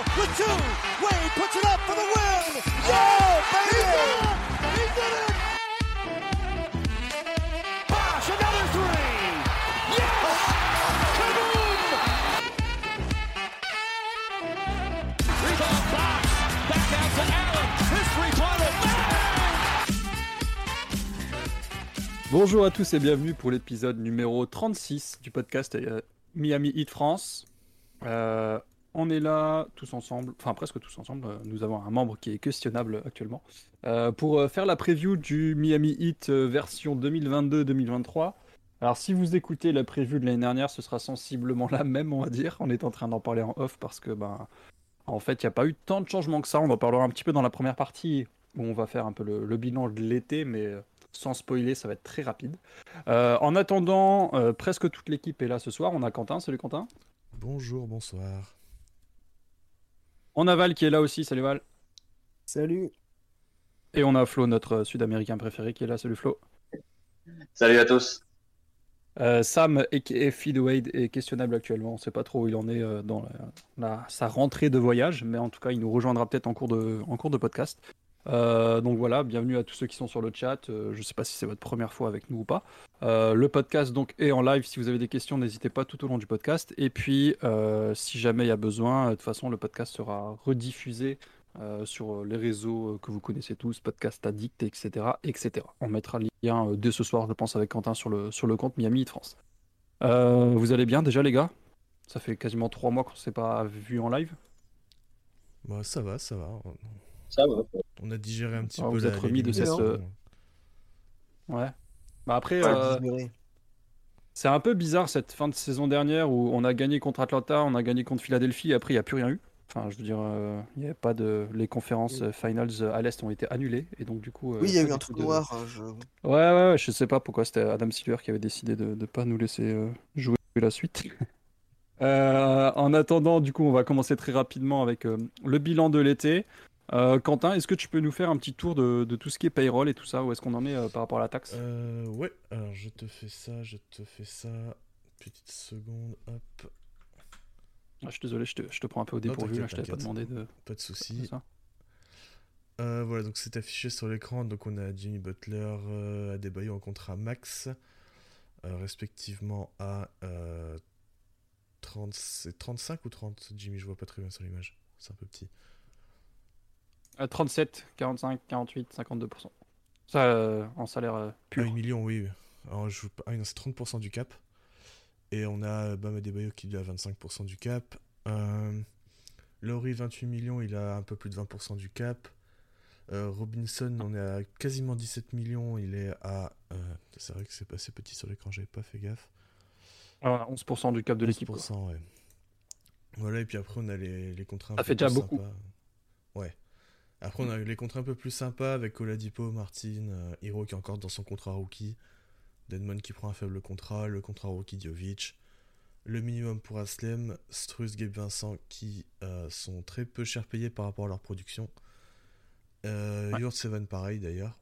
with a steal, with two. Wade puts it up for the win. Yeah, baby! He did it! Bosh, another three. Yes! Kaboom! Rebound box. Back out to Allen. His three-pointer. Bang! Bonjour à tous et bienvenue pour l'épisode numéro 36 du podcast euh, Miami Heat France. Euh, on est là tous ensemble, enfin presque tous ensemble, euh, nous avons un membre qui est questionnable actuellement, euh, pour euh, faire la preview du Miami Heat version 2022-2023. Alors si vous écoutez la preview de l'année dernière, ce sera sensiblement la même on va dire, on est en train d'en parler en off parce que ben, en fait il n'y a pas eu tant de changements que ça, on en parlera un petit peu dans la première partie où on va faire un peu le, bilan de l'été, mais sans spoiler, ça va être très rapide. En attendant, presque toute l'équipe est là ce soir. On a Quentin, salut Quentin. Bonjour, bonsoir. On a Val qui est là aussi, salut Val. Salut. Et on a Flo, notre sud-américain préféré, qui est là, salut Flo. Salut à tous. Euh, Sam, aka Feed Wade, est questionnable actuellement. On ne sait pas trop où il en est euh, dans la- la- sa rentrée de voyage, mais en tout cas, il nous rejoindra peut-être en, cours de- en cours de podcast. Euh, donc voilà, bienvenue à tous ceux qui sont sur le chat. Euh, je ne sais pas si c'est votre première fois avec nous ou pas. Euh, le podcast donc est en live. Si vous avez des questions, n'hésitez pas tout au long du podcast. Et puis, euh, si jamais il y a besoin, de toute façon, le podcast sera rediffusé euh, sur les réseaux que vous connaissez tous, Podcast Addict, etc., etc. On mettra le lien euh, dès ce soir, je pense, avec Quentin sur le, sur le compte Miami Heat France. Euh, vous allez bien déjà, les gars? Ça fait quasiment trois mois qu'on ne s'est pas vu en live. Bah, ça va, ça va. Ça va. On a digéré un petit Ah, peu vous la êtes remis de cette, l'élimination. Ouais. Bah après, Ouais, euh, c'est un peu bizarre cette fin de saison dernière où on a gagné contre Atlanta, on a gagné contre Philadelphie, et après il n'y a plus rien eu. Enfin, je veux dire, euh, il n'y avait pas de. Les conférences euh, finals euh, à l'Est ont été annulées, et donc du coup. euh, Oui, il y a eu un trou de- noir. euh, je- Ouais, ouais, ouais, je sais pas pourquoi c'était Adam Silver qui avait décidé de ne pas nous laisser euh, jouer la suite. Euh, en attendant, du coup, on va commencer très rapidement avec euh, le bilan de l'été. Euh, Quentin, est-ce que tu peux nous faire un petit tour de, de tout ce qui est payroll et tout ça? Où est-ce qu'on en est euh, par rapport à la taxe? Euh, ouais, alors je te fais ça, je te fais ça. Petite seconde, hop, Ah, Je suis désolé, je te, je te prends un peu au dépourvu, là, je t'avais pas demandé de pas de soucis. Euh, voilà, donc c'est affiché sur l'écran. Donc on a Jimmy Butler, euh, Adebayo en contrat max, respectivement à euh, 30, c'est 35 ou 30 Jimmy, je vois pas très bien sur l'image. C'est un peu petit. Euh, 37, 45, 48, 52%. Ça, euh, en salaire euh, Ah, pur. 1 million, oui. Alors, je... ah, non, c'est 30% du cap. Et on a Bam Adebayo qui lui a 25% du cap. Euh... Laurie, 28 millions, il a un peu plus de 20% du cap. Euh, Robinson, on est à quasiment 17 millions, il est à... euh, C'est vrai que c'est assez petit sur l'écran, j'avais pas fait gaffe. Ah, 11% du cap de l'équipe. quoi. 11%, ouais. Voilà, et puis après, on a les, les contrats Ça fait déjà beaucoup. Ouais. Après, on a eu les contrats un peu plus sympas avec Oladipo, Martin, euh, Hiro qui est encore dans son contrat rookie, Denman qui prend un faible contrat, le contrat rookie Djovic, le minimum pour Aslem, Struz, Gabe Vincent qui euh, sont très peu cher payés par rapport à leur production. Euh, Ouais. Yurt Seven, pareil d'ailleurs.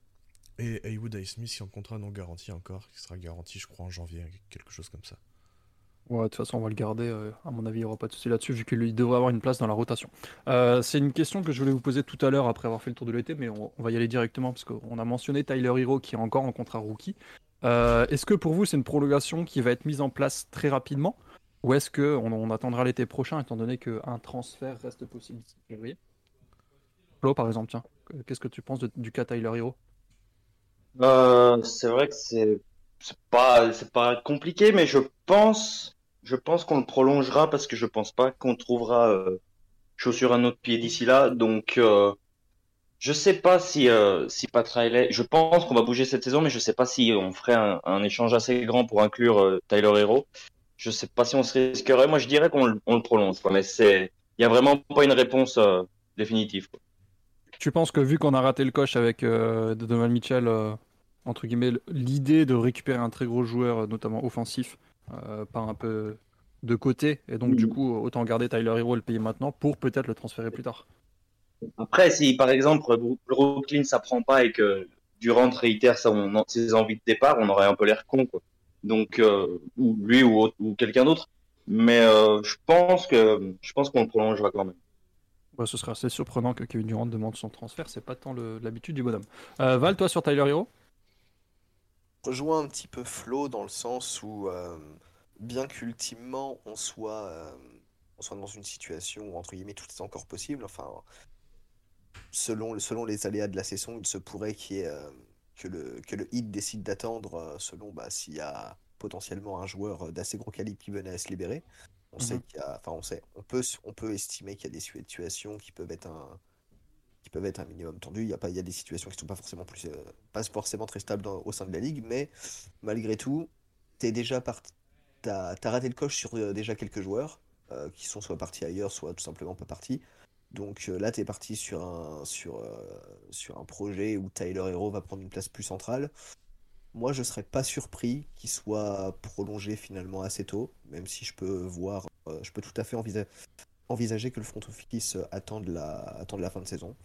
Et Haywood Smith qui est en contrat non garanti encore, qui sera garanti, je crois, en janvier, quelque chose comme ça. Ouais, de toute façon, on va le garder. euh, à mon avis, il n'y aura pas de souci là-dessus, vu qu'il devrait avoir une place dans la rotation. Euh, c'est une question que je voulais vous poser tout à l'heure après avoir fait le tour de l'été, mais on, va y aller directement, parce qu'on a mentionné Tyler Hero qui est encore en contrat rookie. Euh, est-ce que pour vous, c'est une prolongation qui va être mise en place très rapidement Ou est-ce qu'on on attendra l'été prochain, étant donné qu'un transfert reste possible d'ici février? Flo, par exemple, tiens, qu'est-ce que tu penses du cas Tyler Hero? C'est vrai que c'est c'est pas c'est pas compliqué, mais je pense je pense qu'on le prolongera parce que je pense pas qu'on trouvera euh, chaussure à notre pied d'ici là. Donc euh, je sais pas si euh, si Pat Riley, je pense qu'on va bouger cette saison, mais je sais pas si on ferait un, échange assez grand pour inclure euh, Tyler Hero. Je sais pas si on se risquerait. Moi, je dirais qu'on le, on le prolonge, mais c'est il y a vraiment pas une réponse euh, définitive. Tu penses que vu qu'on a raté le coche avec euh, Donovan Mitchell, entre guillemets, l'idée de récupérer un très gros joueur, notamment offensif, euh, par un peu de côté, et donc du coup, autant garder Tyler Hero et le payer maintenant pour peut-être le transférer plus tard. Après, si par exemple Brooklyn ça prend pas et que Durant réitère son, ses envies de départ, on aurait un peu l'air con quoi. Donc, euh, ou lui ou, quelqu'un d'autre. Mais euh, je pense que je pense qu'on le prolongera quand même. Bah, ce serait assez surprenant que Kevin Durant demande son transfert, c'est pas tant l'habitude du bonhomme. Euh, Val, toi sur Tyler Hero? Rejoins un petit peu Flo dans le sens où, euh, bien qu'ultimement on soit, euh, on soit dans une situation où, entre guillemets, tout est encore possible, enfin, selon, selon les aléas de la saison, il se pourrait qu'il y ait, euh, que, le, que le Heat décide d'attendre selon bah, s'il y a potentiellement un joueur d'assez gros calibre qui venait à se libérer. On sait Mhm. qu'il y a, enfin, on sait, on peut, on peut estimer qu'il y a des situations qui peuvent être un, qui peuvent être un minimum tendues. Il y a pas, il y a des situations qui sont pas forcément plus, euh, pas forcément très stables au sein de la ligue, mais malgré tout, t'es déjà parti, t'as, t'as raté le coche sur euh, déjà quelques joueurs euh, qui sont soit partis ailleurs, soit tout simplement pas partis. Donc là, t'es parti sur un, sur, sur un projet où Tyler Hero va prendre une place plus centrale. Moi, je serais pas surpris qu'il soit prolongé finalement assez tôt, même si je peux voir, je peux tout à fait envisa- envisager que le front office attende la, attende la fin de saison.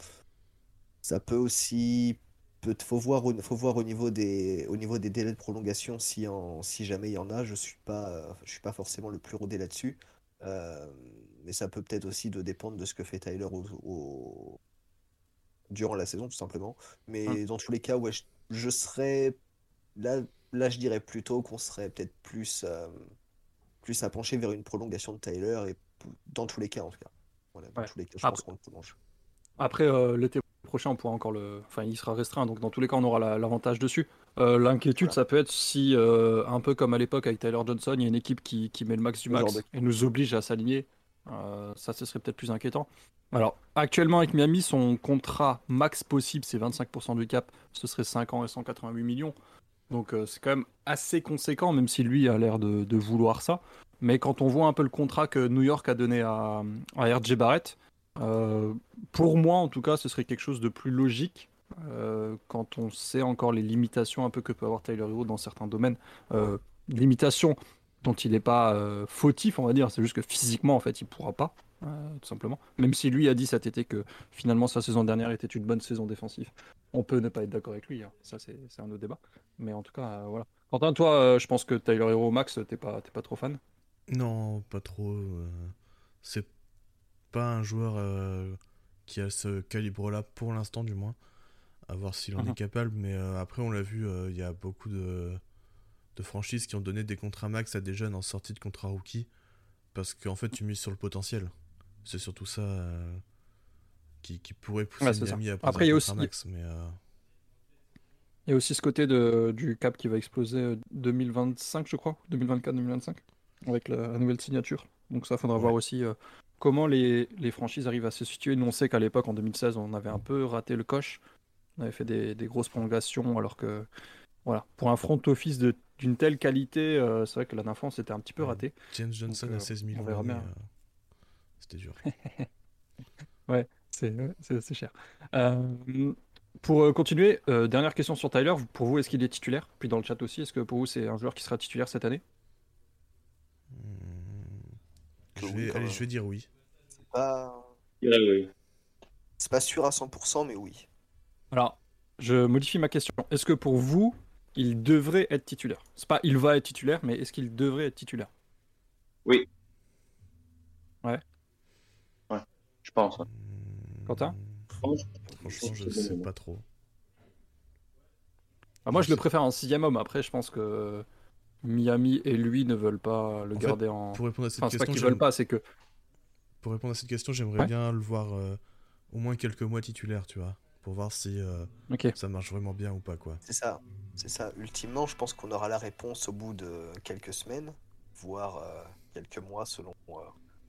Ça peut aussi, peut, faut voir, au, faut voir au niveau des, au niveau des délais de prolongation si, en, si jamais il y en a. Je suis pas, je suis pas forcément le plus rodé là-dessus, Euh, mais ça peut peut-être aussi de dépendre de ce que fait Tyler au, au- durant la saison tout simplement. Mais Mm. dans tous les cas, ouais, je, je serais là, là, je dirais plutôt qu'on serait peut-être plus, euh, plus à pencher vers une prolongation de Tyler et dans tous les cas en tout cas. Voilà, dans Ouais. tous les cas, je Après- pense qu'on. Après, euh, l'été prochain, on pourra encore le. Enfin, il sera restreint, donc dans tous les cas, on aura la- l'avantage dessus. Euh, L'inquiétude, Voilà. ça peut être si, euh, un peu comme à l'époque avec Tyler Johnson, il y a une équipe qui, qui met le max du max de- et nous oblige à s'aligner. Ça, ce serait peut-être plus inquiétant. Alors, actuellement, avec Miami, son contrat max possible, c'est 25% du cap. Ce serait 5 ans et 188 millions. Donc, c'est quand même assez conséquent, même si lui a l'air de, de vouloir ça. Mais quand on voit un peu le contrat que New York a donné à, à RJ Barrett, euh, pour moi, en tout cas, ce serait quelque chose de plus logique euh, quand on sait encore les limitations un peu que peut avoir Tyler Hero dans certains domaines. Euh, limitations dont il n'est pas fautif, on va dire. C'est juste que physiquement, en fait, il pourra pas, tout simplement. Même si lui a dit cet été que finalement sa saison dernière était une bonne saison défensive. On peut ne pas être d'accord avec lui, hein. ça c'est un autre débat. Mais en tout cas, voilà. Quentin, toi, je pense que Tyler Hero Max, t'es pas, t'es pas trop fan. Non, pas trop. euh, C'est pas un joueur euh, qui a ce calibre-là pour l'instant, du moins. À voir s'il en Mhm. est capable. Mais euh, après, on l'a vu, il y a beaucoup de, de franchises qui ont donné des contrats max à des jeunes en sortie de contrat rookie. Parce qu'en fait, tu mises sur le potentiel. C'est surtout ça euh, qui, qui pourrait pousser Ouais, c'est ça. Miami à Après, il y a aussi- max. Mais euh, Il y a aussi ce côté de, du cap qui va exploser euh, 2025, je crois, 2024-2025, avec la, la nouvelle signature. Donc ça, faudra Ouais. voir aussi euh, comment les, les franchises arrivent à se situer. Nous, on sait qu'à l'époque, en 2016, on avait un peu raté le coche. On avait fait des, des grosses prolongations, alors que, voilà, pour un front office d'une telle qualité, euh, c'est vrai que la dernière fois, on s'était un petit peu raté. James Johnson euh, à 16 on millions. verra l'année, bien. euh, C'était dur. Ouais, c'est- cher. Euh, pour euh, continuer, euh, dernière question sur Tyler. Pour vous, est-ce qu'il est titulaire? Puis dans le chat aussi, est-ce que pour vous, c'est un joueur qui sera titulaire cette année? Je oui, vais, allez, je vais dire oui. C'est pas, Je dirais oui. c'est pas sûr à 100%, mais oui. Alors, je modifie ma question. Est-ce que pour vous, il devrait être titulaire? C'est pas il va être titulaire, mais est-ce qu'il devrait être titulaire? Je pense. hein. Hmm. Quentin? Pense- Franchement, je sais pas trop. Ah, Moi, Je je le préfère en sixième homme. Après, je pense que Miami et lui ne veulent pas le En fait, garder en. Pour répondre à cette Enfin, c'est pas question, qu'ils veulent pas, c'est que. pour répondre à cette question, j'aimerais Ouais. bien le voir euh, au moins quelques mois titulaire, tu vois, pour voir si euh, ça marche vraiment bien ou pas, quoi. C'est ça, c'est ça. Ultimement, je pense qu'on aura la réponse au bout de quelques semaines, voire euh, quelques mois selon, euh,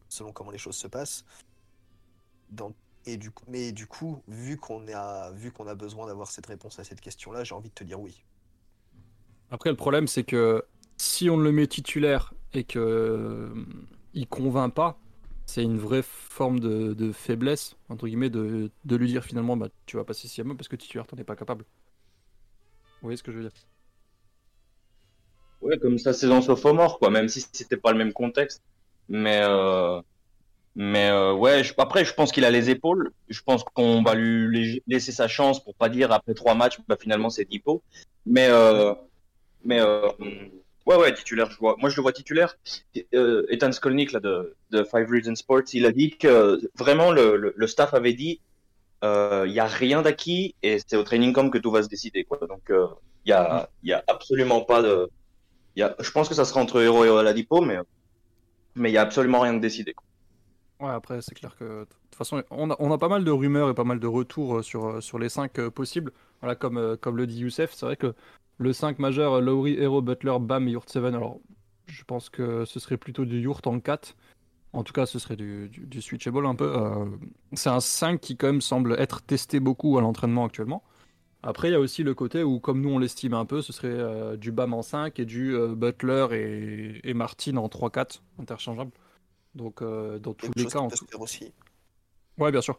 selon comment les choses se passent. Dans- Et du coup, mais du coup, vu qu'on a, vu qu'on a besoin d'avoir cette réponse à cette question-là, j'ai envie de te dire oui. Après, le problème, c'est que si on le met titulaire et que euh, il convainc pas, c'est une vraie forme de, faiblesse, entre guillemets, de, lui dire finalement, bah, tu vas passer homme parce que titulaire, t'en es pas capable. Vous voyez ce que je veux dire? Ouais, comme sa saison sophomore, quoi, même si c'était pas le même contexte. Mais, euh, mais euh, ouais, après, je pense qu'il a les épaules. Je pense qu'on va lui la- laisser sa chance pour pas dire après trois matchs, bah, finalement, c'est Dipo. Mais, mais Ouais, ouais, titulaire, je vois. Moi, je le vois titulaire. Euh, Ethan Skolnick, là, de, de Five Reasons Sports, il a dit que vraiment, le, le, le staff avait dit il euh, n'y a rien d'acquis et c'est au training camp que tout va se décider. Quoi. Donc, il euh, n'y a, y a absolument pas de. Y a, je pense que ça sera entre Hero et Oladipo, mais mais il n'y a absolument rien de décidé. Quoi. Ouais, après, c'est clair que de toute façon, on a, on a, pas mal de rumeurs et pas mal de retours sur, sur les 5 possibles. Voilà, comme, comme le dit Youssef, c'est vrai que le 5 majeur, Lowry, Hero, Butler, Bam et Yurt 7. Alors, je pense que ce serait plutôt du Yurt en 4. En tout cas, ce serait du, du, switchable un peu. Euh, c'est un 5 qui, quand même, semble être testé beaucoup à l'entraînement actuellement. Après, il y a aussi le côté où, comme nous, on l'estime un peu, ce serait euh, du Bam en 5 et du euh, Butler et, et, Martin en 3-4 interchangeable. Donc, euh, dans tous les cas. En tout... aussi. Ouais, bien sûr.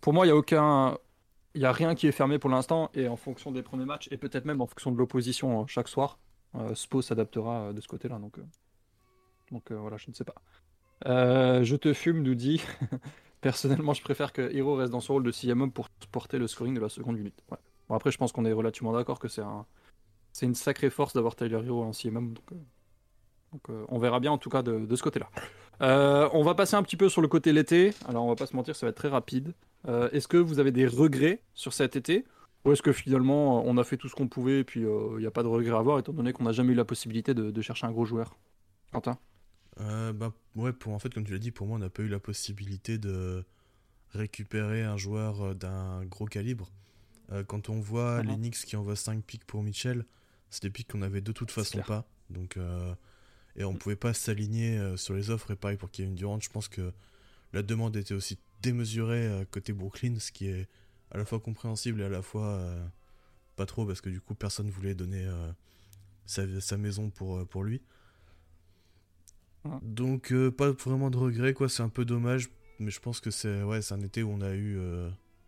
Pour moi, il n'y a aucun il a rien qui est fermé pour l'instant et en fonction des premiers matchs et peut-être même en fonction de l'opposition euh, chaque soir, euh, Spo s'adaptera de ce côté-là. Donc, euh, donc voilà, je ne sais pas. Je te fume, nous dit. Personnellement, je préfère que Hero reste dans son rôle de homme pour porter le scoring de la seconde unité. Ouais. Bon, après, je pense qu'on est relativement d'accord que c'est un... c'est une sacrée force d'avoir Tyler Hero en homme. Donc, donc on verra bien en tout cas de, de ce côté-là. On va passer un petit peu sur le côté l'été. Alors, on va pas se mentir, ça va être très rapide. Euh, est-ce que vous avez des regrets sur cet été? Ou est-ce que finalement on a fait tout ce qu'on pouvait et puis il euh, n'y a pas de regrets à avoir étant donné qu'on n'a jamais eu la possibilité de, de, chercher un gros joueur? Quentin? Euh, bah, ouais, pour, en fait, comme tu l'as dit, pour moi on n'a pas eu la possibilité de récupérer un joueur d'un gros calibre. Euh, quand on voit Mhm. les Knicks qui envoient 5 pics pour Mitchell, c'est des pics qu'on avait de toute façon pas. Donc, euh, et on pouvait pas s'aligner euh, sur les offres. Et pareil pour Kevin Durant, je pense que la demande était aussi démesurée euh, côté Brooklyn, ce qui est à la fois compréhensible et à la fois euh, pas trop parce que du coup personne voulait donner euh, sa, sa, maison pour, pour lui. Ouais. Donc euh, pas vraiment de regrets quoi, c'est un peu dommage, mais je pense que c'est ouais, c'est un été où on a eu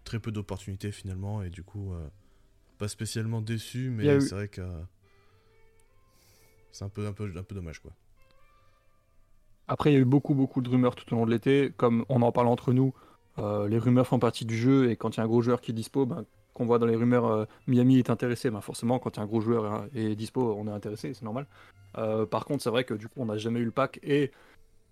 très peu d'opportunités finalement et du coup pas spécialement déçu, mais eu... c'est vrai que euh, c'est un peu, un, peu, un peu dommage quoi. Après, il y a eu beaucoup, beaucoup de rumeurs tout au long de l'été. Comme on en parle entre nous, euh, les rumeurs font partie du jeu. Et quand il y a un gros joueur qui est dispo, ben, qu'on voit dans les rumeurs euh, Miami est intéressé, ben, forcément, quand il y a un gros joueur est dispo, on est intéressé, c'est normal. Euh, par contre, c'est vrai que du coup, on n'a jamais eu le pack. Et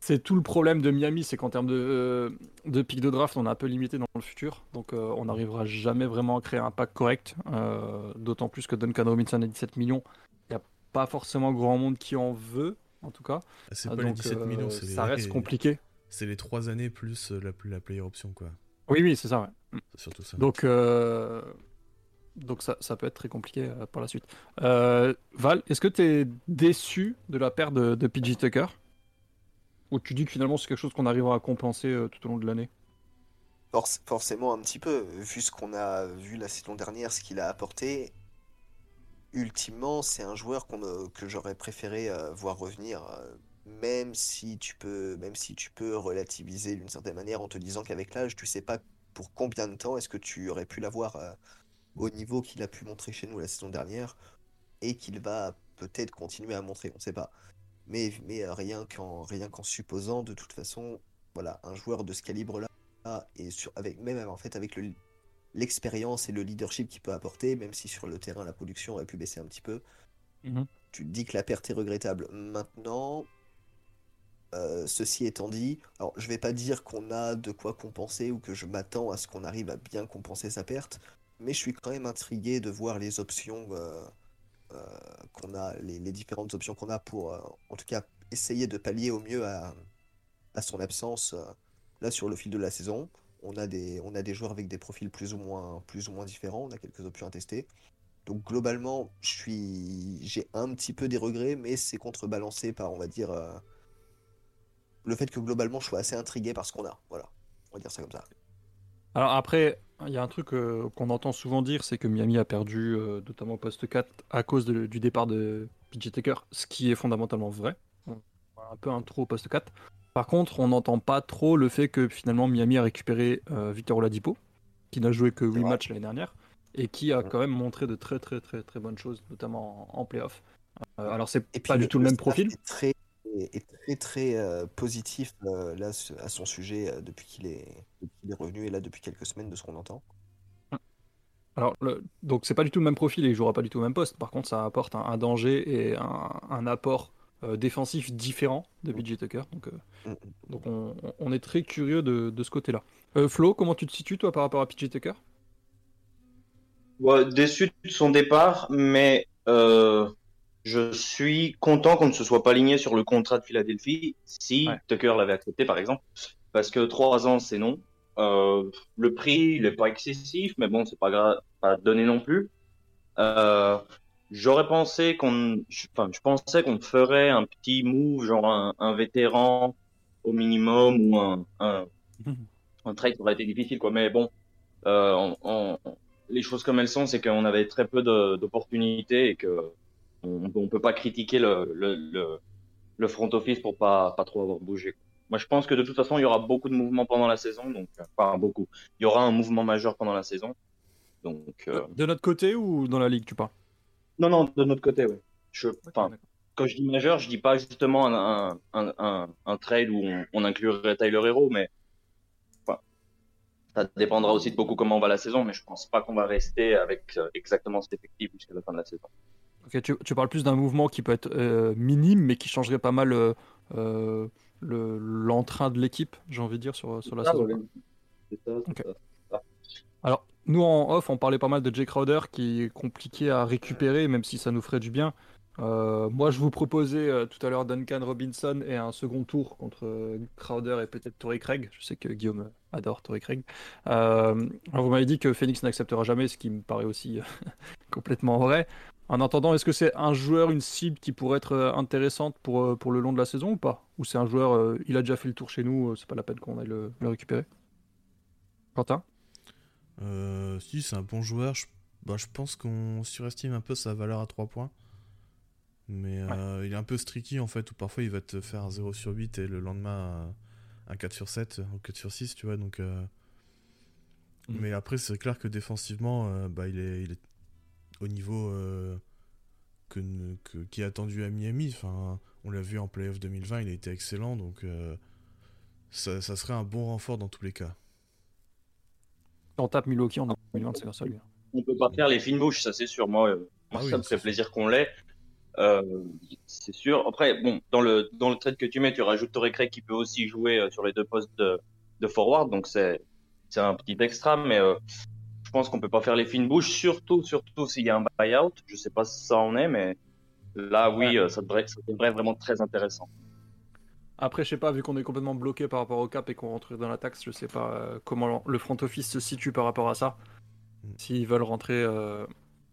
c'est tout le problème de Miami, c'est qu'en termes de, euh, de pic de draft, on est un peu limité dans le futur. Donc, euh, on n'arrivera jamais vraiment à créer un pack correct. Euh, d'autant plus que Duncan Robinson a 17 millions. Pas forcément grand monde qui en veut en tout cas. C'est pas Donc, les 17 millions, c'est ça les... reste compliqué. C'est les 3 années plus la, la player option, quoi. Oui, oui, c'est ça, ouais. C'est surtout ça. Donc, euh... Donc ça, ça, peut être très compliqué euh, par la suite. Euh, Val, est-ce que tu es déçu de la perte de, de PG Tucker? Ou tu dis que finalement c'est quelque chose qu'on arrivera à compenser euh, tout au long de l'année? Forc Forcément un petit peu, vu ce qu'on a vu la saison dernière, ce qu'il a apporté, ultimement, c'est un joueur qu que j'aurais préféré euh, voir revenir, euh, même si tu peux, même si tu peux relativiser d'une certaine manière en te disant qu'avec l'âge, tu sais pas pour combien de temps est-ce que tu aurais pu l'avoir euh, au niveau qu'il a pu montrer chez nous la saison dernière et qu'il va peut-être continuer à montrer, on sait pas. Mais, mais rien qu'en supposant, de toute façon, voilà, un joueur de ce calibre-là et avec même en fait avec le l'expérience et le leadership qu'il peut apporter, même si sur le terrain la production aurait pu baisser un petit peu. -hmm. Tu te dis que la perte est regrettable. Maintenant, euh, ceci étant dit, alors je vais pas dire qu'on a de quoi compenser ou que je m'attends à ce qu'on arrive à bien compenser sa perte, mais je suis quand même intrigué de voir les options euh, euh, qu'on a, les, les, différentes options qu'on a pour, en tout cas, essayer de pallier au mieux à, à son absence là sur le fil de la saison on a des on a des joueurs avec des profils plus ou moins plus ou moins différents. On a quelques options à tester. Donc globalement j'ai un petit peu des regrets mais c'est contrebalancé par on va dire euh, le fait que globalement je sois assez intrigué par ce qu'on a. Voilà. On va dire ça comme ça. Alors après il y a un truc euh, qu'on entend souvent dire c'est que Miami a perdu euh, notamment au poste 4 à cause du départ de PJ Tucker ce qui est fondamentalement vrai. Un peu un trop au poste 4 par contre, on n'entend pas trop le fait que finalement Miami a récupéré euh, Victor Oladipo, qui n'a joué que 8 matchs l'année dernière, et qui a quand même montré de très très très très bonnes choses, notamment en, en playoff. Euh, alors c'est pas du tout le, le même profil. Est très, est très très euh, positif là à son sujet depuis qu'il est, qu est revenu et là depuis quelques semaines de ce qu'on entend. Alors, le- donc c'est pas du tout le même profil et il jouera pas du tout au même poste. Par contre, ça apporte un, un danger et un, un apport euh, défensif différent de PJ Tucker. Donc, euh, Mm. donc on, est très curieux de, de ce côté-là. Euh, Flo, comment tu te situes toi par rapport à PJ Tucker? Ouais, déçu de son départ, mais euh, je suis content qu'on ne se soit pas aligné sur le contrat de Philadelphie si Ouais. Tucker l'avait accepté, par exemple. Parce que trois ans, c'est non. Euh, le prix, il est pas excessif, mais bon, c'est pas grave, pas donné non plus. J'aurais pensé qu'on, enfin, je pensais qu'on ferait un petit move, genre un, un vétéran au minimum ou un, un, un trade qui aurait été difficile, quoi. Mais bon, euh, on- on- les choses comme elles sont, c'est qu'on avait très peu d'opportunités et que on, on peut pas critiquer le, le, le, le front office pour pas, pas trop avoir bougé. Moi, je pense que de toute façon, il y aura beaucoup de mouvements pendant la saison, donc euh, enfin beaucoup. Il y aura un mouvement majeur pendant la saison, donc euh, De notre côté ou dans la ligue, tu parles? Non, non, de notre côté, oui. Je, quand je dis majeur, je dis pas justement un, un, un, un, un trade où on, on inclurait Tyler Hero, mais ça dépendra aussi de beaucoup comment va la saison, mais je pense pas qu'on va rester avec euh, exactement cet effectif jusqu'à la fin de la saison. Ok, tu, tu parles plus d'un mouvement qui peut être euh, minime, mais qui changerait pas mal euh, le- l'entrain de l'équipe, j'ai envie de dire, sur, sur la Ah, saison. ouais. ça, c'est Ok. ça. Alors, nous en off, on parlait pas mal de Jay Crowder qui est compliqué à récupérer, même si ça nous ferait du bien. Euh, moi, je vous proposais euh, tout à l'heure Duncan Robinson et un second tour contre euh, Crowder et peut-être Torrey Craig. Je sais que Guillaume adore Torrey Craig. Vous m'avez dit que Phoenix n'acceptera jamais, ce qui me paraît aussi complètement vrai. En attendant, est-ce que c'est un joueur, une cible qui pourrait être intéressante pour, pour le long de la saison ou pas? Ou c'est un joueur, il a déjà fait le tour chez nous, c'est pas la peine qu'on aille le, le récupérer? Quentin? Euh, si, c'est un bon joueur. Je, bah, je pense qu'on surestime un peu sa valeur à 3 points. Mais euh, il est un peu streaky en fait, où parfois il va te faire un 0 sur 8 et le lendemain un, un 4 sur 7 ou 4 sur 6, tu vois. Donc, euh, Mhm. Mais après, c'est clair que défensivement, bah, il, est, il est au niveau que, que- qui est attendu à Miami. Enfin, on l'a vu en playoff 2020, il a été excellent. Donc, ça, ça serait un bon renfort dans tous les cas. Si on tape Milwaukee en 2020, c'est grâce à lui. On peut pas faire les fines bouches, ça c'est sûr. Moi, euh, Ah oui, ça me sûr. plaisir qu'on l'ait. Euh, c'est sûr. Après, bon, dans le dans le trade que tu mets, tu rajoutes Torrey Craig qui peut aussi jouer euh, sur les deux postes de, de forward, donc c'est c'est un petit extra, mais euh, je pense qu'on peut pas faire les fines bouches, surtout surtout s'il y a un buyout. Je sais pas si ça en est, mais là, oui, Ouais. ça devrait ça devrait vraiment très intéressant. Après, je sais pas, vu qu'on est complètement bloqué par rapport au cap et qu'on rentre dans la taxe, je sais pas euh, comment le front office se situe par rapport à ça. Mm. S'ils veulent rentrer, euh,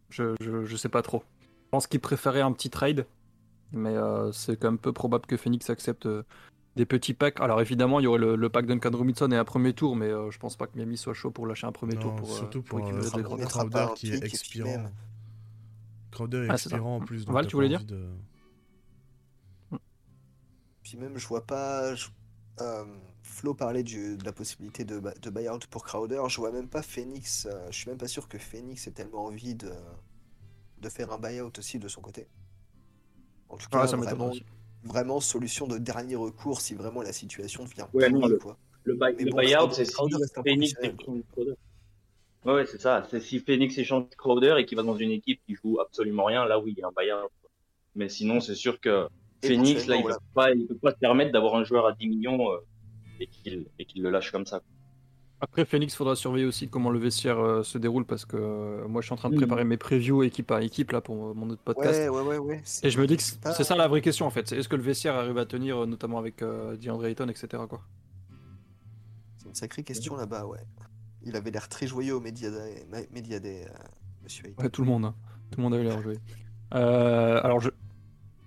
je, je, je sais pas trop. Je pense qu'ils préféraient un petit trade, mais euh, c'est quand même peu probable que Phoenix accepte euh, des petits packs. Alors évidemment, il y aurait le, le pack Duncan Robinson et un premier tour, mais euh, je pense pas que Miami soit chaud pour lâcher un premier tour pour, surtout pour, euh, Jay on Crowder. qui est expirant. même. Crowder est Ah, expirant en plus. donc Val, tu voulais dire de- Puis même, je vois pas. je- euh, Flo parlait du- de la possibilité de, de buyout pour Crowder. Je vois même pas Phoenix. euh, je suis même pas sûr que Phoenix ait tellement envie de, de faire un buyout aussi de son côté. En tout cas, Ouais, ça vraiment, vraiment solution de dernier recours si vraiment la situation devient Ouais, non, le- quoi. Le, buy- le bon, buyout, Crowder- c'est si Phoenix échange Crowder. Ouais, ouais, c'est ça. C'est si Phoenix échange Crowder et qu'il va dans une équipe qui joue absolument rien, là oui, il y a un buyout. Mais sinon, c'est sûr que Phoenix, là, il Éventuellement, peut pas, il peut pas se permettre d'avoir un joueur à 10 millions euh, et qu'il le lâche comme ça. Après, Phoenix, faudra surveiller aussi comment le vestiaire euh, se déroule parce que euh, moi, je suis en train de Mhm. préparer mes previews équipe par équipe là pour mon autre podcast. Ouais, ouais, ouais, ouais. c'est- Et je me dis que c'est ça la vraie question en fait. C'est est-ce que le vestiaire arrive à tenir, notamment avec euh, DeAndre Ayton, etc. Quoi. C'est une sacrée question là-bas, ouais. Il avait l'air très joyeux au Ma- Media Day, euh, monsieur Ayton. Tout le monde. hein. Tout le monde avait l'air joué. Euh, alors, je.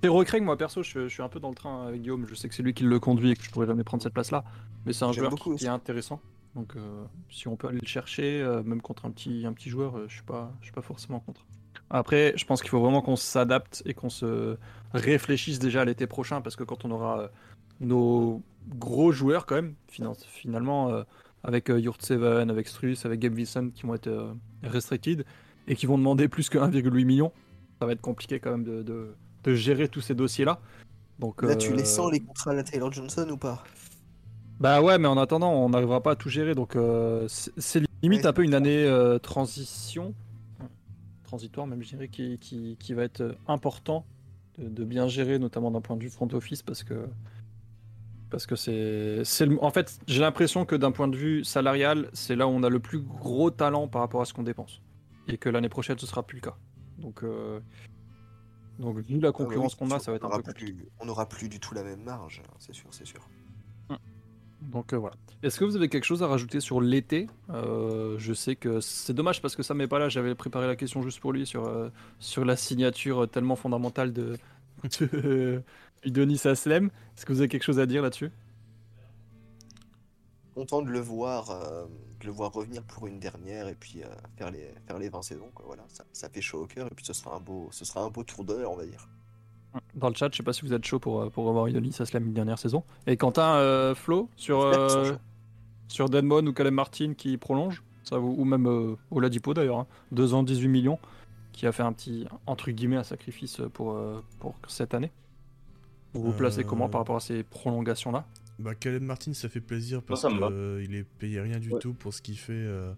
Terro Craig, moi perso, je, je suis un peu dans le train avec Guillaume. Je sais que c'est lui qui le conduit et que je pourrais jamais prendre cette place-là. Mais c'est un joueur beaucoup qui, est intéressant. Donc, euh, si on peut aller le chercher, euh, même contre un petit, un petit joueur, euh, je suis pas, je suis pas forcément contre. Après, je pense qu'il faut vraiment qu'on s'adapte et qu'on se réfléchisse déjà à l'été prochain parce que quand on aura euh, nos gros joueurs quand même, finalement, euh, avec euh, Yurt Seven, avec Struss, avec Gabe Wilson qui vont être euh, restricted et qui vont demander plus que 1,8 million, ça va être compliqué quand même de, de- de gérer tous ces dossiers-là. Donc, Là, tu euh, les sens les contrats à la Taylor Johnson ou pas? Bah ouais, mais en attendant, on n'arrivera pas à tout gérer. Donc euh, c'est limite Ouais, un peu une année euh, transition transitoire même je dirais, qui, qui, qui va être important de, de bien gérer, notamment d'un point de vue front office, parce que parce que c'est, c'est le- en fait, j'ai l'impression que d'un point de vue salarial, c'est là où on a le plus gros talent par rapport à ce qu'on dépense, et que l'année prochaine ce sera plus le cas. Donc, euh, donc vu la concurrence Ah oui, qu'on a, sûr, ça va être un peu compliqué. plus- On n'aura plus du tout la même marge, hein, c'est sûr, c'est sûr. Donc euh, voilà. Est-ce que vous avez quelque chose à rajouter sur l'été? Euh, Je sais que c'est dommage parce que ça m'est pas là. J'avais préparé la question juste pour lui sur, euh, sur la signature tellement fondamentale de, de Udonis Aslem. Est-ce que vous avez quelque chose à dire là-dessus? Content de le voir, euh, de le voir revenir pour une dernière et puis euh, faire les faire les 20 saisons, quoi. Voilà, ça, ça fait chaud au cœur et puis ce sera un beau, ce sera un beau tour d'honneur, on va dire. Dans le chat, je sais pas si vous êtes chaud pour, euh, pour revoir Udonis Aslem une dernière saison. Et Quentin, euh, Flo, sur, euh, sur Deadmon ou Caleb Martin qui prolonge, ça vous, ou même euh, Oladipo d'ailleurs, hein, 2 ans 18 millions, qui a fait un petit, entre guillemets, un sacrifice pour, euh, pour cette année. Vous vous placez Euh, comment par rapport à ces prolongations-là? Bah, Caleb Martin, ça fait plaisir parce qu'il est payé rien du Ouais. tout pour ce qu'il fait. euh,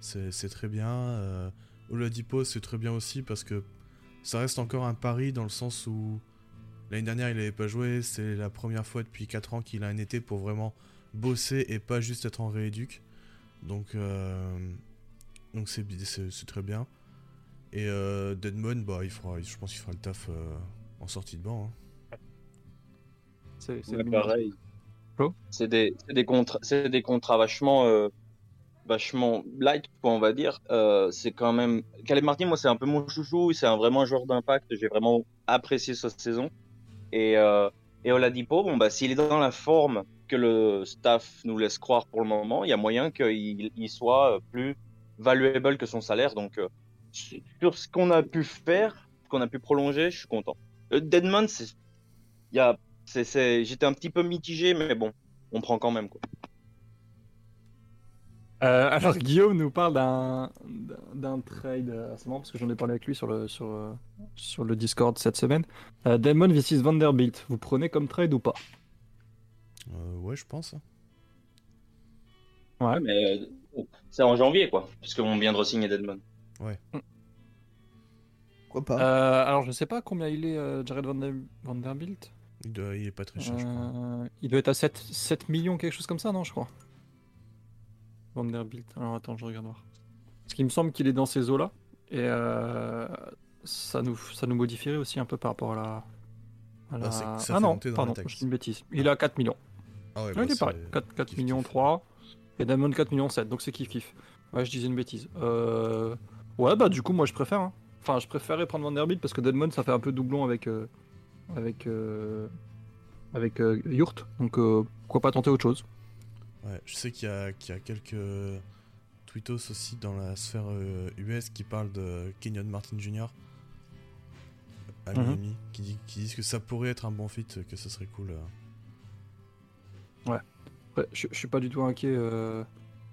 c'est très bien. Euh, Oladipo, c'est très bien aussi parce que ça reste encore un pari dans le sens où l'année dernière, il n'avait pas joué. C'est la première fois depuis 4 ans qu'il a un été pour vraiment bosser et pas juste être en rééduc. Donc, euh, donc c'est bi- c'est c'est très bien. Et euh, Deadmon, bah, il fera, je pense qu'il fera le taf euh, en sortie de banc. hein. C'est Ouais, pareil. C'est des, des contrats, des contrats vachement, euh, vachement light, quoi, on va dire. Euh, c'est quand même, Caleb Martin, moi, c'est un peu mon chouchou. C'est un, vraiment un joueur d'impact. J'ai vraiment apprécié cette saison. Et, euh, et Oladipo, bon, bah, s'il est dans la forme que le staff nous laisse croire pour le moment, il y a moyen qu'il il soit euh, plus valuable que son salaire. Donc, sur ce qu'on a pu faire, ce qu'on a pu prolonger, je suis content. Deadman, il y a, c'est, c'est, j'étais un petit peu mitigé, mais bon, on prend quand même, quoi. Euh, alors Guillaume nous parle d'un d'un- trade, euh, c'est marrant parce que j'en ai parlé avec lui sur le, sur, euh, sur le Discord cette semaine. Euh, Damon vs Vanderbilt, vous prenez comme trade ou pas? Euh, ouais, je pense. hein. Ouais. Mais euh, c'est en janvier, quoi, puisqu'on vient de re-signer Deadman. Pourquoi pas? Euh, Alors je sais pas combien il est euh, Jared Vander- Vanderbilt. Il, doit- il est pas très cher, je crois. Euh, il doit être à 7, 7 millions, quelque chose comme ça, non, je crois. Vanderbilt. Alors attends, je regarde voir. Parce qu'il me semble qu'il est dans ces eaux-là. Et euh, ça, nous, ça nous modifierait aussi un peu par rapport à la. à la- Ah, ça ah non, pardon, je dis une bêtise. Il est à 4 millions. Ah ouais, Ouais, bah, il est pareil. 4, 4 kiff, millions kiff. 3. Et Damon 4 millions 7. Donc c'est kiff kiff. Ouais, je disais une bêtise. Euh... Ouais, bah du coup, moi je préfère. hein. Enfin, je préférais prendre Vanderbilt parce que Deadmon ça fait un peu doublon avec. euh, avec. euh, avec euh, Yurt. Donc euh, pourquoi pas tenter autre chose Ouais, je sais qu'il y, a- qu'il y a quelques tweetos aussi dans la sphère US qui parlent de Kenyon Martin Jr. à. Miami, qui, dit- qui disent que ça pourrait être un bon fit, que ce serait cool. Ouais, je, je suis pas du tout inquiet. euh,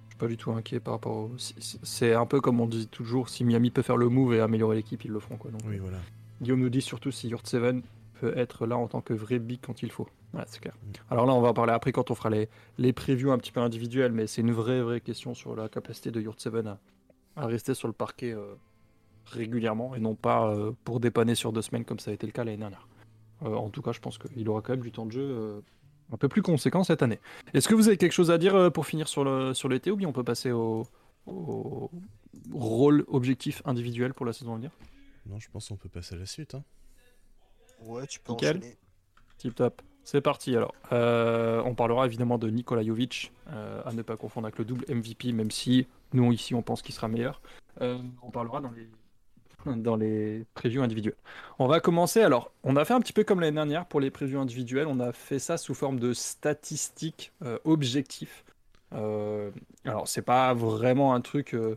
Je suis pas du tout inquiet par rapport au. C'est un peu comme on dit toujours si Miami peut faire le move et améliorer l'équipe, ils le feront quoi. Donc, Oui, voilà. Guillaume nous dit surtout si Yurt Seven être là en tant que vrai big quand il faut. C'est clair. Alors là, on va en parler après quand on fera les, les previews un petit peu individuelles, mais c'est une vraie, vraie question sur la capacité de Yurt Seven à, à rester sur le parquet euh, régulièrement et non pas euh, pour dépanner sur deux semaines comme ça a été le cas l'année dernière. Euh, en tout cas, je pense qu'il aura quand même du temps de jeu un peu plus conséquent cette année. Est-ce que vous avez quelque chose à dire pour finir sur le sur l'été ou bien on peut passer au, au rôle objectif individuel pour la saison à venir? Non, je pense qu'on peut passer à la suite. Hein. Ouais, tu peux Nickel. enchaîner. Tip top. C'est parti alors. Euh, on parlera évidemment de Nikola Jovic, euh, à ne pas confondre avec le double MVP, même si nous ici on pense qu'il sera meilleur. Euh, on parlera dans les dans les previews individuels. On va commencer alors. On a fait un petit peu comme l'année dernière pour les previews individuels. On a fait ça sous forme de statistiques euh, objectifs. Euh, alors c'est pas vraiment un truc. euh,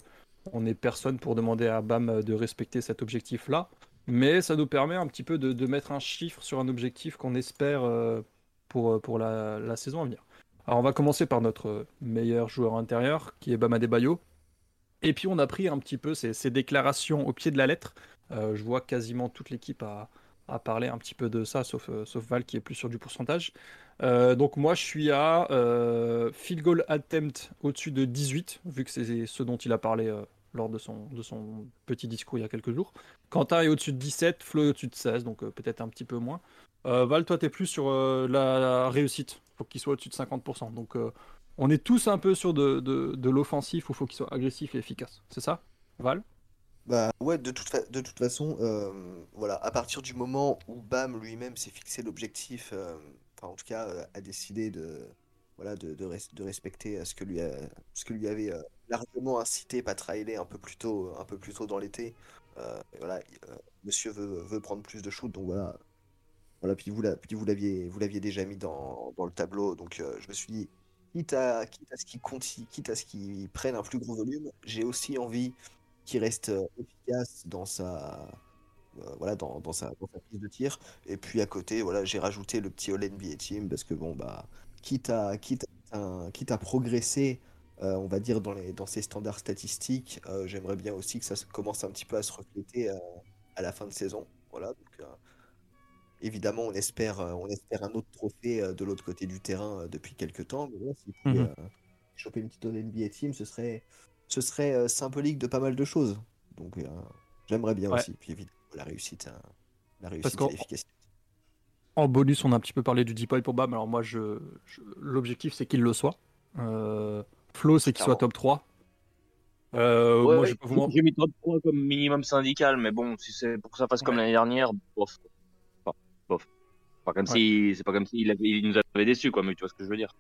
on n'est personne pour demander à Bam de respecter cet objectif là. Mais ça nous permet un petit peu de, mettre un chiffre sur un objectif qu'on espère euh, pour, euh, pour la, saison à venir. Alors on va commencer par notre meilleur joueur intérieur, qui est Bama Bayo. Et puis on a pris un petit peu ces, déclarations au pied de la lettre. Euh, je vois quasiment toute l'équipe à, à parler un petit peu de ça, sauf, sauf Val qui est plus sur du pourcentage. Donc moi je suis à field goal attempt au-dessus de 18, vu que c'est ce dont il a parlé lors de son, de son petit discours il y a quelques jours. Quentin est au-dessus de 17, Flo est au-dessus de 16, donc euh, peut-être un petit peu moins. Euh, Val, toi, tu es plus sur euh, la, réussite. Il faut qu'il soit au-dessus de 50%. Donc, on est tous un peu sur de, de, l'offensif où il faut qu'il soit agressif et efficace. C'est ça, Val? Bah ouais, de toute, de toute façon, voilà, à partir du moment où Bam lui-même s'est fixé l'objectif, enfin en tout cas a décidé de, voilà, de, de, de respecter ce que lui, a, ce que lui avait largement incité Pat Riley un peu plus tôt, un peu plus tôt dans l'été. voilà, monsieur veut, veut prendre plus de shoot, donc voilà, voilà, puis vous, l'aviez, vous l'aviez déjà mis dans, dans le tableau, donc euh, je me suis dit, quitte à, quitte à ce qu'il quitte à ce qu'il prenne un plus gros volume, j'ai aussi envie qu'il reste euh, efficace dans sa, euh, voilà, dans, dans, sa, dans, sa, prise de tir. Et puis à côté, voilà, j'ai rajouté le petit All NBA Team parce que bon bah, quitte à, quitte à, quitte à progresser. On va dire dans, les, dans ces standards statistiques, j'aimerais bien aussi que ça commence un petit peu à se refléter à la fin de saison. Voilà, donc, Évidemment, on espère, euh, on espère un autre trophée euh, de l'autre côté du terrain euh, depuis quelques temps. Mais s'il pouvait mmh choper une petite NBA Team, ce serait, ce serait symbolique de pas mal de choses. Donc, j'aimerais bien aussi. Puis évidemment, la réussite, la réussite l'efficacité. En bonus, on a un petit peu parlé du deep pour Bam. Alors moi, je, l'objectif, c'est qu'il le soit. Flo, c'est qu'il soit top 3. Euh, moi, J'ai mis top 3 comme minimum syndical, mais bon, si c'est pour que ça fasse comme l'année dernière, bof bof. Pas comme si, c'est pas comme s'il il nous avait déçus, quoi, mais tu vois ce que je veux dire.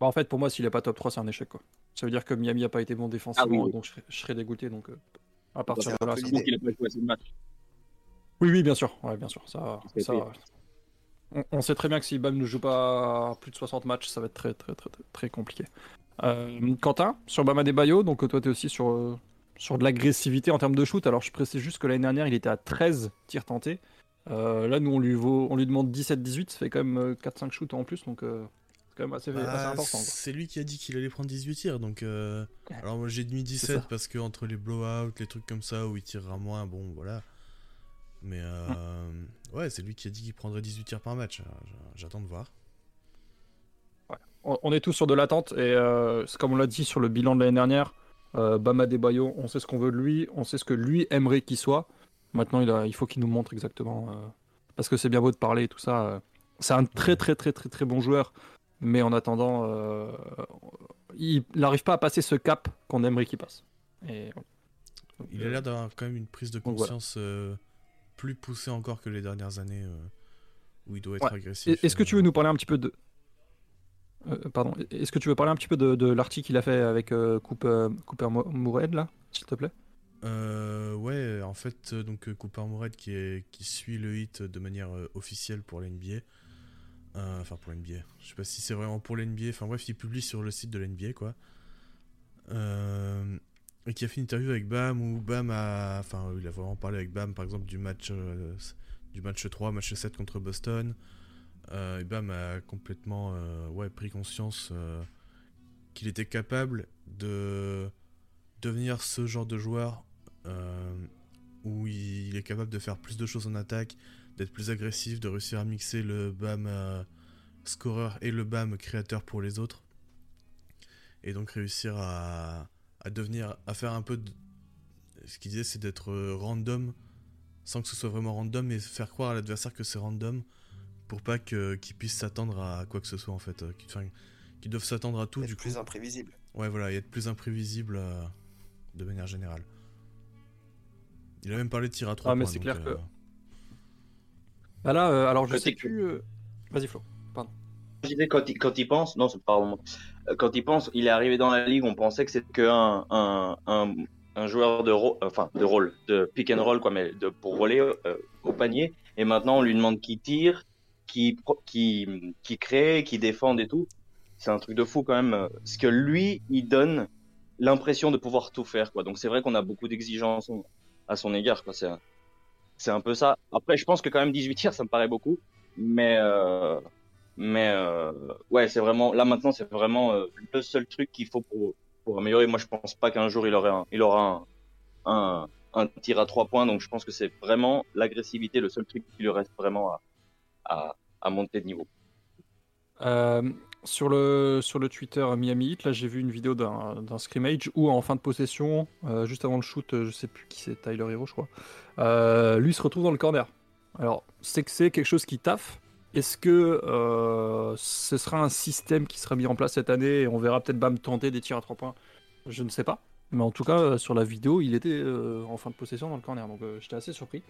Bah, en fait, pour moi, s'il est pas top 3, c'est un échec, quoi. Ça veut dire que Miami a pas été bon défensivement, ah donc je serais, dégoûté, donc euh, à partir de là. C'est qu'il a pas joué assez de matchs. Oui, oui, bien sûr, ouais, bien sûr. Ça, ça on, sait très bien que si Bam ne joue pas plus de 60 matchs, ça va être très, très, très, très, compliqué. Euh, Quentin, sur Bama Bayo, donc toi, tu es aussi sur, euh, sur de l'agressivité en termes de shoot. Alors, je précise juste que l'année dernière, il était à 13 tirs tentés. Euh, là, nous, on lui, vaut, on lui demande 17-18, ça fait quand même 4-5 euh, shoots en plus, donc euh, c'est quand même assez, bah, important. C'est lui qui a dit qu'il allait prendre 18 tirs, donc. Alors, moi j'ai mis 17 parce que entre les blowouts, les trucs comme ça où il tirera moins, bon, voilà. Mais ouais, c'est lui qui a dit qu'il prendrait 18 tirs par match. J'attends de voir. On est tous sur de l'attente, et c'est comme on l'a dit sur le bilan de l'année dernière. Bama Debayo, on sait ce qu'on veut de lui, on sait ce que lui aimerait qu'il soit. Maintenant, il, a, il faut qu'il nous montre exactement. Euh, parce que c'est bien beau de parler et tout ça. Euh, c'est un très, très, très, très, très bon joueur. Mais en attendant, euh, il n'arrive pas à passer ce cap qu'on aimerait qu'il passe. Et, il a l'air d'avoir quand même une prise de conscience plus poussée encore que les dernières années où il doit être agressif. Est-ce que tu veux nous parler un petit peu de. Pardon, est-ce que tu veux parler un petit peu de, l'article qu'il a fait avec Cooper, Cooper Mourhead, là, s'il te plaît? Euh, ouais, en fait, euh, donc euh, Cooper est, qui suit le hit de manière officielle pour l'NBA. enfin, pour l'NBA. Je sais pas si c'est vraiment pour l'NBA. Enfin, bref, il publie sur le site de l'NBA, quoi. et qui a fait une interview avec Bam où Bam a. Enfin, il a vraiment parlé avec Bam, par exemple, du match, du match 3, match 7 contre Boston. Et Bam a complètement ouais, pris conscience qu'il était capable de devenir ce genre de joueur euh, où il est capable de faire plus de choses en attaque, d'être plus agressif, de réussir à mixer le BAM euh, scoreur et le BAM créateur pour les autres. Et donc réussir à, devenir, à faire un peu de... Ce qu'il disait, c'est d'être random, sans que ce soit vraiment random, mais faire croire à l'adversaire que c'est random, pour pas qu'il puisse s'attendre à quoi que ce soit en fait. Qu'ils doivent s'attendre à tout. Être du plus imprévisible. Ouais, voilà, et être plus imprévisible euh, de manière générale. Il a même parlé de tir à 3 ah, mais c'est clair que. Euh, bah là, euh, alors je sais plus. Euh, vas-y, Flo. Pardon. Je disais, quand il, quand il pense, non, c'est pas vraiment. Quand il pense, il est arrivé dans la ligue, on pensait que c'était qu'un un, un, un, joueur de, rôle, enfin, de rôle, de pick and roll, quoi, mais de, pour voler au panier. Et maintenant, on lui demande qui tire, qui, qui, qui crée, qui défend et tout. C'est un truc de fou quand même. Ce que lui, il donne l'impression de pouvoir tout faire, quoi. Donc c'est vrai qu'on a beaucoup d'exigences à son égard. Quoi. C'est, un peu ça. Après, je pense que quand même 18 tirs, ça me paraît beaucoup. Mais, euh, mais euh, ouais, c'est vraiment là maintenant, c'est vraiment euh, le seul truc qu'il faut pour, améliorer. Moi, je pense pas qu'un jour il aurait un, il aura un, un, tir à trois points. Donc, je pense que c'est vraiment l'agressivité, le seul truc qui lui reste vraiment à, à, monter de niveau. sur le, sur le Twitter Miami Heat, là j'ai vu une vidéo d'un d'un scrimmage où en fin de possession, euh, juste avant le shoot, euh, je sais plus qui c'est, Tyler Hero je crois, euh, lui se retrouve dans le corner. Alors c'est que c'est quelque chose qui taffe. Est-ce que euh, ce sera un système qui sera mis en place cette année et on verra peut-être Bam tenter des tirs à 3 points? Je ne sais pas. Mais en tout cas, euh, sur la vidéo, il était euh, en fin de possession dans le corner. Donc euh, j'étais assez surpris.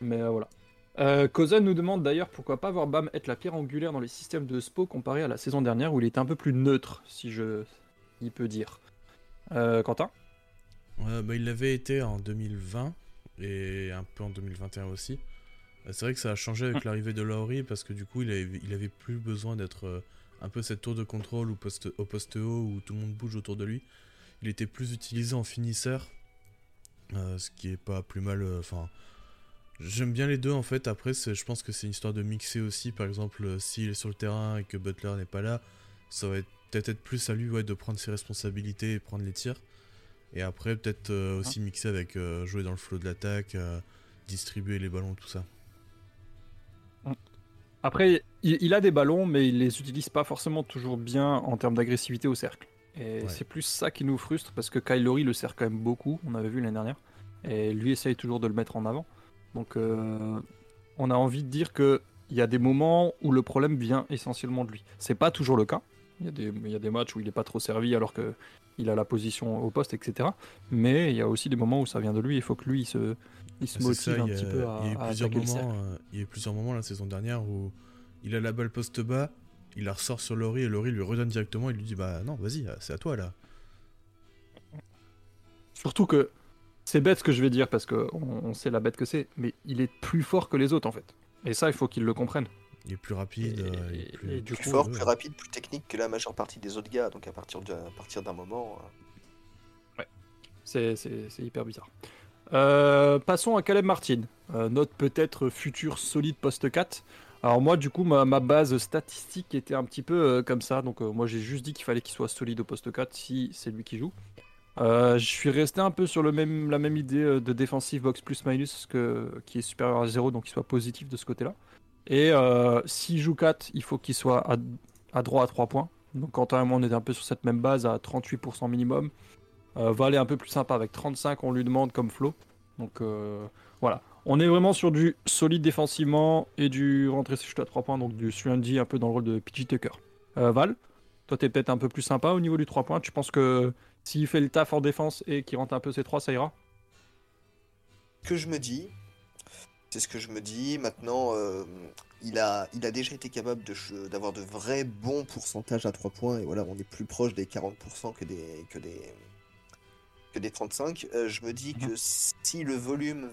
Mais euh, voilà. Euh, Kozan nous demande d'ailleurs pourquoi pas voir Bam être la pierre angulaire dans les systèmes de SPO comparé à la saison dernière où il était un peu plus neutre, si je il peut dire. Euh, Quentin? Ouais, bah, il l'avait été en 2020 et un peu en 2021 aussi. Euh, C'est vrai que ça a changé avec l'arrivée de Lowry parce que du coup, il avait, il avait plus besoin d'être euh, un peu cette tour de contrôle ou poste, au poste haut où tout le monde bouge autour de lui. Il était plus utilisé en finisseur, euh, ce qui est pas plus mal. euh, Enfin, j'aime bien les deux en fait. Après, je pense que c'est une histoire de mixer aussi. Par exemple, euh, s'il est sur le terrain et que Butler n'est pas là, ça va être- peut-être être plus à lui ouais, de prendre ses responsabilités et prendre les tirs. Et après, peut-être euh, aussi mixer avec euh, jouer dans le flow de l'attaque, euh, distribuer les ballons, tout ça. Après, il, il a des ballons, mais il les utilise pas forcément toujours bien en termes d'agressivité au cercle. Et Ouais. c'est plus ça qui nous frustre parce que Kyle Lowry le sert quand même beaucoup, on avait vu l'année dernière. Et lui essaye toujours de le mettre en avant. Donc euh, on a envie de dire que il y a des moments où le problème vient essentiellement de lui. C'est pas toujours le cas. Il y, a des, il y a des matchs où il est pas trop servi alors que il a la position au poste, etc. Mais il y a aussi des moments où ça vient de lui. Il faut que lui il se, il motive ça, un il a, petit peu à, il y a eu à plusieurs moments, euh, il y a eu plusieurs moments la saison dernière où il a la balle poste bas, il la ressort sur Laurie et Laurie lui redonne directement et lui dit bah non vas-y c'est à toi là. Surtout que c'est bête ce que je vais dire parce qu'on on sait la bête que c'est, mais il est plus fort que les autres en fait. Et ça, il faut qu'il le comprenne. Il est plus rapide, Et- euh, il est et- plus, et du Plus coup, fort, ouais. plus rapide, plus technique que la majeure partie des autres gars. Donc à partir de- à partir d'un moment. euh, C'est c'est- c'est hyper bizarre. Euh, passons à Caleb Martin, euh, notre peut-être futur solide poste 4. Alors moi, du coup, ma, ma base statistique était un petit peu euh, comme ça. Donc euh, moi, j'ai juste dit qu'il fallait qu'il soit solide au poste 4 si c'est lui qui joue. Euh, je suis resté un peu sur le même, la même idée euh, de défensive box plus minus que, qui est supérieur à 0, donc qu'il soit positif de ce côté-là. Et euh, s'il joue 4, il faut qu'il soit à, à droit à 3 points. Donc Quentin et moi, on est un peu sur cette même base à 38% minimum. Euh, va aller un peu plus sympa avec 35, on lui demande comme flow. Donc euh, voilà. On est vraiment sur du solide défensivement et du rentrée shoot à 3 points, donc du 3 un peu dans le rôle de PG Tucker. Val, toi t'es peut-être un peu plus sympa au niveau du 3 points. Tu penses que s'il fait le taf en défense et qu'il rentre un peu ses 3, ça ira que je me dis, c'est ce que je me dis. Maintenant, euh, il, a, déjà été capable d'avoir de vrais bons pourcentages à 3 points. Et voilà, on est plus proche des 40% que des, que des, que des 35. Euh, je me dis que si le volume,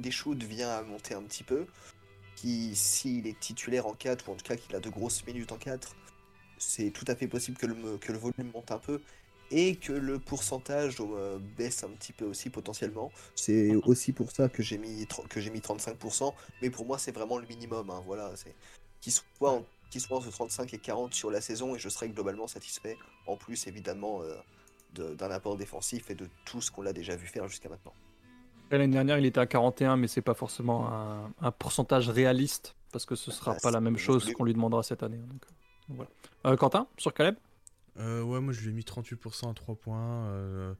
des shoots vient à monter un petit peu, s'il est titulaire en 4, ou en tout cas qu'il a de grosses minutes en 4, c'est tout à fait possible que le, que le volume monte un peu. Et que le pourcentage euh, baisse un petit peu aussi potentiellement. C'est aussi pour ça que j'ai mis, que j'ai mis 35%, mais pour moi c'est vraiment le minimum. hein, voilà, c'est qu'il soit, en- qu'il soit entre 35 et 40 sur la saison et je serai globalement satisfait. En plus évidemment euh, de- d'un apport défensif et de tout ce qu'on l'a déjà vu faire jusqu'à maintenant. L'année dernière, il était à 41, mais c'est pas forcément un, un pourcentage réaliste parce que ce sera Ah, pas la même chose qu'on lui demandera cette année. donc voilà. Euh, Quentin, sur Caleb? Euh, ouais, moi je lui ai mis 38% à 3 points. euh,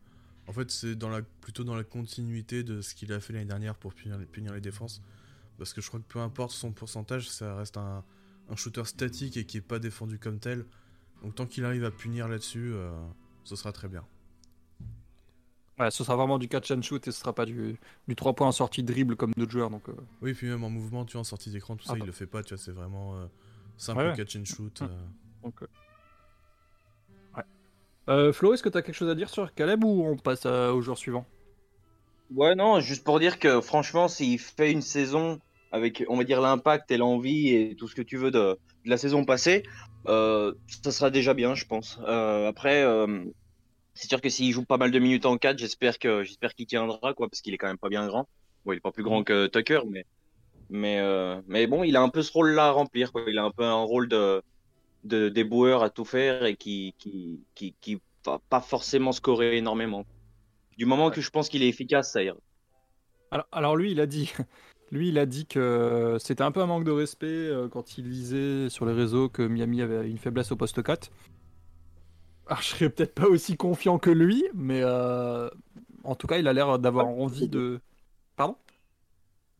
en fait, c'est dans la, plutôt dans la continuité de ce qu'il a fait l'année dernière pour punir, les- punir les défenses. Parce que je crois que peu importe son pourcentage, ça reste un, un shooter statique et qui est pas défendu comme tel. Donc tant qu'il arrive à punir là-dessus, euh, ce sera très bien. Ouais, ce sera vraiment du catch and shoot et ce sera pas du, du 3 points en sortie de dribble comme d'autres joueurs. Donc, euh, Oui, puis même en mouvement, tu vois, en sortie d'écran, tout ça, Ah il bah. le fait pas, tu vois, c'est vraiment euh, simple Ouais, ouais. catch and shoot. Donc. Euh, Flo, est-ce que tu as quelque chose à dire sur Caleb ou on passe au joueur suivant? Ouais, non, juste pour dire que franchement, s'il fait une saison avec, on va dire, l'impact et l'envie et tout ce que tu veux de, la saison passée, euh, ça sera déjà bien, je pense. Euh, après, c'est sûr que s'il joue pas mal de minutes en 4, j'espère j'espère qu'il tiendra, quoi, parce qu'il est quand même pas bien grand. Bon, il est pas plus grand que Tucker, mais mais bon, il a un peu ce rôle-là à remplir. Il a un peu un rôle de de à tout faire et qui qui qui pas forcément scorer énormément. Du moment que je pense qu'il est efficace, ça ira. alors, alors lui, il a dit, Lui, il a dit que c'était un peu un manque de respect euh, quand il disait sur les réseaux que Miami avait une faiblesse au poste 4. Alors, je serais peut-être pas aussi confiant que lui, mais euh, en tout cas, il a l'air d'avoir envie de. Pardon?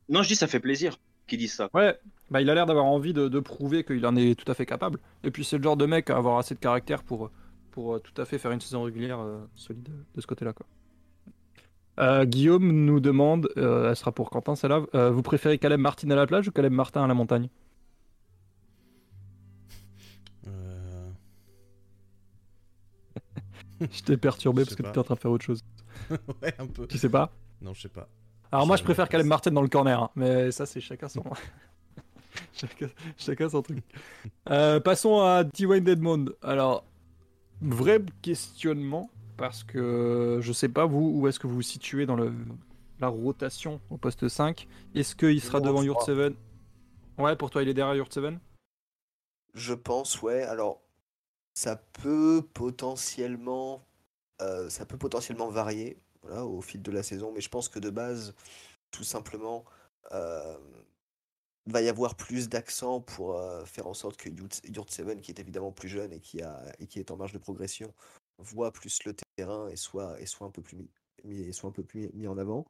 Non, je dis ça fait plaisir qu'ils disent ça. Ouais, bah, il a l'air d'avoir envie de, de prouver qu'il en est tout à fait capable. Et puis, c'est le genre de mec à avoir assez de caractère pour, pour euh, tout à fait faire une saison régulière euh, solide de ce côté-là. Quoi. Euh, Guillaume nous demande, euh, elle sera pour Quentin celle-là, euh, vous préférez Caleb Martin à la plage ou Caleb Martin à la montagne? Euh, Je t'ai perturbé parce que tu es en train de faire autre chose. ouais, un peu. Tu sais pas? Non, je sais pas. Alors moi je préfère Caleb Martin dans le corner, hein, mais ça c'est chacun son... chacun, chacun son truc. Euh, passons à Dwayne Dedmond. Alors, vrai questionnement, parce que je sais pas vous, où est-ce que vous vous situez dans le, la rotation au poste 5. Est-ce qu'il sera devant. Yurt 7 Ouais, pour toi il est derrière Yurt 7 Je pense, ouais. Alors, ça peut potentiellement, euh, ça peut potentiellement varier voilà, au fil de la saison, mais je pense que de base, tout simplement, euh, va y avoir plus d'accent pour euh, faire en sorte que Yurt Seven, qui est évidemment plus jeune et qui, a, et qui est en marge de progression, voit plus le terrain et soit, et soit un peu plus mis, soit un peu plus mis en avant.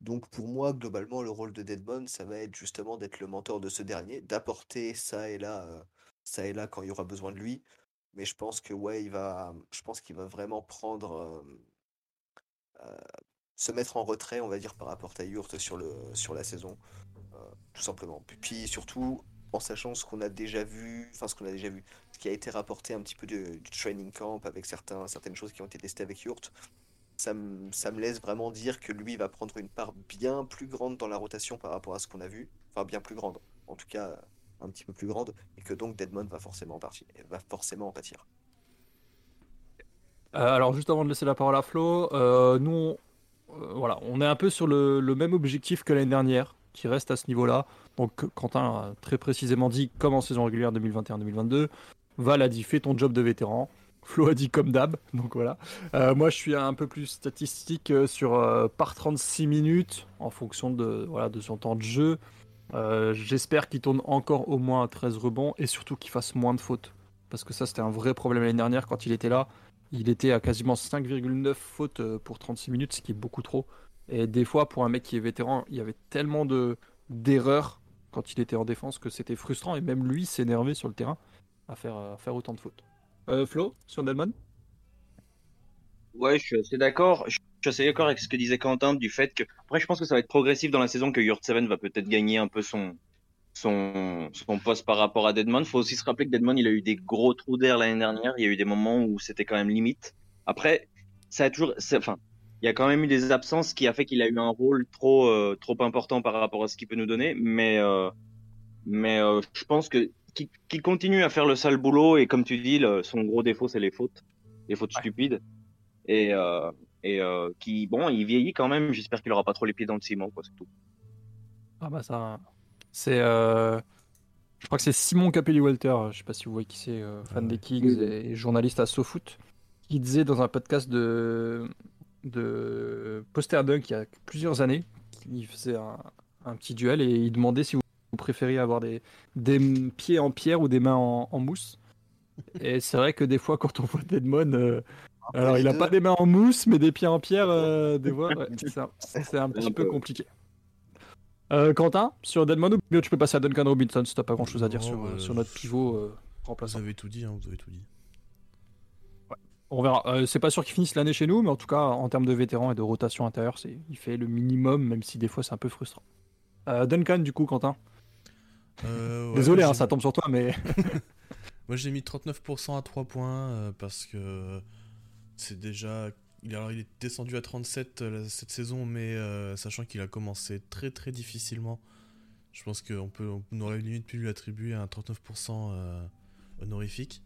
Donc pour moi, globalement, le rôle de Deadbone, ça va être justement d'être le mentor de ce dernier, d'apporter ça et là, euh, ça et là quand il y aura besoin de lui. Mais je pense que ouais, il va, je pense qu'il va vraiment prendre, euh, se mettre en retrait, on va dire, par rapport à Yurt sur le, sur la saison, tout simplement. Puis, surtout en sachant ce qu'on a déjà vu, enfin ce qu'on a déjà vu, ce qui a été rapporté un petit peu de- du training camp avec certains, certaines choses qui ont été testées avec Yurt. Ça me, ça me laisse vraiment dire que lui va prendre une part bien plus grande dans la rotation par rapport à ce qu'on a vu. Enfin, bien plus grande. En tout cas, un petit peu plus grande. Et que donc Deadmon va forcément en partir, va forcément en pâtir. Euh, alors juste avant de laisser la parole à Flo, euh, nous, on, euh, voilà, on est un peu sur le même objectif que l'année dernière, qui reste à ce niveau-là. Donc Quentin a très précisément dit, comme en saison régulière 2021-2022, Val a dit fais ton job de vétéran. Flo a dit comme d'hab, donc voilà. Euh, moi, je suis un peu plus statistique euh, sur euh, par 36 minutes, en fonction de, voilà, de son temps de jeu. J'espère qu'il tourne encore au moins à 13 rebonds et surtout qu'il fasse moins de fautes. Parce que ça, c'était un vrai problème l'année dernière quand il était là. Il était à quasiment 5,9 fautes pour 36 minutes, ce qui est beaucoup trop. Et des fois, pour un mec qui est vétéran, il y avait tellement de d'erreurs quand il était en défense que c'était frustrant. Et même lui s'énervait sur le terrain à faire, faire autant de fautes. Euh, Flo, sur Delmon Ouais, je suis assez d'accord. Je suis assez d'accord avec ce que disait Quentin du fait que, après, je pense que ça va être progressif dans la saison que Yurt 7 va peut-être gagner un peu son, son, son poste par rapport à Deadmon. Faut aussi se rappeler que Deadmon, il a eu des gros trous d'air l'année dernière. Il y a eu des moments où c'était quand même limite. Après, ça a toujours, enfin, il y a quand même eu des absences qui a fait qu'il a eu un rôle trop, euh, trop important par rapport à ce qu'il peut nous donner. Mais, euh, mais euh, je pense que qu'il continue à faire le sale boulot et comme tu dis, le- son gros défaut, c'est les fautes, les fautes stupides. Et, euh, et euh, qui, bon, il vieillit quand même. J'espère qu'il aura pas trop les pieds dans le ciment, quoi, c'est tout. Ah bah ça. C'est. euh, Je crois que c'est Simon Capelli-Walter, je sais pas si vous voyez qui c'est, euh, fan des Kings et journaliste à SoFoot, qui disait dans un podcast de, de Poster Dunk il y a plusieurs années, il faisait un, un petit duel et il demandait si vous, préfériez avoir des, des pieds en pierre ou des mains en, en mousse. Et c'est vrai que des fois, quand on voit Deadmon, euh, alors il a deux. pas des mains en mousse, mais des pieds en pierre, euh, des fois, ouais, c'est un, petit peu compliqué. Euh, Quentin, sur Deadmon ou bien tu peux passer à Duncan Robinson si t'as pas grand chose à dire Non, sur, sur notre pivot euh, Vous remplaçant. avez tout dit, hein, vous avez tout dit. On verra. Euh, c'est pas sûr qu'il finisse l'année chez nous, mais en tout cas, en termes de vétéran et de rotation intérieure, c'est, il fait le minimum, même si des fois c'est un peu frustrant. Euh, Duncan, du coup, Quentin. Euh, ouais, Désolé, hein, ça tombe sur toi, mais Moi j'ai mis 39% à 3 points parce que c'est déjà. Il, alors, il est descendu à 37 euh, la- cette saison, mais sachant qu'il a commencé très très difficilement, je pense qu'on peut, on aurait limite pu lui attribuer un 39% euh, honorifique.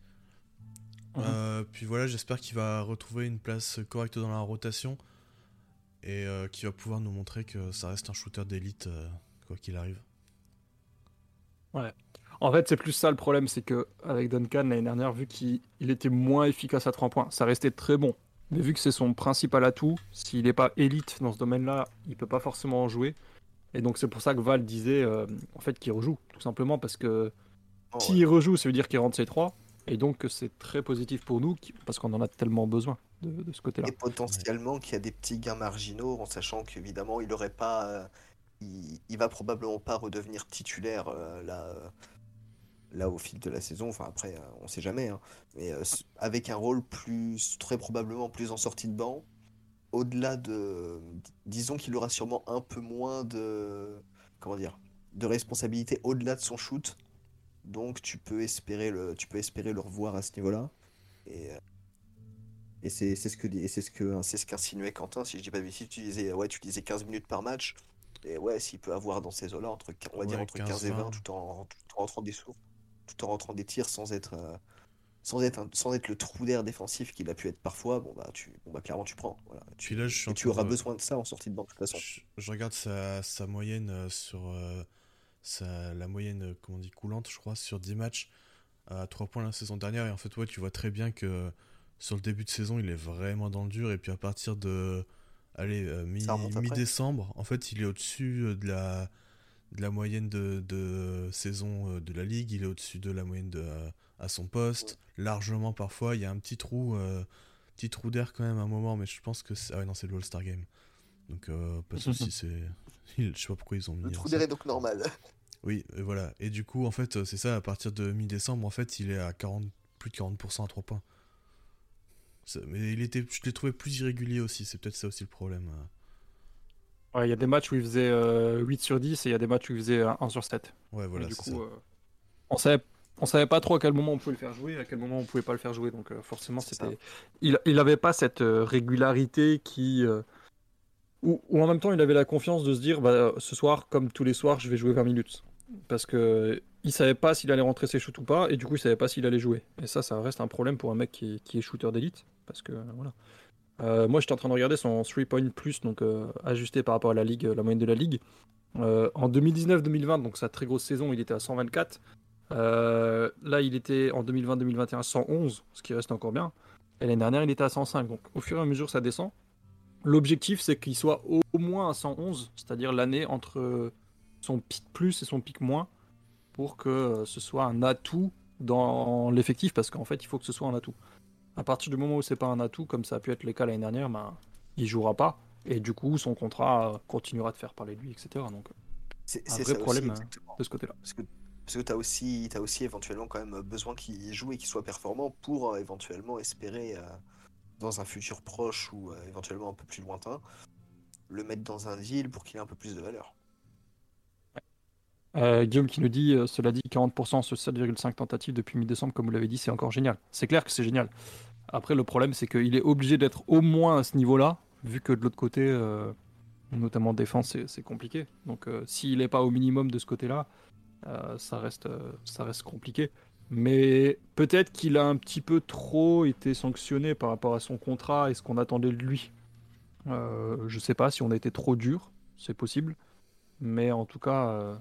Euh, puis voilà, j'espère qu'il va retrouver une place correcte dans la rotation et euh, qu'il va pouvoir nous montrer que ça reste un shooter d'élite euh, quoi qu'il arrive. en fait, c'est plus ça le problème, c'est que avec Duncan l'année dernière, vu qu'il il était moins efficace à 3 points, ça restait très bon. Mais vu que c'est son principal atout, s'il n'est pas élite dans ce domaine-là, il peut pas forcément en jouer. Et donc c'est pour ça que Val disait euh, en fait qu'il rejoue, tout simplement parce que Oh, s'il ouais. rejoue, ça veut dire qu'il rentre ses trois. Et donc c'est très positif pour nous parce qu'on en a tellement besoin de, ce côté-là. Et potentiellement qu'il y a des petits gains marginaux, en sachant qu'évidemment, il aurait pas. euh, il, va probablement pas redevenir titulaire euh, là, euh, là au fil de la saison. Enfin, après, on sait jamais. hein. Mais avec un rôle plus. très probablement plus en sortie de banc, au-delà de. Disons qu'il aura sûrement un peu moins de. Comment dire De responsabilité au-delà de son shoot. Donc, tu peux espérer le, tu peux espérer le revoir à ce niveau-là. Et. euh, et c'est c'est ce que c'est ce que c'est ce qu'insinuait Quentin si je dis pas de bêtises tu disais ouais tu disais 15 minutes par match et ouais s'il peut avoir dans ces eaux-là entre on va dire entre 15 et 20 15-20. tout en tout en rentrant des sourds tout en rentrant des tirs sans être euh, sans être un- sans être le trou d'air défensif qu'il a pu être parfois bon bah tu bon bah clairement tu prends voilà tu, là, je et tu auras de- besoin de ça en sortie de banc de toute façon Je, je regarde sa, sa moyenne euh, sur euh, la moyenne, euh, comment on dit, coulante, je crois, sur 10 matchs à 3 points la saison dernière. Et en fait, ouais, tu vois très bien que sur le début de saison, il est vraiment dans le dur. Et puis à partir de allez, euh, mi- mi-décembre, en fait, il est au-dessus euh, de la, de la moyenne de, de saison de la ligue. Il est au-dessus de la moyenne de, à son poste. Largement parfois. Il y a un petit trou, euh, petit trou d'air quand même à un moment. Mais je pense que c'est. Ah ouais, non, c'est le All-Star Game. Donc, euh, pas de soucis, c'est. Je sais pas pourquoi ils ont mis. le euh, trou d'air est donc normal Oui, et voilà. Et du coup, en fait, euh, c'est ça, à partir de mi-décembre, en fait, il est à 40, plus de 40% à 3 points. Mais il était, je l'ai trouvé plus irrégulier aussi, c'est peut-être ça aussi le problème. euh. Ouais, il y a des matchs où il faisait euh, 8 sur 10 et il y a des matchs où il faisait euh, 1 sur 7. Ouais, voilà, Et du coup, ça. euh, on savait, on savait pas trop à quel moment on pouvait le faire jouer, à quel moment on pouvait pas le faire jouer. Donc euh, forcément, c'était, il, il avait pas cette euh, régularité qui, euh, ou, ou en même temps, il avait la confiance de se dire, bah, ce soir, comme tous les soirs, je vais jouer 20 minutes, parce que il savait pas s'il allait rentrer ses shoots ou pas, et du coup, il savait pas s'il allait jouer. Et ça, ça reste un problème pour un mec qui, est shooter d'élite, parce que voilà. Euh, moi, j'étais en train de regarder son 3 point plus, donc euh, ajusté par rapport à la ligue, la moyenne de la ligue. Euh, en 2019-2020, donc sa très grosse saison, il était à 124. Euh, là, il était en 2020-2021 à 111, ce qui reste encore bien. Et l'année dernière, il était à 105. Donc, au fur et à mesure, ça descend. L'objectif, c'est qu'il soit au moins à 111, c'est-à-dire l'année entre son pic plus et son pic moins, pour que euh, ce soit un atout dans l'effectif, parce qu'en fait, il faut que ce soit un atout. À partir du moment où c'est pas un atout, comme ça a pu être le cas l'année dernière, ben, il jouera pas. Et du coup, son contrat euh, continuera de faire parler de lui, etc. Donc, c'est un vrai aussi, problème, exactement. de ce côté-là. Parce que, parce que tu as aussi, t'as aussi éventuellement quand même besoin qu'il joue et qu'il soit performant pour euh, éventuellement espérer, euh, dans un futur proche ou euh, éventuellement un peu plus lointain, le mettre dans un deal pour qu'il ait un peu plus de valeur. Euh, Guillaume qui nous dit, euh, cela dit, 40% sur 7,5 tentatives depuis mi-décembre, comme vous l'avez dit, c'est encore génial. C'est clair que c'est génial. Après, le problème, c'est qu'il est obligé d'être au moins à ce niveau-là, vu que de l'autre côté, notamment en défense, c'est- compliqué. Donc, s'il n'est pas au minimum de ce côté-là, ça, ça reste compliqué. Mais peut-être qu'il a un petit peu trop été sanctionné par rapport à son contrat et ce qu'on attendait de lui. Euh, je sais pas si on a été trop dur, c'est possible. Mais en tout cas, euh,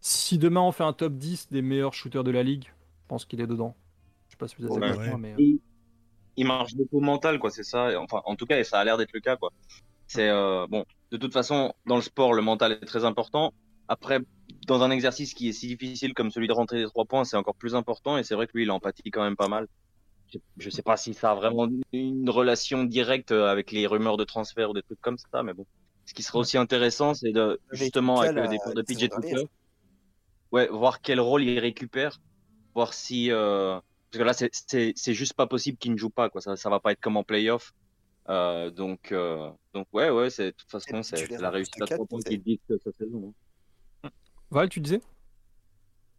si demain on fait un top 10 des meilleurs shooters de la ligue, je pense qu'il est dedans. Je sais pas si vous êtes d'accord mais. euh, il, il marche beaucoup mental, quoi, c'est ça. Enfin, en tout cas, et ça a l'air d'être le cas, quoi. C'est euh, bon. De toute façon, dans le sport, le mental est très important. Après, dans un exercice qui est si difficile comme celui de rentrer des trois points, c'est encore plus important. Et c'est vrai que lui, il empathie quand même pas mal. Je, je sais pas si ça a vraiment une relation directe avec les rumeurs de transfert ou des trucs comme ça, mais bon. Ce qui serait aussi intéressant, c'est de justement avec le départ de la PJ. Tucker, ouais, voir quel rôle il récupère, voir si euh, parce que là c'est c'est juste pas possible qu'il ne joue pas quoi, ça ça va pas être comme en playoff. Euh, donc euh, donc ouais ouais c'est de toute façon c'est la réussite à trois points qui dicte sa saison. hein. Val, tu disais?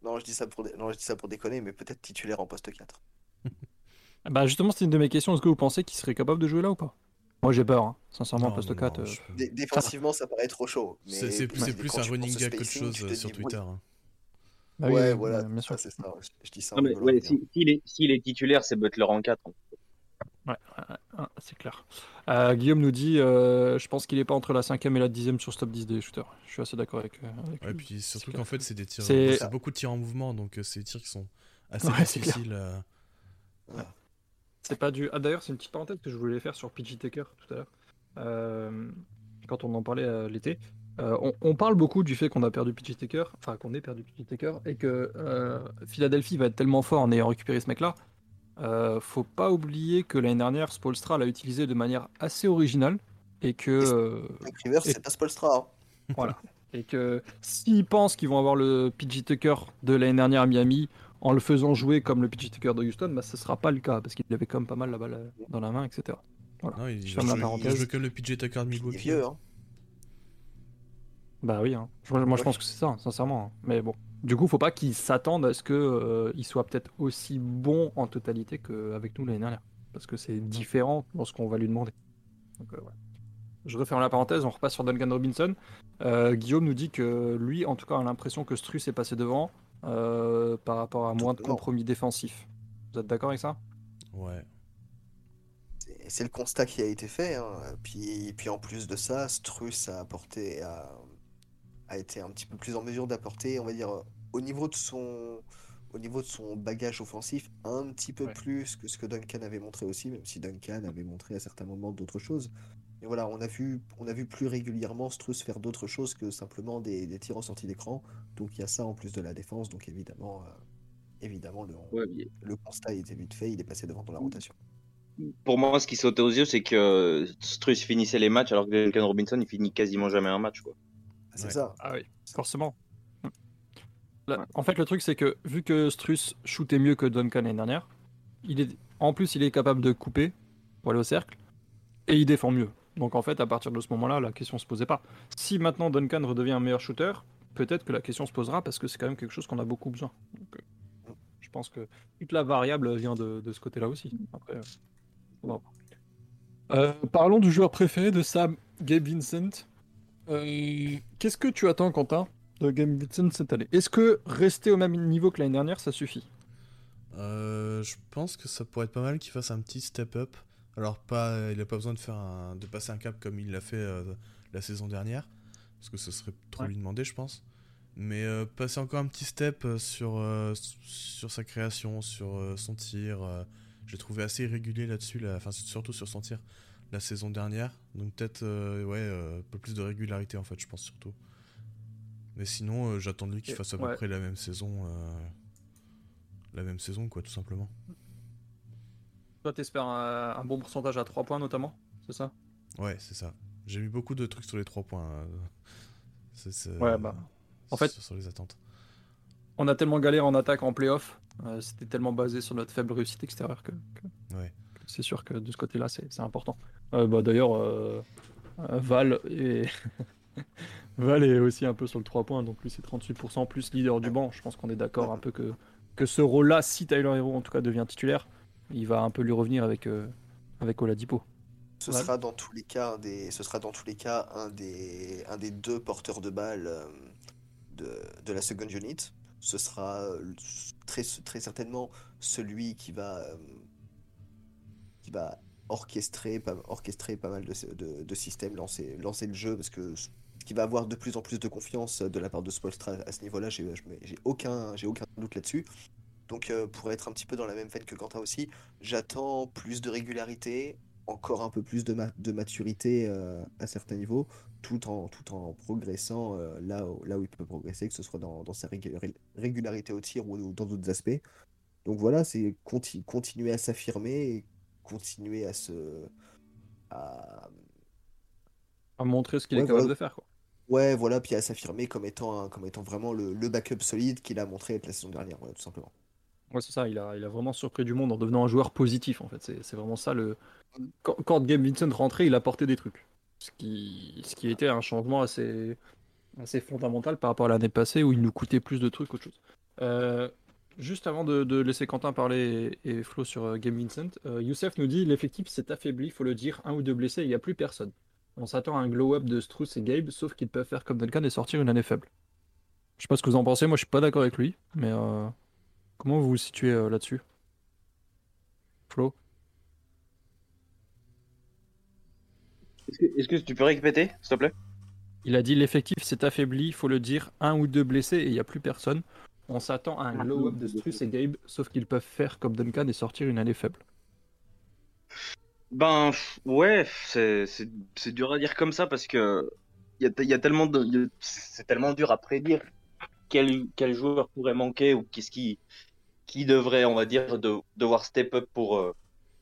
Non, je dis ça pour, dé- non, je dis ça pour déconner, mais peut-être titulaire en poste 4. Bah justement, c'est une de mes questions. Est-ce que vous pensez qu'il serait capable de jouer là ou pas? Moi, j'ai peur. hein. Sincèrement, Non, poste non, 4. non, euh, défensivement, ça paraît trop chaud. mais C'est plus un running gag qu'autre chose euh, sur dis, oui. Twitter. hein. bah oui, ouais, oui, voilà, bien sûr. ça, c'est ça. Je dis ça. Non, mais rigolant, ouais, mais, si- s'il est s'il est titulaire, c'est Butler en 4. Ouais, ouais, ouais, c'est clair. Euh, Guillaume nous dit euh, Je pense qu'il est pas entre la 5 et la 10 sur ce top 10 des shooters. Je suis assez d'accord avec, euh, avec Ouais, lui. puis surtout C'est qu'en fait, c'est des tirs. C'est- beaucoup de tirs en mouvement, donc c'est des tirs qui sont assez Ouais, difficiles. C'est pas du. Ah, d'ailleurs, c'est une petite parenthèse que je voulais faire sur PG Tucker tout à l'heure. Euh, quand on en parlait l'été. Euh, on, on parle beaucoup du fait qu'on a perdu PJ Tucker, enfin qu'on ait perdu PJ Tucker, et que euh, Philadelphie va être tellement fort en ayant récupéré ce mec-là. Euh, faut pas oublier que l'année dernière, Spolstra l'a utilisé de manière assez originale, et que euh, Et- c'est pas Spolstra. hein. voilà, et que s'ils pensent qu'ils vont avoir le PJ Tucker de l'année dernière à Miami en le faisant jouer comme le PJ Tucker de Houston, bah ce sera pas le cas parce qu'il avait quand même pas mal la balle euh, dans la main, etc. Non, il, Je ferme la il parenthèse. joue comme le PJ Tucker de Il est Milwaukee. vieux. Hein. Bah oui, hein. Moi je pense que c'est ça, sincèrement. hein. Mais bon, du coup, faut pas qu'ils s'attendent à ce que euh, il soit peut-être aussi bon en totalité qu'avec nous l'année dernière, parce que c'est différent lorsqu'on va lui demander. Donc, euh, ouais. Je referme la parenthèse, on repasse sur Duncan Robinson. Euh, Guillaume nous dit que lui, en tout cas, a l'impression que Strus est passé devant euh, par rapport à moins de compromis défensifs. Vous êtes d'accord avec ça? Ouais. C'est- C'est le constat qui a été fait. hein. Puis, puis en plus de ça, Struss a apporté, a, a été un petit peu plus en mesure d'apporter, on va dire, au niveau de son, au niveau de son bagage offensif, un petit peu Ouais. plus que ce que Duncan avait montré aussi, même si Duncan avait montré à certains moments d'autres choses. Mais voilà, on a vu, on a vu plus régulièrement Struss faire d'autres choses que simplement des, des tirs en sortie d'écran. Donc il y a ça en plus de la défense. Donc évidemment, euh, évidemment le, Ouais, le constat été vite fait. Il est passé devant dans la rotation. Pour moi, ce qui sautait aux yeux, c'est que Struss finissait les matchs alors que Duncan Robinson, il finit quasiment jamais un match. Quoi. C'est Ouais. ça. Ah oui, forcément. Là, En fait, le truc, c'est que vu que Struss shootait mieux que Duncan l'année dernière, il est... en plus, il est capable de couper pour aller au cercle et il défend mieux. Donc, en fait, à partir de ce moment-là, la question se posait pas. Si maintenant Duncan redevient un meilleur shooter, peut-être que la question se posera parce que c'est quand même quelque chose qu'on a beaucoup besoin. Donc, euh, je pense que toute la variable vient de, de ce côté-là aussi. Après, euh. Euh, parlons du joueur préféré de Sam, Gabe Vincent. Euh, Qu'est-ce que tu attends, Quentin, de Gabe Vincent cette année? Est-ce que rester au même niveau que l'année dernière, ça suffit? Euh, je pense que ça pourrait être pas mal qu'il fasse un petit step up. Alors pas, il a pas besoin de faire un- de passer un cap comme il l'a fait euh, la saison dernière, parce que ce serait trop Ouais. lui demander, je pense. Mais euh, passer encore un petit step sur euh, sur sa création, sur euh, son tir. euh, J'ai trouvé assez irrégulier là-dessus, là, enfin surtout sur son tir la saison dernière. Donc peut-être euh, ouais euh, un peu plus de régularité en fait, je pense surtout. Mais sinon, euh, j'attends de lui qu'il fasse à peu ouais. près la même saison, la même saison quoi, tout simplement. Toi, t'espères un, un bon pourcentage à 3 points, notamment C'est ça? Ouais, c'est ça. J'ai mis beaucoup de trucs sur les trois points. euh, c'est- c'est- Ouais, bah, en fait- sur, les attentes. On a tellement galéré en attaque en playoff, c'était tellement basé sur notre faible réussite extérieure que, que- Ouais. C'est sûr que de ce côté-là, c'est important. Euh, bah, D'ailleurs, euh, euh, Val, est... Val est aussi un peu sur le 3 points, donc lui c'est 38% plus leader du banc. Je pense qu'on est d'accord un peu que, que ce rôle-là, si Tyler Hero en tout cas devient titulaire, il va un peu lui revenir avec, euh, avec Oladipo. Ce sera dans tous les cas un des, ce sera dans tous les cas un des, un des deux porteurs de balles euh, de, de la second unit. Ce sera très, très certainement celui qui va, va orchestrer, pas, orchestrer pas mal de, de, systèmes, lancer, lancer le jeu, parce que qui va avoir de plus en plus de confiance de la part de Spolstra à ce niveau-là, j'ai aucun, aucun doute là-dessus. Donc euh, pour être un petit peu dans la même veine que Quentin aussi, j'attends plus de régularité, encore un peu plus de, ma- de maturité euh, à certains niveaux, tout en, tout en progressant euh, là, où, là où il peut progresser, que ce soit dans, dans sa régula- régularité au tir ou, dans d'autres aspects. Donc voilà, c'est conti- continuer à s'affirmer et continuer à se... à- À montrer ce qu'il Ouais, est capable voilà. de faire. Quoi. Ouais, voilà, puis à s'affirmer comme étant, comme étant vraiment le, le backup solide qu'il a montré être la saison dernière, voilà, tout simplement. Ouais, c'est ça, il a, il a vraiment surpris du monde en devenant un joueur positif en fait. C'est c'est vraiment ça le. Quand, quand Gabe Vincent rentrait, il apportait des trucs. Ce qui, ce qui était un changement assez, assez fondamental par rapport à l'année passée où il nous coûtait plus de trucs qu'autre chose. Euh, juste avant de, de laisser Quentin parler et, et Flo sur euh, Gabe Vincent, euh, Youssef nous dit l'effectif s'est affaibli, il faut le dire, un ou deux blessés, il n'y a plus personne. On s'attend à un glow-up de Struss et Gabe, sauf qu'ils peuvent faire comme Duncan et sortir une année faible. Je sais pas ce que vous en pensez, moi je suis pas d'accord avec lui, mais euh, comment vous vous situez euh, là-dessus? Flo? Est-ce que, est-ce que tu peux répéter, s'il te plaît? Il a dit l'effectif s'est affaibli, il faut le dire, un ou deux blessés et il n'y a plus personne. On s'attend à un glow-up de Struss et Gabe, sauf qu'ils peuvent faire comme Duncan et sortir une année faible. Ben ouais, c'est dur à dire comme ça parce que il y a, y a tellement de, c'est tellement dur à prédire quel, quel joueur pourrait manquer ou qu'est-ce qui, qui devrait, on va dire, de, devoir step up pour, euh,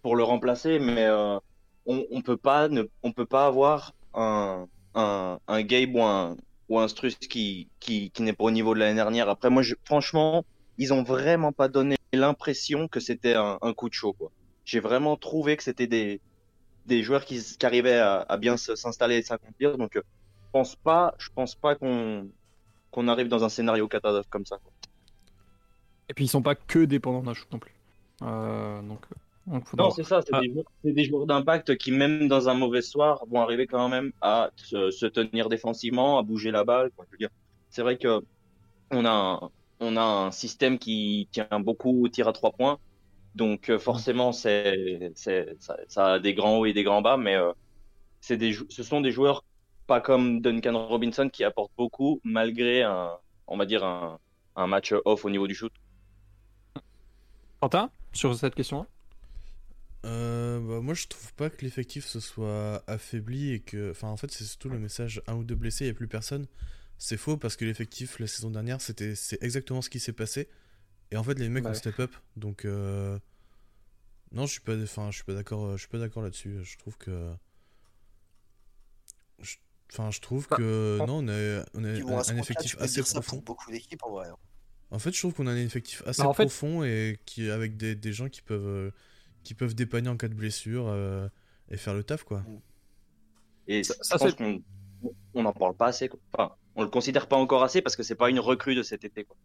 pour le remplacer, mais euh, on, on peut pas ne, on peut pas avoir un, un, un Gabe ou un, ou un Struss qui, qui, qui n'est pas au niveau de l'année dernière. Après, moi, je, franchement, ils ont vraiment pas donné l'impression que c'était un, un coup de chaud. J'ai vraiment trouvé que c'était des, des joueurs qui, qui arrivaient à, à bien s'installer et s'accomplir. Donc, euh, je pense pas, je pense pas qu'on qu'on arrive dans un scénario catastrophe comme ça. Quoi. Et puis ils sont pas que dépendants d'un shoot non plus. Euh, donc, donc faudra... Non, c'est ça, c'est Ah. des, des joueurs d'impact qui, même dans un mauvais soir, vont arriver quand même à se, se tenir défensivement, à bouger la balle. C'est vrai que on a un, on a un système qui tient beaucoup au tir à trois points. Donc euh, forcément, c'est, c'est, ça, ça a des grands hauts et des grands bas, mais euh, c'est des, ce sont des joueurs pas comme Duncan Robinson qui apportent beaucoup malgré un, on va dire un, un match off au niveau du shoot. Quentin, sur cette question-là? Euh, bah, moi, je trouve pas que l'effectif se soit affaibli et que. Enfin, en fait, c'est surtout le message un ou deux blessés, il n'y a plus personne. C'est faux parce que l'effectif la saison dernière, c'était c'est exactement ce qui s'est passé. Et en fait, les mecs Bah ont step up. Donc, euh, non, je suis pas, enfin, je suis pas d'accord, je suis pas d'accord là-dessus. Je trouve que. je- Enfin, je trouve Bah, que en- non, on a, on a Puis bon, à un, effectif assez profond. beaucoup d'équipes en vrai. hein. En fait, je trouve qu'on a un effectif assez Bah, en fait- profond et qui avec des, des gens qui peuvent euh, qui peuvent dépanner en cas de blessure euh, et faire le taf quoi. Et Ça- je ça, pense c'est- qu'on on n'en parle pas assez. Quoi. Enfin, on le considère pas encore assez parce que c'est pas une recrue de cet été. Quoi.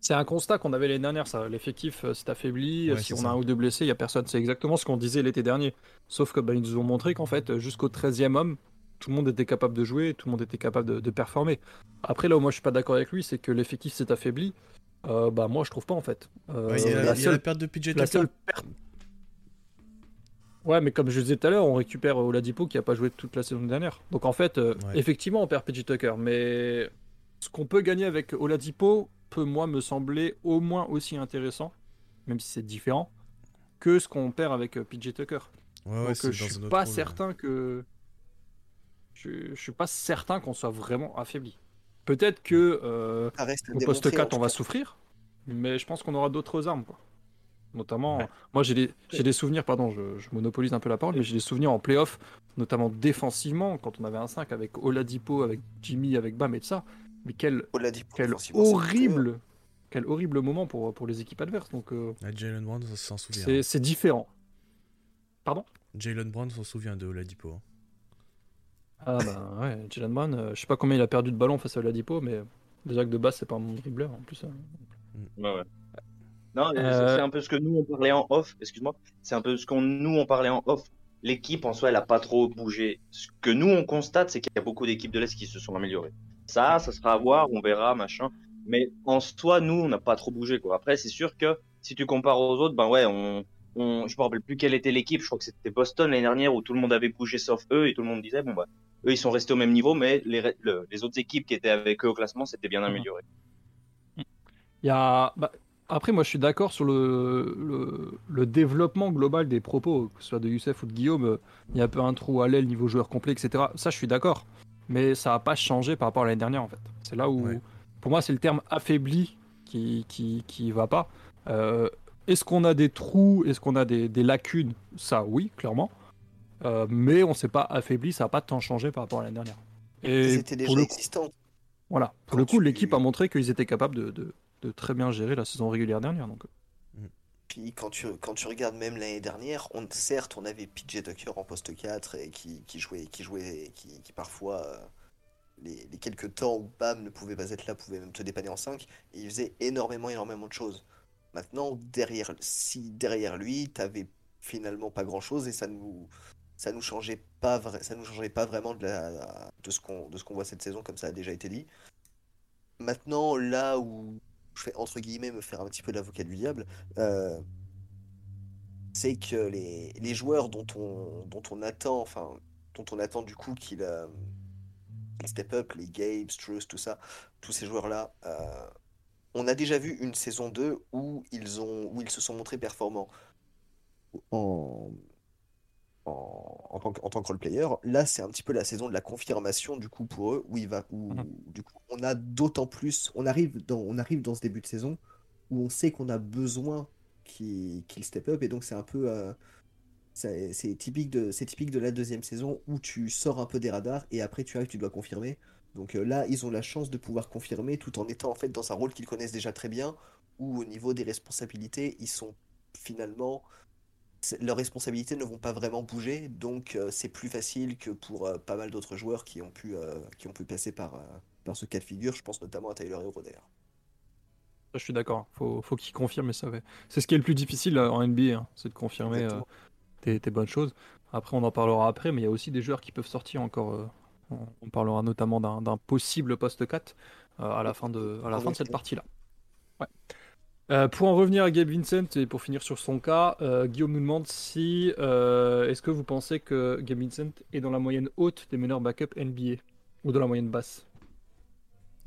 C'est un constat qu'on avait l'année dernière, ça. L'effectif euh, s'est affaibli. Ouais, si on ça. a un ou deux blessés, il n'y a personne. C'est exactement ce qu'on disait l'été dernier. Sauf que bah, ils nous ont montré qu'en fait, jusqu'au 13e homme, tout le monde était capable de jouer, tout le monde était capable de, de performer. Après, là où moi je suis pas d'accord avec lui, c'est que l'effectif s'est affaibli. Euh, bah, moi je trouve pas en fait. Euh, Ouais, il y a, la la, il y a seule- la perte de PJ la Tucker. seule perte. Ouais, mais comme je disais tout à l'heure, on récupère Oladipo qui a pas joué toute la saison dernière. Donc en fait, euh, Ouais. effectivement, on perd PJ Tucker, mais ce qu'on peut gagner avec Oladipo peut, moi, me sembler au moins aussi intéressant, même si c'est différent, que ce qu'on perd avec euh, PJ Tucker. Ouais, Donc euh, je suis pas rôle, certain que. Je, je suis pas certain qu'on soit vraiment affaibli. Peut-être que euh, au poste démontrer, en 4, tout on va souffrir, mais je pense qu'on aura d'autres armes. Quoi. Notamment, Ouais. moi j'ai des, j'ai des souvenirs, pardon, je, je monopolise un peu la parole, mais j'ai des souvenirs en playoff, notamment défensivement, quand on avait un 5 avec Oladipo, avec Jimmy, avec Bam et de ça. Mais quel, Oladipo, horrible, quel horrible moment pour, pour les équipes adverses. Donc euh, Ah, Jalen Brown s'en souvient. c'est c'est différent. Pardon? Jalen Brown s'en souvient de Oladipo. Hein. Ah bah ouais, Jalen Brown, euh, je sais pas combien il a perdu de ballons face à Oladipo, mais déjà que de base c'est pas un bon dribbleur en plus. euh. Ouais, ouais. Non, Euh, c'est un peu ce que nous on parlait en off. Excuse-moi. C'est un peu ce qu'on nous on parlait en off. L'équipe en soi, elle a pas trop bougé. Ce que nous on constate, c'est qu'il y a beaucoup d'équipes de l'Est qui se sont améliorées. Ça, ça sera à voir, on verra, machin. Mais en soi, nous, on n'a pas trop bougé, quoi. Après, c'est sûr que si tu compares aux autres, ben ouais, on, on, je me rappelle plus quelle était l'équipe. Je crois que c'était Boston l'année dernière où tout le monde avait bougé sauf eux et tout le monde disait bon bah eux ils sont restés au même niveau, mais les, le- les autres équipes qui étaient avec eux au classement s'étaient bien améliorées. Il y a... bah, après, moi, je suis d'accord sur le, le, le développement global des propos, que ce soit de Youssef ou de Guillaume. euh, Il y a un peu un trou à l'aile niveau joueur complet, etc. Ça, je suis d'accord. Mais ça n'a pas changé par rapport à l'année dernière, en fait. C'est là où, Ouais. pour moi, c'est le terme affaibli qui qui, qui va pas. Euh, Est-ce qu'on a des trous? Est-ce qu'on a des, des lacunes? Ça, oui, clairement. Euh, mais on s'est pas affaibli, ça n'a pas tant changé par rapport à l'année dernière. Et Ils étaient déjà coup, existants. voilà. Pour Quand le coup, tu- l'équipe a montré qu'ils étaient capables de, de- de très bien gérer la saison régulière dernière. Donc, Puis quand tu, quand tu regardes même l'année dernière, on, certes, on avait PJ Tucker en poste 4 et qui, qui jouait, qui jouait, qui, qui parfois, euh, les, les quelques temps où Bam ne pouvait pas être là, pouvait même te dépanner en 5, et il faisait énormément, énormément de choses. Maintenant, derrière, si derrière lui, t'avais finalement pas grand chose et ça nous, ça nous changeait pas, ça nous changeait pas vraiment de, la, de ce qu'on, de ce qu'on voit cette saison, comme ça a déjà été dit. Maintenant, là où je fais entre guillemets me faire un petit peu l'avocat du diable, euh, c'est que les, les joueurs dont on, dont on attend, enfin, dont on attend du coup qu'ils euh, step up, les Gabe, Struce, tout ça, tous ces joueurs-là, euh, on a déjà vu une saison 2 où ils, ont, où ils se sont montrés performants. En, en, en tant que, en tant que role-player. Là, c'est un petit peu la saison de la confirmation du coup pour eux, où il va, où Mhm. du coup, on a d'autant plus, on arrive dans, on arrive dans ce début de saison où on sait qu'on a besoin qu'il qu'il step up, et donc c'est un peu, euh, c'est typique de, c'est typique de la deuxième saison où tu sors un peu des radars et après tu arrives, tu dois confirmer. Donc euh, là, ils ont la chance de pouvoir confirmer tout en étant en fait dans un rôle qu'ils connaissent déjà très bien, où au niveau des responsabilités, ils sont finalement leurs responsabilités ne vont pas vraiment bouger, donc euh, c'est plus facile que pour euh, pas mal d'autres joueurs qui ont pu, euh, qui ont pu passer par, par ce cas de figure. Je pense notamment à Tyler Hero d'ailleurs. Je suis d'accord. Faut, faut qu'il confirme et ça. C'est ce qui est le plus difficile en NBA, hein, c'est de confirmer tes bonnes choses. Après, on en parlera après, mais il y a aussi des joueurs qui peuvent sortir encore. On, parlera notamment d'un possible poste 4 euh, à la fin de, à la fin de cette partie-là. Ouais. Euh, pour en revenir à Gabe Vincent et pour finir sur son cas, euh, Guillaume nous demande si euh, est-ce que vous pensez que Gabe Vincent est dans la moyenne haute des meneurs backup NBA ou dans la moyenne basse?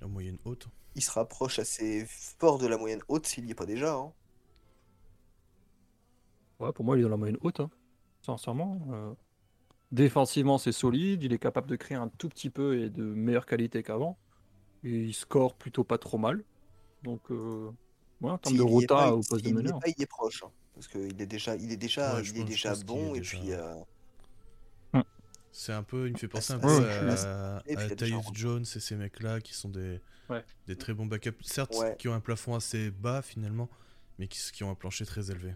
En moyenne haute. Il se rapproche assez fort de la moyenne haute s'il n'y est pas déjà. hein. Ouais, pour moi, il est dans la moyenne haute, hein, sincèrement. Défensivement, c'est solide. Il est capable de créer un tout petit peu et de meilleure qualité qu'avant. Et il score plutôt pas trop mal. Donc, euh, ouais, en termes de rota pas, au poste de meneur. pas, il est proche. hein, parce qu'il est déjà, il est déjà, Ouais, il est déjà bon est et déjà- puis. euh, C'est un peu, il me fait penser un Ouais, peu ouais, à, à Tyus un- Jones et ces mecs-là qui sont des, Ouais. des très bons backups, certes Ouais. qui ont un plafond assez bas finalement, mais qui, qui ont un plancher très élevé.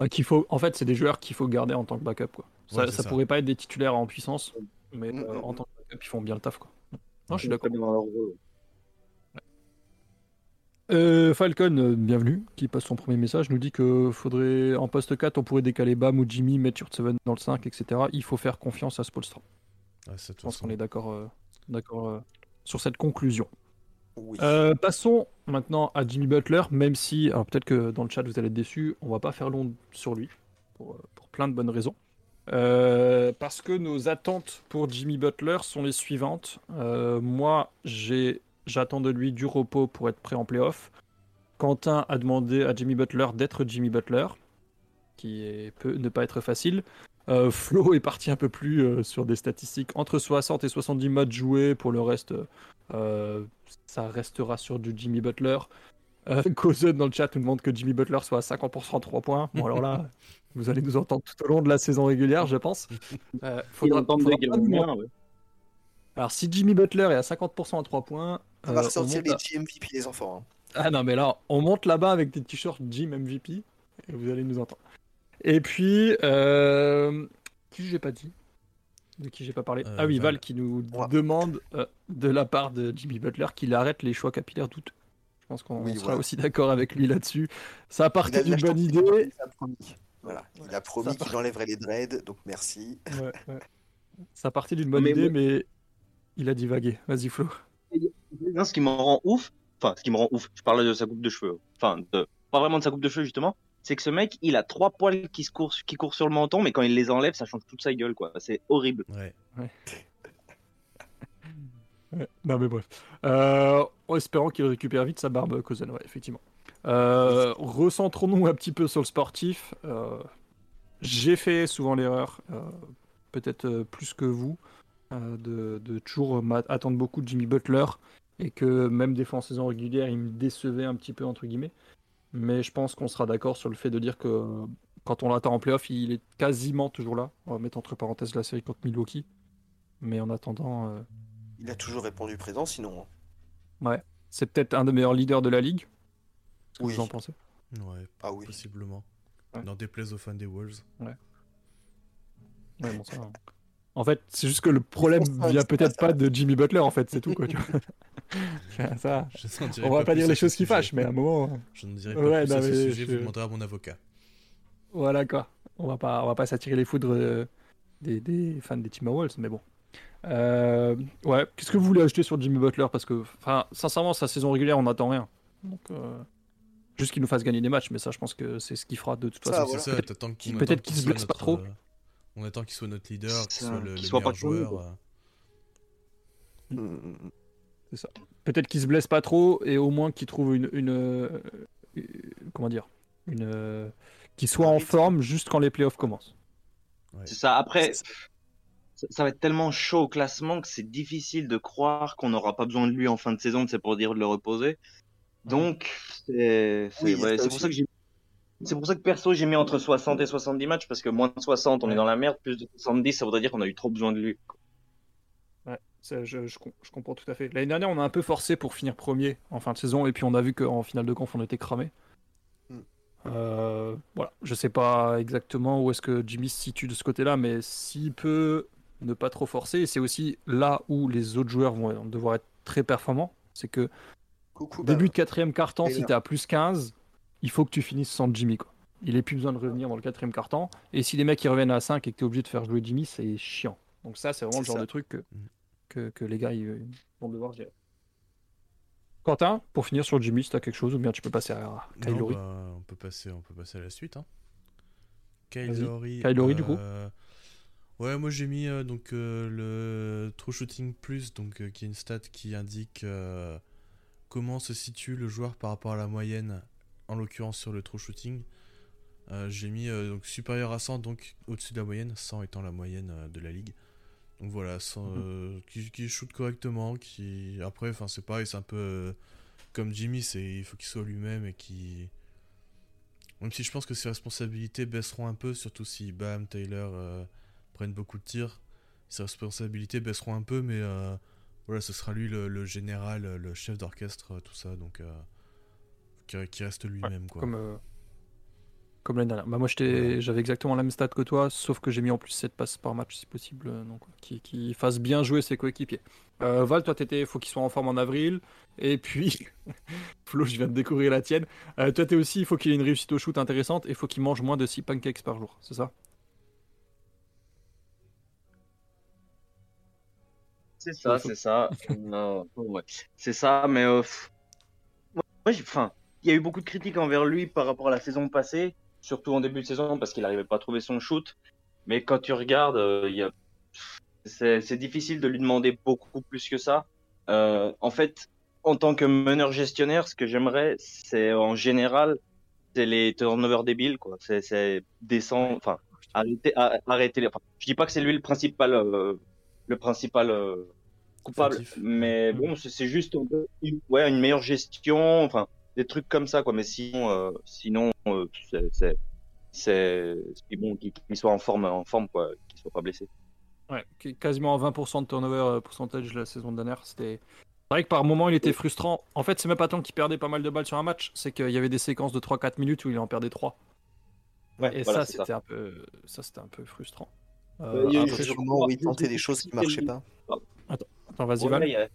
Ouais, qu'il faut, en fait, c'est des joueurs qu'il faut garder en tant que backup. Quoi. Ça, Ouais, c'est ça ça. pourrait pas être des titulaires en puissance, mais Mm, euh, mm, en mm. tant que backup, ils font bien le taf. Quoi. Non, je suis d'accord. Euh, Falcon, euh, bienvenue, qui passe son premier message, nous dit que faudrait en poste 4, on pourrait décaler Bam ou Jimmy, mettre Seven dans le 5, etc. Il faut faire confiance à Spolstra. Je pense qu'on est d'accord euh, d'accord euh, sur cette conclusion. Euh, passons maintenant à Jimmy Butler, même si, alors peut-être que dans le chat vous allez être déçus, on va pas faire long sur lui, pour, euh, plein de bonnes raisons. Euh, parce que nos attentes pour Jimmy Butler sont les suivantes. Moi, j'attends de lui du repos pour être prêt en playoff. Quentin a demandé à Jimmy Butler d'être Jimmy Butler, qui est, peut ne pas être facile. Euh, Flo est parti un peu plus euh, sur des statistiques entre 60 et 70 matchs joués. Pour le reste, euh, ça restera sur du Jimmy Butler. Euh, Cousin dans le chat nous demande que Jimmy Butler soit à 50% 3 points. Bon, alors là, vous allez nous entendre tout au long de la saison régulière, je pense. Euh, Faut faudra- entendre faudra des pas gamins, ouais. Alors, si Jimmy Butler est à 50% à 3 points, On va euh, ressortir les GMVP les enfants. hein. ah non, mais là, on monte là-bas avec des t-shirts Jim MVP et vous allez nous entendre. Et puis, euh, qui j'ai pas dit De qui j'ai pas parlé Euh, Ah oui, Val, Val. qui nous Ouais. demande euh, de la part de Jimmy Butler qu'il arrête les choix capillaires douteux. Je pense qu'on Oui, sera voilà. aussi d'accord avec lui là-dessus. Ça Il partait a d'une bonne idée. il a promis. Voilà, il a promis qu'il enlèverait les dreads, donc merci. Ouais, ouais. Ça partait d'une bonne Mais idée, moi- mais il a divagué. Vas-y, Flo. Non, ce qui me rend ouf, enfin, ce qui me rend ouf, je parlais de sa coupe de cheveux, enfin, de, pas vraiment de sa coupe de cheveux, justement, c'est que ce mec, il a trois poils qui, se courent, qui courent sur le menton, mais quand il les enlève, ça change toute sa gueule, quoi. C'est horrible. Ouais. Ouais, Non mais bref. Euh, en espérant qu'il récupère vite sa barbe Cousin, ouais, effectivement. Euh, Recentrons-nous un petit peu sur le sportif. Euh, J'ai fait souvent l'erreur, euh, peut-être euh, plus que vous, euh, de, de toujours attendre beaucoup de Jimmy Butler et que même des fois en saison régulière, il me décevait un petit peu entre guillemets. Mais je pense qu'on sera d'accord sur le fait de dire que euh, quand on l'attend en playoff, il est quasiment toujours là. On va mettre entre parenthèses la série contre Milwaukee. Mais en attendant, euh, Il a toujours répondu présent, sinon. hein. c'est peut-être un des meilleurs leaders de la ligue. Que Oui. vous en pensez? Ouais, Ah oui. possiblement. Ouais. N'en déplaise aux fans des Wolves. Ouais, bon, ça, hein. En fait, c'est juste que le problème ça, vient peut-être pas pas de Jimmy Butler, en fait, c'est tout. Quoi, tu vois. ça, Je n'en dirai on va pas dire les ce choses qui fâchent, mais à un moment, Je ne dirai Ouais, pas plus non, à ce sujet, je- vous demanderez à mon avocat. voilà quoi. On va pas, on va pas s'attirer les foudres euh, des, des fans des Timberwolves, mais bon. Euh, ouais, qu'est-ce que vous voulez ajouter sur Jimmy Butler? Parce que, enfin, sincèrement, sa saison régulière, on n'attend rien. Donc, euh, juste qu'il nous fasse gagner des matchs, mais ça, je pense que c'est ce qu'il fera de toute Ça, façon. voilà. Qu'il- peut-être qu'il se soit blesse pas trop. On attend qu'il soit notre leader, qu'il C'est soit ça, le, soit meilleur joueur. euh. Mm, mm. Peut-être qu'il se blesse pas trop et au moins qu'il trouve une, une, euh, une- comment dire une euh, qu'il soit en forme juste quand les playoffs commencent. Ouais. C'est ça. Après, C'est ça, ça va être tellement chaud au classement que c'est difficile de croire qu'on n'aura pas besoin de lui en fin de saison, c'est pour dire de le reposer. Donc, c'est c'est- Oui, ouais, ça c'est pour ça que j'ai. C'est pour ça que perso j'ai mis entre 60 et 70 matchs parce que moins de 60 on Ouais. est dans la merde, plus de 70 ça voudrait dire qu'on a eu trop besoin de lui. Ouais, ça, je, je com- je comprends tout à fait. L'année dernière, on a un peu forcé pour finir premier en fin de saison, et puis on a vu qu'en finale de conf, on était cramé. Mm. Euh, voilà, je sais pas exactement où est-ce que Jimmy se situe de ce côté-là, mais s'il peut ne pas trop forcer, et c'est aussi là où les autres joueurs vont devoir être très performants, c'est que Coucou, bah, début de quatrième quart-temps, si tu à plus 15, il faut que tu finisses sans Jimmy. Quoi. Il n'a plus besoin de revenir dans le quatrième quart-temps, et si les mecs ils reviennent à 5 et que tu es obligé de faire jouer Jimmy, c'est chiant. Donc ça, c'est vraiment le genre ça. de truc que, Mm. que, que les gars ils, vont devoir gérer. Quentin, pour finir sur Jimmy, si tu as quelque chose, ou bien tu peux passer à Kylori. bah, on, peut passer, on peut passer à la suite. Hein. Kylori. Du coup. euh, Ouais, moi j'ai mis euh, donc euh, le True Shooting Plus, donc, euh, qui est une stat qui indique euh, comment se situe le joueur par rapport à la moyenne, en l'occurrence sur le True Shooting. Euh, j'ai mis euh, donc supérieur à 100, donc au-dessus de la moyenne, 100 étant la moyenne euh, de la ligue. Donc voilà, 100, Mhm. qui, qui shoot correctement, qui après, enfin c'est pareil, c'est un peu comme Jimmy, c'est il faut qu'il soit lui-même et qui même si je pense que ses responsabilités baisseront un peu, surtout si Bam, Taylor prennent beaucoup de tirs, ses responsabilités baisseront un peu, mais voilà, ce sera lui le, le général, le chef d'orchestre, tout ça, donc qui, qui reste lui-même quoi. Comme, euh, comme l'année dernière. Bah, moi, Voilà. j'avais exactement la même stat que toi, sauf que j'ai mis en plus 7 passes par match si possible, euh, donc qui, qui fasse bien jouer ses coéquipiers. Euh, Val, toi, t'étais, faut qu'il soit en forme en avril. Et puis, Flo, je viens de découvrir la tienne. Euh, toi, t'es aussi, il faut qu'il ait une réussite au shoot intéressante et il faut qu'il mange moins de 6 pancakes par jour, c'est ça? C'est ça, c'est ça. non, ouais. C'est ça, mais euh, moi, j'ai- enfin, il y a eu beaucoup de critiques envers lui par rapport à la saison passée, surtout en début de saison parce qu'il n'arrivait pas à trouver son shoot. Mais quand tu regardes, euh, a, c'est c'est difficile de lui demander beaucoup plus que ça. Euh, en fait, en tant que meneur gestionnaire, ce que j'aimerais, c'est en général, c'est les turnovers débiles, quoi. C'est, c'est descendre, enfin, arrêter, arrêter les. Enfin, je dis pas que c'est lui le principal, euh, le principal euh, coupable, mais bon, c'est, juste ouais, une meilleure gestion, enfin, des trucs comme ça, quoi. Mais sinon, euh, sinon, euh, c'est, c'est, bon qu'il, soit en forme, en forme, quoi, qu'il soit pas blessé. Ouais, quasiment à 20% de turnover euh, pourcentage la saison dernière. C'était c'est vrai que par moment il était frustrant. En fait, c'est même pas tant qu'il perdait pas mal de balles sur un match, c'est qu'il y avait des séquences de 3-4 minutes où il en perdait 3. Ouais, Et voilà, ça, c'était un peu, ça c'était un peu frustrant. Euh, il y a eu Sûrement, oui, tenter des choses qui marchaient pas. Attends, vas-y Ouais, Val.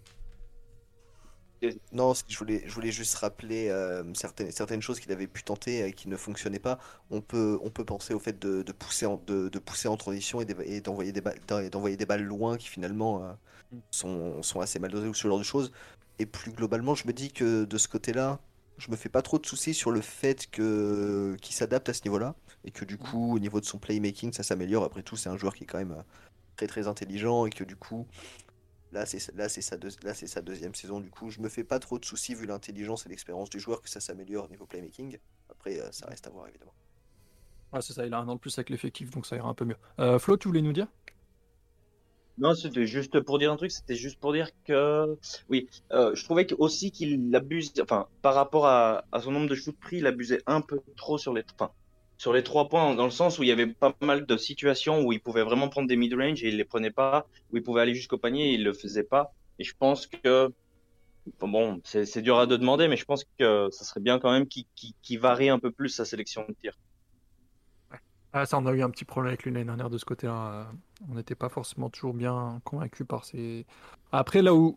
Non, je voulais, je voulais juste rappeler euh, certaines, certaines choses qu'il avait pu tenter et qui ne fonctionnaient pas. On peut, on peut penser au fait de, de pousser, en, de, de pousser en transition et d'envoyer des, balles- d'en- d'envoyer des balles loin qui finalement euh, Mm. sont, sont assez mal dosées ou ce genre de choses. Et plus globalement, je me dis que de ce côté-là, je me fais pas trop de soucis sur le fait que qu'il s'adapte à ce niveau-là et que du coup, au niveau de son playmaking, ça s'améliore. Après tout, c'est un joueur qui est quand même euh, très très intelligent et que du coup, Là, c'est là, c'est sa, deux- là, c'est sa deuxième saison. Du coup, je me fais pas trop de soucis vu l'intelligence et l'expérience du joueur que ça s'améliore au niveau playmaking. Après, euh, ça reste à voir évidemment. Ouais, c'est ça, il a un an de plus avec l'effectif, donc ça ira un peu mieux. Euh, Flo, tu voulais nous dire? Non, c'était juste pour dire un truc, c'était juste pour dire que, oui, euh, je trouvais aussi qu'il abuse, enfin, par rapport à, à son nombre de shoots pris, il abusait un peu trop sur les, enfin, sur les trois points, dans le sens où il y avait pas mal de situations où il pouvait vraiment prendre des mid-range et il les prenait pas, où il pouvait aller jusqu'au panier et il le faisait pas. Et je pense que, bon, c'est dur à de demander, mais je pense que ça serait bien quand même qu'il varie un peu plus sa sélection de tir. Ah, ça, on a eu un petit problème avec lui l'année dernière de ce côté-là. On n'était pas forcément toujours bien convaincu par ses. Après, là où,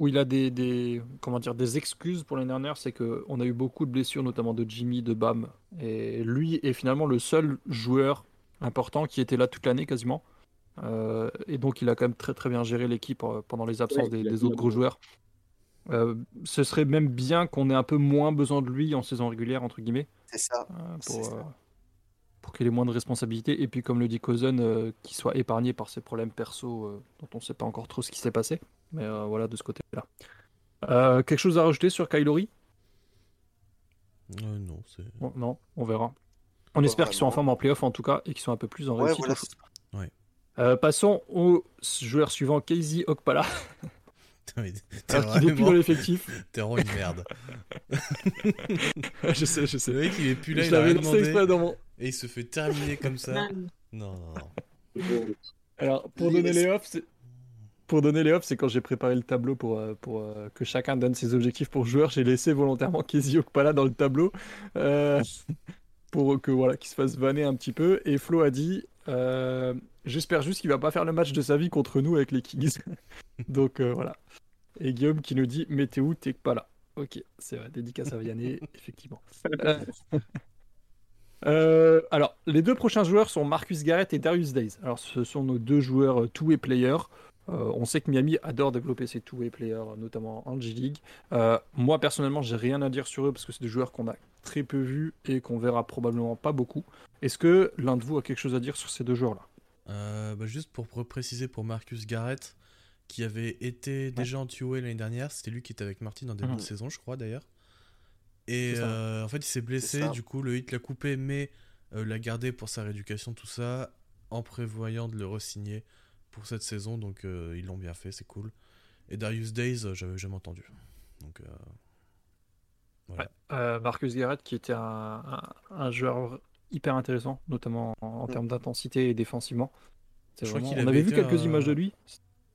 où il a des, des, comment dire, des excuses pour l'année dernière, c'est qu'on a eu beaucoup de blessures, notamment de Jimmy, de Bam. Et lui est finalement le seul joueur important qui était là toute l'année quasiment. Euh, et donc, il a quand même très très bien géré l'équipe euh, pendant les absences Ouais, des, autres gros joueurs. Euh, ce serait même bien qu'on ait un peu moins besoin de lui en saison régulière, entre guillemets. C'est ça. Euh, C'est pour, ça. Pour qu'il ait moins de responsabilités. Et puis, comme le dit Cousin, euh, qu'il soit épargné par ses problèmes perso euh, dont on ne sait pas encore trop ce qui s'est passé. Mais euh, voilà, de ce côté-là. Euh, quelque chose à rajouter sur Kylori Euh, non, c'est. Bon, Non, on verra. On espère qu'ils sont en vraiment. forme en playoff en tout cas et qu'ils sont un peu plus en Ouais, réussite. voilà. au shoot. Ouais. Euh, passons au joueur suivant, Casey Okpala, T'es alors qu'il est plus dans vraiment, l'effectif. t'es vraiment une merde. je sais, je sais. Le mec, il est plus là, je l'avais lancé exprès dans mon. Et il se fait terminer comme ça. Non, non, non. Alors, pour donner les offs, c'est... Pour donner les offs, c'est quand j'ai préparé le tableau pour, euh, pour euh, que chacun donne ses objectifs pour joueur, j'ai laissé volontairement Casey Okpala dans le tableau euh, pour que voilà, qu'il se fasse vanner un petit peu. Et Flo a dit euh, J'espère juste qu'il va pas faire le match de sa vie contre nous avec les Kings. Donc euh, voilà. Et Guillaume qui nous dit Mais t'es où? T'es pas là. Ok, c'est vrai, dédicace à Vianney, effectivement. Euh, alors, les deux prochains joueurs sont Marcus Garrett et Darius Days. Alors, ce sont nos deux joueurs euh, two-way players. Euh, on sait que Miami adore développer ses two-way players, notamment en G-League. Euh, moi, personnellement, j'ai rien à dire sur eux parce que c'est des joueurs qu'on a très peu vus et qu'on verra probablement pas beaucoup. Est-ce que l'un de vous a quelque chose à dire sur ces deux joueurs-là? Euh, bah, juste pour pr- préciser pour Marcus Garrett, qui avait été déjà en two-way l'année dernière, c'était lui qui était avec Martin en début Mhm. de saison, je crois d'ailleurs. Et euh, en fait, il s'est blessé, du coup, le hit l'a coupé, mais euh, l'a gardé pour sa rééducation, tout ça, en prévoyant de le re-signer pour cette saison. Donc, euh, ils l'ont bien fait, c'est cool. Et Darius Days, euh, j'avais jamais entendu. Donc, euh, voilà. Euh, Marcus Garrett, qui était un, un- un joueur hyper intéressant, notamment en, en Mm. termes d'intensité et défensivement. C'est Je crois vraiment- qu'il On avait avait vu quelques un- images de lui.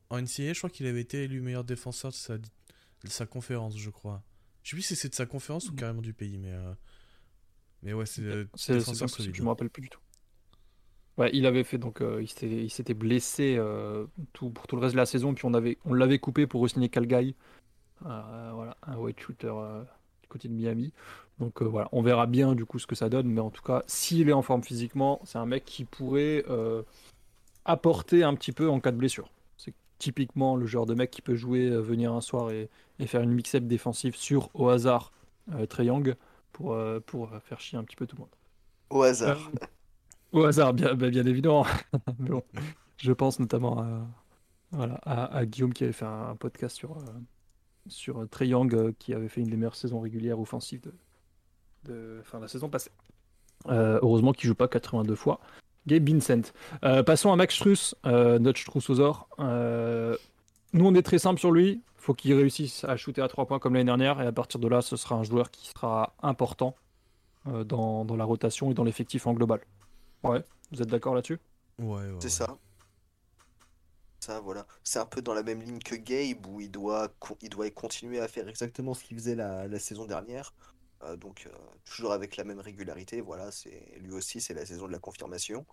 En NCAA, je crois qu'il avait été élu meilleur défenseur de sa, de sa conférence, je crois. Je sais plus si c'est de sa conférence ou Mhm. carrément du pays, mais. euh, Mais ouais, c'est euh, C'est solide. je me rappelle plus du tout. Ouais, il avait fait donc euh, il s'était blessé euh, tout pour tout le reste de la saison puis on avait on l'avait coupé pour re-signer Calgary. Euh, voilà, un white shooter euh, du côté de Miami. Donc euh, voilà, on verra bien du coup ce que ça donne mais en tout cas, s'il est en forme physiquement, c'est un mec qui pourrait euh, apporter un petit peu en cas de blessure. Typiquement le genre de mec qui peut jouer euh, venir un soir et, et faire une mix-up défensive sur au hasard euh, Young pour euh, pour faire chier un petit peu tout le monde. Au hasard. Euh, au hasard, bien, bah, bien évidemment. Mais bon, je pense notamment à, voilà, à, à Guillaume qui avait fait un, un podcast sur, euh, sur euh, euh, qui avait fait une des meilleures saisons régulières offensives de, de fin, la saison passée. Euh, heureusement qu'il joue pas 82 fois. Gabe Vincent. Euh, passons à Max Struss, euh, notre Strussosaur. Euh, nous, on est très simple sur lui. faut qu'il réussisse à shooter à 3 points comme l'année dernière. Et à partir de là, ce sera un joueur qui sera important euh, dans, dans la rotation et dans l'effectif en global. Ouais, vous êtes d'accord là-dessus? Ouais, ouais. C'est ouais. ça. Ça, voilà. C'est un peu dans la même ligne que Gabe, où il doit, co- il doit continuer à faire exactement ce qu'il faisait la, la saison dernière. Euh, donc, euh, toujours avec la même régularité. Voilà, c'est lui aussi, c'est la saison de la confirmation.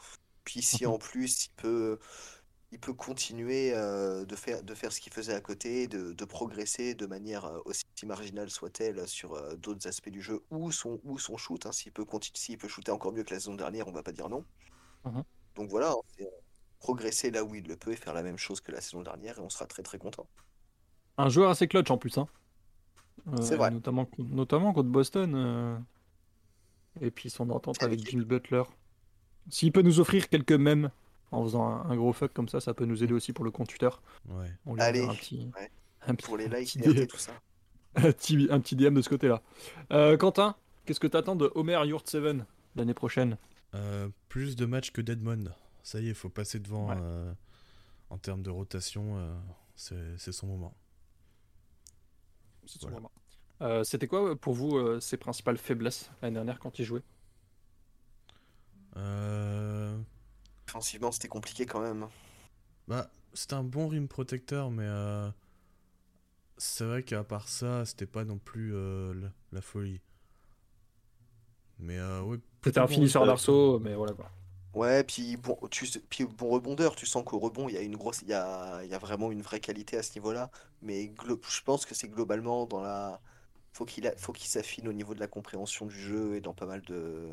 Puis, si en plus, il peut, il peut continuer euh, de faire, de faire ce qu'il faisait à côté, de, de progresser de manière aussi marginale soit-elle sur euh, d'autres aspects du jeu, ou son, ou son shoot. hein, s'il peut, s'il peut shooter encore mieux que la saison dernière, on va pas dire non. Mhm. Donc voilà, hein, euh, progresser là où il le peut et faire la même chose que la saison dernière, et on sera très très content. Un joueur assez clutch en plus. Hein. C'est vrai. Notamment, notamment contre Boston. euh, Et puis son entente avec. Jimmy Butler. S'il peut nous offrir quelques mèmes en faisant un, un gros fuck comme ça, ça peut nous aider aussi pour le compte Twitter. Ouais. On lui Allez, un petit, ouais. un petit- Pour les likes, et DM. tout ça. un petit, un petit DM de ce côté-là. Euh, Quentin, qu'est-ce que t'attends de Homer Yurt7 l'année prochaine? Euh, plus de matchs que Deadmond. Ça y est, il faut passer devant Ouais. euh, en termes de rotation. euh, c'est son moment. Voilà. Euh, C'était quoi pour vous euh, ses principales faiblesses l'année dernière quand il jouait? Euh, Offensivement, c'était compliqué quand même. Bah, c'était un bon rim protecteur, mais euh, c'est vrai qu'à part ça, c'était pas non plus euh, la, la folie. Mais euh, ouais, C'était un bon finisseur d'arceau, mais voilà quoi. Ouais, puis bon, tu, puis bon rebondeur, tu sens qu'au rebond, il y a une grosse, il y a, il y a vraiment une vraie qualité à ce niveau-là. Mais glo- je pense que c'est globalement dans la, faut qu'il a- faut qu'il s'affine au niveau de la compréhension du jeu et dans pas mal de,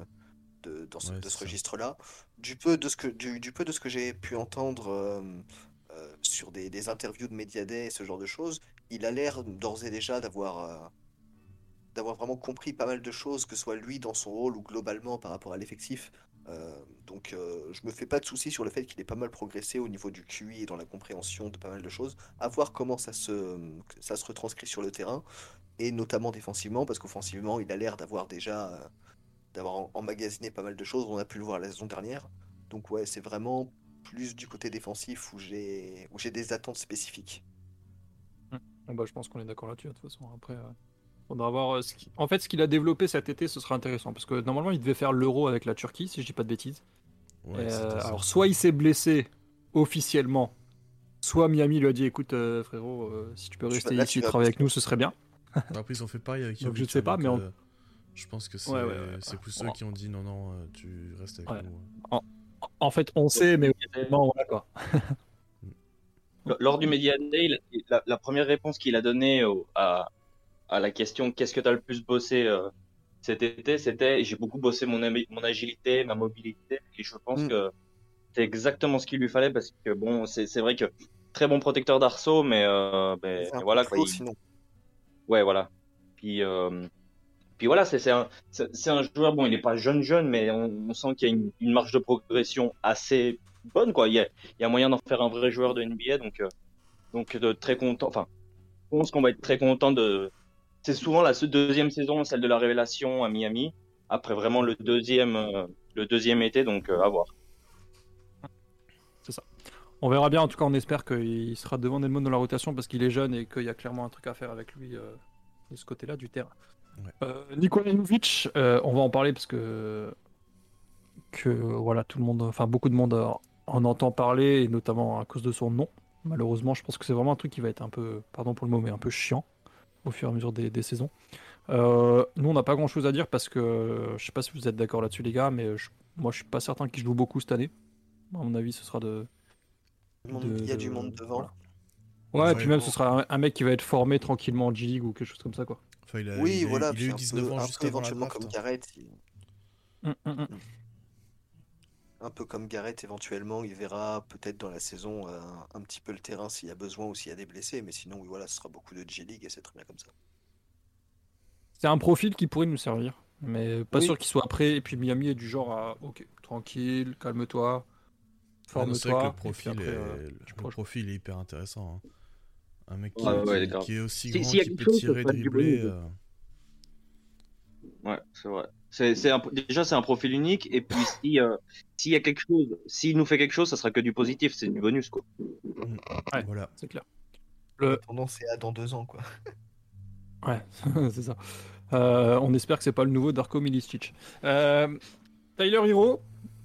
de, dans ce, Ouais, de c'est ce ça. registre-là. Du peu de ce que, du, du peu de ce que j'ai pu entendre euh, euh, sur des, des interviews de Mediaday et ce genre de choses, il a l'air d'ores et déjà d'avoir, euh, d'avoir vraiment compris pas mal de choses, que ce soit lui dans son rôle ou globalement par rapport à l'effectif. Euh, donc euh, je me fais pas de soucis sur le fait qu'il ait pas mal progressé au niveau du QI et dans la compréhension de pas mal de choses. À voir comment ça se, ça se retranscrit sur le terrain, et notamment défensivement, parce qu'offensivement, il a l'air d'avoir déjà, euh, d'avoir emmagasiné pas mal de choses. On a pu le voir la saison dernière. Donc ouais, c'est vraiment plus du côté défensif où j'ai où j'ai des attentes spécifiques. Bon, bah, je pense qu'on est d'accord là-dessus, de toute façon. Après, faudra voir. euh, ce qui- En fait, ce qu'il a développé cet été, ce sera intéressant. Parce que normalement, il devait faire l'euro avec la Turquie, si je dis pas de bêtises. Ouais, Euh, alors, soit il s'est blessé officiellement, soit Miami lui a dit écoute, euh, frérot, euh, si tu peux rester là, ici et travailler avec nous, ce serait bien. Après, ils ont fait pareil avec Donc, je Jovic, sais pas, mais euh, je pense que c'est Ouais, ouais, ouais, c'est ouais. plus eux qui ont dit non, non, tu restes avec Ouais. nous. En fait, on sait, mais non, voilà quoi. Lors du Media Day, la, la première réponse qu'il a donnée au- à, à la question qu'est-ce que tu as le plus bossé euh, cet été, c'était j'ai beaucoup bossé mon, mon agilité, ma mobilité, et je pense Mm. que c'est exactement ce qu'il lui fallait parce que bon, c'est vrai que très bon protecteur d'arceau, mais, euh, mais- un mais voilà quoi. il- sinon. Ouais, voilà. Puis, euh, puis voilà, c'est un, un joueur, bon, il n'est pas jeune jeune, mais on, on sent qu'il y a une, une marge de progression assez bonne, quoi. Il y a, il y a moyen d'en faire un vrai joueur de NBA, donc, euh, donc de très content. Enfin, je pense qu'on va être très content de. C'est souvent la deuxième saison, celle de la révélation à Miami. Après vraiment le deuxième, euh, le deuxième été, donc euh, à voir. On verra bien. En tout cas, on espère qu'il sera devant Nelmon dans la rotation parce qu'il est jeune et qu'il y a clairement un truc à faire avec lui euh, de ce côté-là du terrain. Ouais. Euh, Nikola Jovic, euh, on va en parler parce que que voilà tout le monde, enfin beaucoup de monde en entend parler et notamment à cause de son nom. Malheureusement, je pense que c'est vraiment un truc qui va être un peu, pardon pour le mot, mais un peu chiant au fur et à mesure des, des saisons. Euh, nous, on n'a pas grand-chose à dire parce que je sais pas si vous êtes d'accord là-dessus, les gars, mais je- moi, je suis pas certain qu'il joue beaucoup cette année. À mon avis, ce sera de, Il y a de- du monde devant. voilà. Ouais, et puis même ce sera un, un mec qui va être formé tranquillement en G-League ou quelque chose comme ça quoi. Enfin, il a, Oui, il a- voilà. il a eu un 19 peu- ans juste avant la éventuellement draft. comme hein. Garrett. il- Hum, hum, hum. Un peu comme Garrett, éventuellement, il verra peut-être dans la saison euh, un petit peu le terrain s'il y a besoin ou s'il y a des blessés. Mais sinon, oui, voilà, ce sera beaucoup de G-League et c'est très bien comme ça. C'est un profil qui pourrait nous servir, mais pas Oui. sûr qu'il soit prêt. Et puis Miami est du genre à ok, tranquille, calme-toi, Ah non, c'est vrai que forme-toi. le et puis profil, après, est... euh, le profil est hyper intéressant. hein. Un mec qui, Ouais, ouais, qui- grave. qui est aussi Si- grand, a qui peut chose, tirer, dribbler. euh, Ouais, c'est vrai. C'est, c'est un, déjà, c'est un profil unique. Et puis, si, euh, s'il y a quelque chose, s'il nous fait quelque chose, ça sera que du positif. C'est du bonus, quoi. Ouais. Voilà. c'est clair. La tendance est à dans deux ans, quoi. Ouais, c'est ça. Euh, on espère que c'est pas le nouveau Darko Milicic. Euh, Tyler Hero.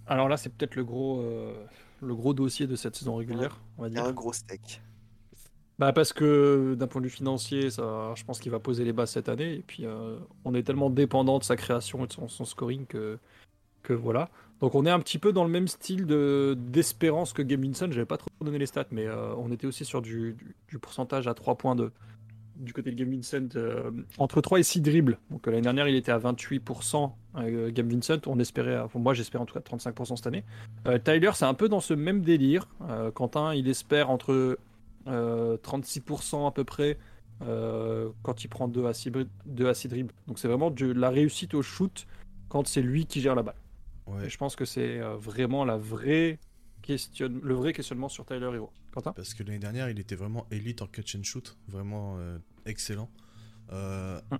Alors là, c'est peut-être le gros, euh, le gros dossier de cette saison régulière, on va dire. un gros steak. Bah parce que d'un point de vue financier, ça, je pense qu'il va poser les bases cette année. Et puis euh, on est tellement dépendant de sa création et de son, scoring que, que voilà. Donc on est un petit peu dans le même style de d'espérance que Game Vincent. J'avais pas trop donné les stats, mais euh, on était aussi sur du, du, pourcentage à 3 points de du côté de Game Vincent euh, entre 3 et 6 dribbles. Donc l'année dernière, il était à 28% euh, Game Vincent. On espérait, moi j'espère en tout cas 35% cette année. Tyler, c'est un peu dans ce même délire. Quentin, il espère entre 36% à peu près euh, quand il prend 2 à 6, deux à six dribbles. Donc c'est vraiment de la réussite au shoot quand c'est lui qui gère la balle. Ouais. Et je pense que c'est euh, vraiment la vraie question... le vrai questionnement sur Tyler Hero. Quentin? Parce que l'année dernière, il était vraiment élite en catch and shoot, vraiment euh, excellent. Euh, Mm.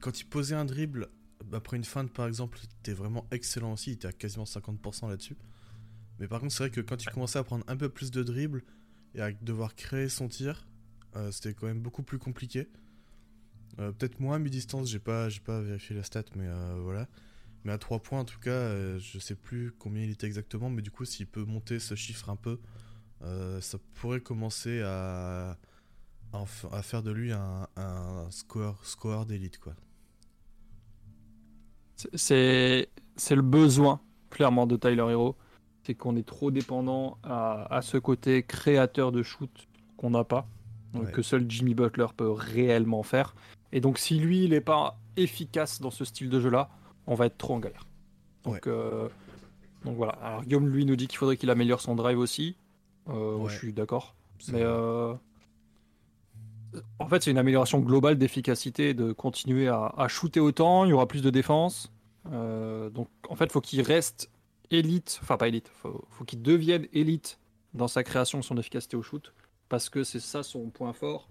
Quand il posait un dribble, après une feinte par exemple, il était vraiment excellent aussi, il était à quasiment 50% là-dessus. Mais par contre, c'est vrai que quand il commençait à prendre un peu plus de dribble et à devoir créer son tir, euh, c'était quand même beaucoup plus compliqué. Euh, Peut-être moins à mi-distance, j'ai pas, pas vérifié la stat, mais euh, voilà. Mais à 3 points en tout cas, je sais plus combien il était exactement, mais du coup, s'il peut monter ce chiffre un peu, ça pourrait commencer à, à, faire de lui un, un score, score d'élite quoi. C'est le besoin, clairement, de Tyler Hero. C'est qu'on est trop dépendant à, à ce côté créateur de shoot qu'on n'a pas, donc Ouais. que seul Jimmy Butler peut réellement faire. Et donc, si lui, il n'est pas efficace dans ce style de jeu-là, on va être trop en galère. Donc, Ouais. euh, donc voilà. Alors, Guillaume, lui, nous dit qu'il faudrait qu'il améliore son drive aussi. Euh, Ouais. Je suis d'accord. Mais euh, en fait, c'est une amélioration globale d'efficacité de continuer à, à shooter autant. Il y aura plus de défense. Donc, en fait, faut qu'il reste élite. Enfin, pas élite. Faut, faut qu'il devienne élite dans sa création, son efficacité au shoot, parce que c'est ça son point fort.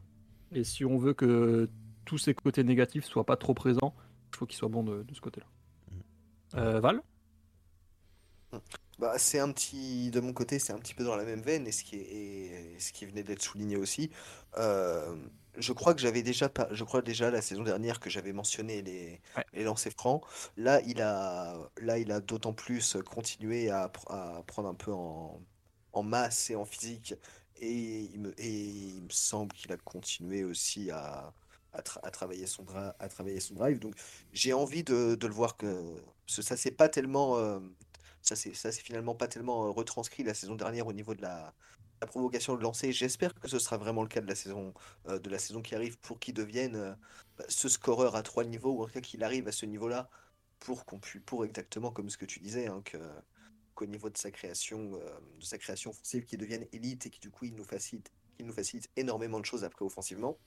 Et si on veut que tous ses côtés négatifs soient pas trop présents, il faut qu'il soit bon de, de ce côté-là. Val? Bah, c'est un petit, de mon côté, c'est un petit peu dans la même veine, et ce qui est, et ce qui venait d'être souligné aussi. Euh, je crois que j'avais déjà, pas, je crois déjà la saison dernière que j'avais mentionné les, Ouais. les lancers francs. Là, il a, là, il a d'autant plus continué à, pr- à prendre un peu en, en masse et en physique, et il me, et il me semble qu'il a continué aussi à, à, tra- à travailler son à travailler son drive. Donc, j'ai envie de, de le voir que, parce que ça, c'est pas tellement. euh, ça, c'est, ça, c'est finalement pas tellement euh, retranscrit la saison dernière au niveau de la, provocation de lancer. J'espère que ce sera vraiment le cas de la saison, euh, de la saison qui arrive pour qu'il devienne euh, bah, ce scoreur à trois niveaux, ou en tout cas qu'il arrive à ce niveau-là pour qu'on puisse, pour exactement comme ce que tu disais, hein, que, qu'au niveau de sa création, de sa création offensive, qu'il devienne élite et qui du coup il nous facilite, qu'il nous facilite énormément de choses après offensivement.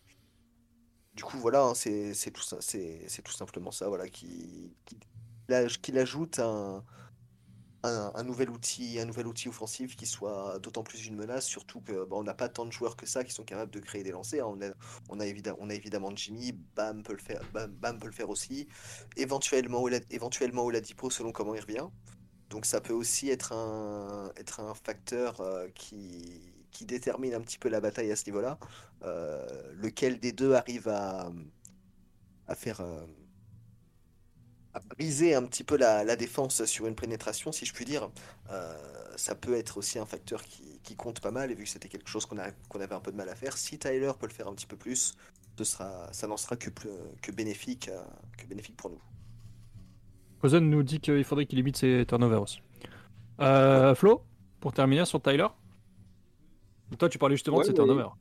Du coup, voilà, hein, c'est, tout ça, c'est, tout simplement ça, voilà, qui, qui, ajoute un un, nouvel outil, un nouvel outil offensif qui soit d'autant plus une menace, surtout que bah, on n'a pas tant de joueurs que ça qui sont capables de créer des lancers. hein. On a, on on a évidemment Jimmy, Bam peut le faire, Bam peut le faire aussi, éventuellement Ola- éventuellement Oladipo selon comment il revient. Donc ça peut aussi être un, être un facteur euh, qui, qui détermine un petit peu la bataille à ce niveau-là. Euh, lequel des deux arrive à, à faire, euh, à briser un petit peu la, la défense sur une pénétration, si je puis dire, euh, ça peut être aussi un facteur qui, qui compte pas mal. Et vu que c'était quelque chose qu'on a- qu'on avait un peu de mal à faire, si Tyler peut le faire un petit peu plus, ce sera, ça n'en sera que, plus- que, bénéfique, euh, que bénéfique pour nous. Cousin nous dit qu'il faudrait qu'il limite ses turnovers aussi. Euh, Flo, pour terminer sur Tyler Toi, tu parlais justement Ouais, de ses turnovers.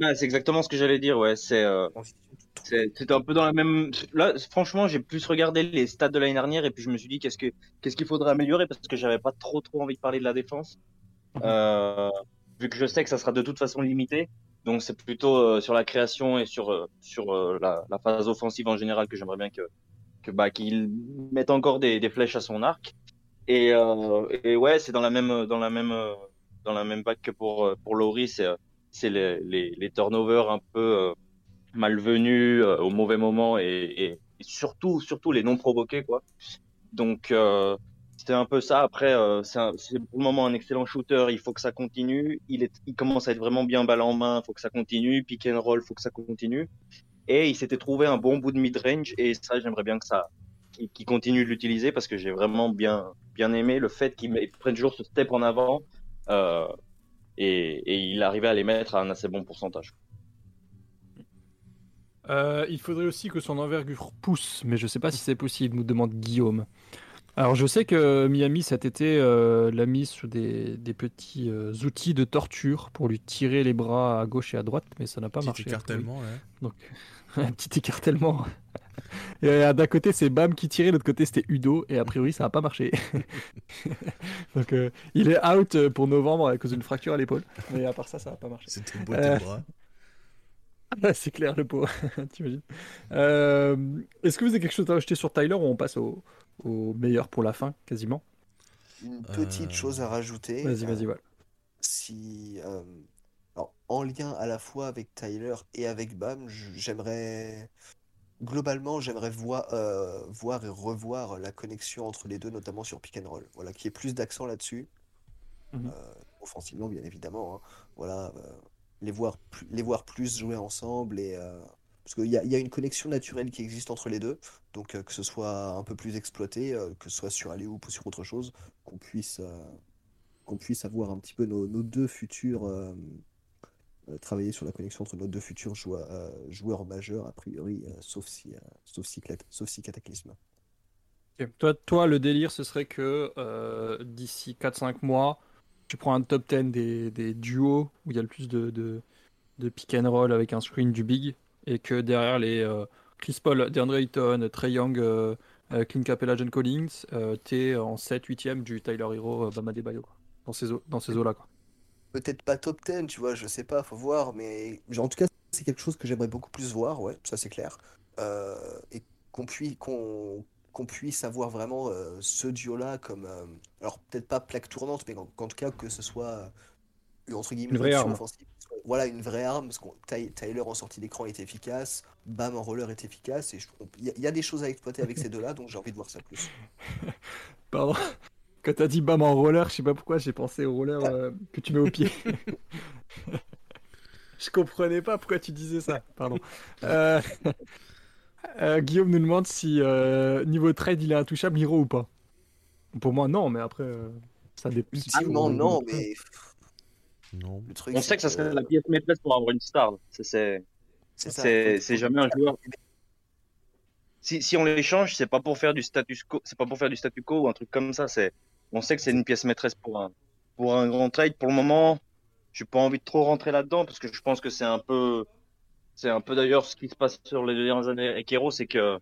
Ouais, c'est exactement ce que j'allais dire, ouais. C'est euh, c'est- c'était un peu dans la même. Là, franchement, j'ai plus regardé les stats de l'année dernière et puis je me suis dit qu'est-ce que qu'est-ce qu'il faudrait améliorer parce que j'avais pas trop trop envie de parler de la défense. Mhm. Euh, vu que je sais que ça sera de toute façon limité, donc c'est plutôt euh, sur la création et sur euh, sur euh, la, la phase offensive en général que j'aimerais bien que que bah qu'il mette encore des, des flèches à son arc. Et, euh, et ouais, c'est dans la même dans la même dans la même bac que pour euh, pour Laurie, c'est c'est les, les, les turnovers un peu euh, malvenus euh, au mauvais moment et, et, surtout surtout les non provoqués quoi. Donc euh, c'était un peu ça. Après euh, c'est c'est pour le moment un excellent shooter. Il faut que ça continue. Il est il commence à être vraiment bien balle en main. Il faut que ça continue. Pick and roll, faut que ça continue. Et il s'était trouvé un bon bout de mid range et ça j'aimerais bien que ça qu'il continue de l'utiliser parce que j'ai vraiment bien bien aimé le fait qu'il prenne toujours ce step en avant. Euh, et, et il arrivait à les mettre à un assez bon pourcentage. Euh, il faudrait aussi que son envergure pousse, mais je sais pas si c'est possible, nous demande Guillaume. Alors je sais que Miami cet été euh, l'a mis sous des, des petits euh, outils de torture pour lui tirer les bras à gauche et à droite, mais ça n'a pas Petit marché. écartèlement, ouais. Donc un petit écartèlement. Et d'un côté c'est Bam qui tirait, de l'autre côté c'était Udo, et a priori ça n'a pas marché. Donc euh, il est out pour novembre à cause d'une fracture à l'épaule, mais à part ça ça n'a pas marché. C'était beau tes bras. C'est clair, le pot, t'imagines. Euh, Est-ce que vous avez quelque chose à rajouter sur Tyler ou on passe au, au meilleur pour la fin, quasiment? Une petite Euh, chose à rajouter. Vas-y, euh, vas-y, voilà. si euh, alors, en lien à la fois avec Tyler et avec Bam, j'aimerais globalement j'aimerais voir euh, voir et revoir la connexion entre les deux, notamment sur pick and roll. Voilà, qu'il y ait plus d'accent là-dessus, Mhm. Euh, offensivement bien évidemment. hein. Voilà, euh, les voir les voir plus jouer ensemble et euh, parce qu'il y a, une connexion naturelle qui existe entre les deux, donc euh, que ce soit un peu plus exploité, euh, que ce soit sur Alley-oop ou sur autre chose, qu'on puisse qu'on puisse avoir un petit peu nos, deux futurs travailler sur la connexion entre nos deux futurs joueurs, joueurs majeurs a priori, sauf si sauf si sauf si cataclysme. Ok. Toi, toi, le délire, ce serait que d'ici 4-5 mois, tu prends un top 10 des, des duos où il y a le plus de, de, pick and roll avec un screen du big, et que derrière les euh, Chris Paul, DeAndre Ayton, Trey Young, euh, euh, Clint Capella, John Collins, euh, t'es en 7-8ème du Tyler Hero, Bama Debayo, quoi. Dans ces eaux-là. Peut-être pas top 10, tu vois, je sais pas, faut voir, mais en tout cas, c'est quelque chose que j'aimerais beaucoup plus voir, ouais, ça c'est clair. Et qu'on puisse, qu'on qu'on puisse avoir vraiment euh, ce duo-là comme, euh, alors peut-être pas plaque tournante, mais qu'en tout cas que ce soit, euh, entre guillemets, Une vraie arme. offensive voilà une vraie arme, parce que Tyler en sortie d'écran est efficace, Bam en roller est efficace, et il y, a des choses à exploiter avec ces deux-là, donc j'ai envie de voir ça plus. Pardon, quand t'as dit Bam en roller, je sais pas pourquoi j'ai pensé au roller euh, que tu mets au pied. je comprenais pas pourquoi tu disais ça, pardon. Euh, euh, Guillaume nous demande si niveau trade il est intouchable, Hiro ou pas. Pour moi, non, mais après, ça dépend. Ultimement, non, mais non. on sait que ça serait la pièce maîtresse pour avoir une star. C'est c'est jamais un joueur. Si, si on l'échange, c'est pas pour faire du status quo, c'est pas pour faire du statu quo ou un truc comme ça. C'est, on sait que c'est une pièce maîtresse pour un, pour un grand trade. Pour le moment, j'ai pas envie de trop rentrer là-dedans parce que je pense que c'est un peu, c'est un peu d'ailleurs ce qui se passe sur les dernières années avec Hero, c'est que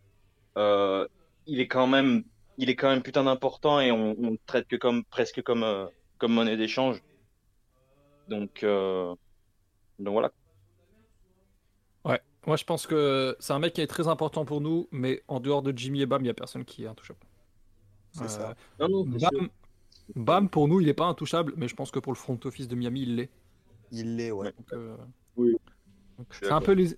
euh, il est quand même, il est quand même putain d'important et on, on le traite que comme presque comme euh, comme monnaie d'échange. Donc, euh, donc voilà. Ouais, moi je pense que c'est un mec qui est très important pour nous, mais en dehors de Jimmy et Bam, il n'y a personne qui est intouchable. C'est ça. Bam, Bam, pour nous, il n'est pas intouchable, mais je pense que pour le front office de Miami, il l'est. Il l'est, ouais. Euh, oui. C'est un peu les.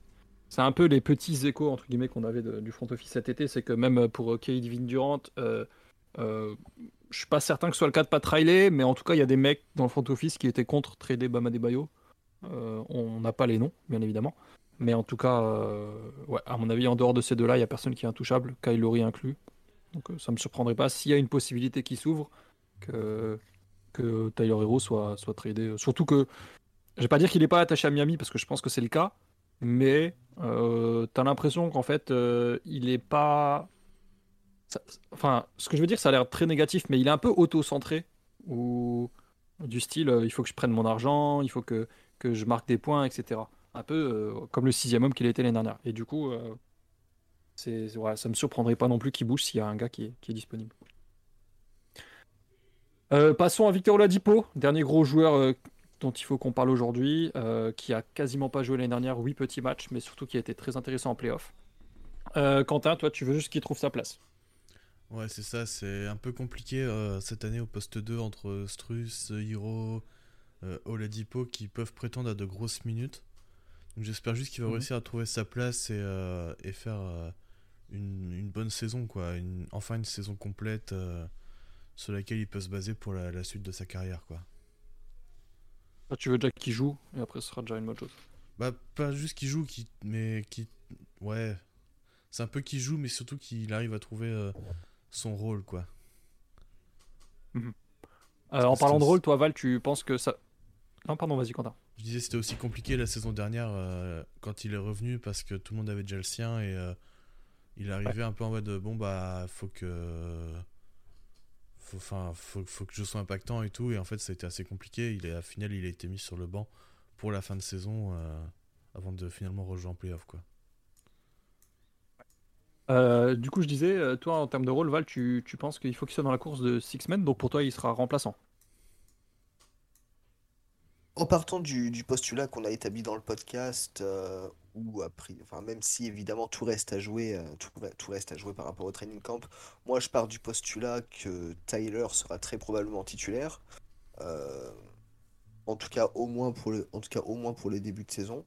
C'est un peu les petits échos entre guillemets qu'on avait du front office cet été, c'est que même pour Kevin Durant, euh, je suis pas certain que ce soit le cas de Pat Riley, mais en tout cas, il y a des mecs dans le front office qui étaient contre trader Bama Bayo. Euh, on n'a pas les noms, bien évidemment. Mais en tout cas, euh, ouais, à mon avis, en dehors de ces deux-là, il n'y a personne qui est intouchable, Kyle Lowry inclus. Donc euh, ça ne me surprendrait pas s'il y a une possibilité qui s'ouvre que, que Tyler Hero soit, soit tradé. Surtout que, je vais pas dire qu'il n'est pas attaché à Miami, parce que je pense que c'est le cas, mais euh, tu as l'impression qu'en fait, il n'est pas enfin, ce que je veux dire, ça a l'air très négatif, mais il est un peu auto-centré, ou du style, euh, il faut que je prenne mon argent, il faut que, que je marque des points, etc. Un peu euh, comme le sixième homme qu'il était l'année dernière. Et du coup, euh, c'est, ça me surprendrait pas non plus qu'il bouge s'il y a un gars qui est, qui est disponible. passons à Victor Oladipo, dernier gros joueur dont il faut qu'on parle aujourd'hui, qui a quasiment pas joué l'année dernière, oui petits matchs, mais surtout qui a été très intéressant en playoff. Quentin, toi, tu veux juste qu'il trouve sa place Ouais, c'est ça, c'est un peu compliqué euh, cette année au poste 2 entre Struss, Hiro, euh, Oladipo qui peuvent prétendre à de grosses minutes. Donc j'espère juste qu'il va mhm. réussir à trouver sa place et, euh, et faire une, bonne saison, quoi. Une, enfin une saison complète sur laquelle il peut se baser pour la, suite de sa carrière, quoi. Ah, tu veux déjà qu'il joue et après ce sera déjà une bonne chose Bah, pas juste qu'il joue, qui, mais qui. Ouais. C'est un peu qu'il joue, mais surtout qu'il arrive à trouver son rôle, quoi. Mhm. Euh, en parlant de rôle, toi, Val, tu penses que ça. Non, pardon, vas-y, Quentin. Je disais c'était aussi compliqué la saison dernière euh, quand il est revenu parce que tout le monde avait déjà le sien et euh, il arrivait un peu en mode bon bah faut que faut, faut, que je sois impactant et tout. Et en fait ça a été assez compliqué. Il est à final il a été mis sur le banc pour la fin de saison avant de finalement rejoindre en playoff quoi. Euh, du coup, je disais, euh, toi, en termes de rôle, Val, tu, penses qu'il faut qu'il soit dans la course de Six Men, donc pour toi, il sera remplaçant. En partant du, postulat qu'on a établi dans le podcast, euh, après, enfin, même si évidemment tout reste à jouer, tout, reste à jouer par rapport au training camp, moi je pars du postulat que Tyler sera très probablement titulaire. en tout cas, au moins pour le, en les débuts de saison.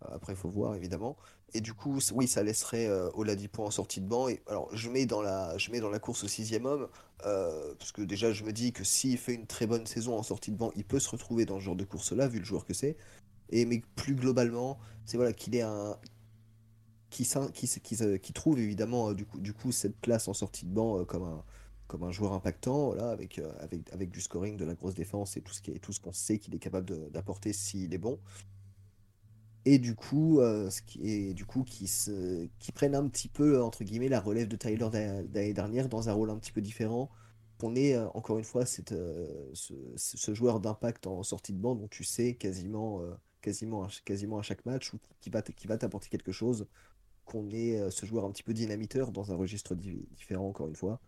Après, il faut voir évidemment. Et du coup, oui, ça laisserait euh, Oladipo en sortie de banc. Et alors, je mets dans la, course au sixième homme, euh, parce que déjà, je me dis que s'il fait une très bonne saison en sortie de banc, il peut se retrouver dans ce genre de course-là, vu le joueur que c'est. Et mais plus globalement, c'est voilà qu'il est un qui, qui, qui, qui trouve évidemment euh, du coup, du coup cette place en sortie de banc comme un comme un joueur impactant, voilà, avec, avec, avec du scoring, de la grosse défense et tout ce qui est, qu'on sait qu'il est capable d'apporter s'il est bon et du coup, euh, ce du coup qui, se, qui prennent un petit peu entre guillemets la relève de Tyler d'année dernière dans un rôle un petit peu différent. On est euh, encore une fois cette, euh, ce, joueur d'impact en sortie de banc dont tu sais quasiment, quasiment, quasiment à chaque match ou qui va, qui va t'apporter quelque chose. Qu'on est ce joueur un petit peu dynamiteur dans un registre différent encore une fois.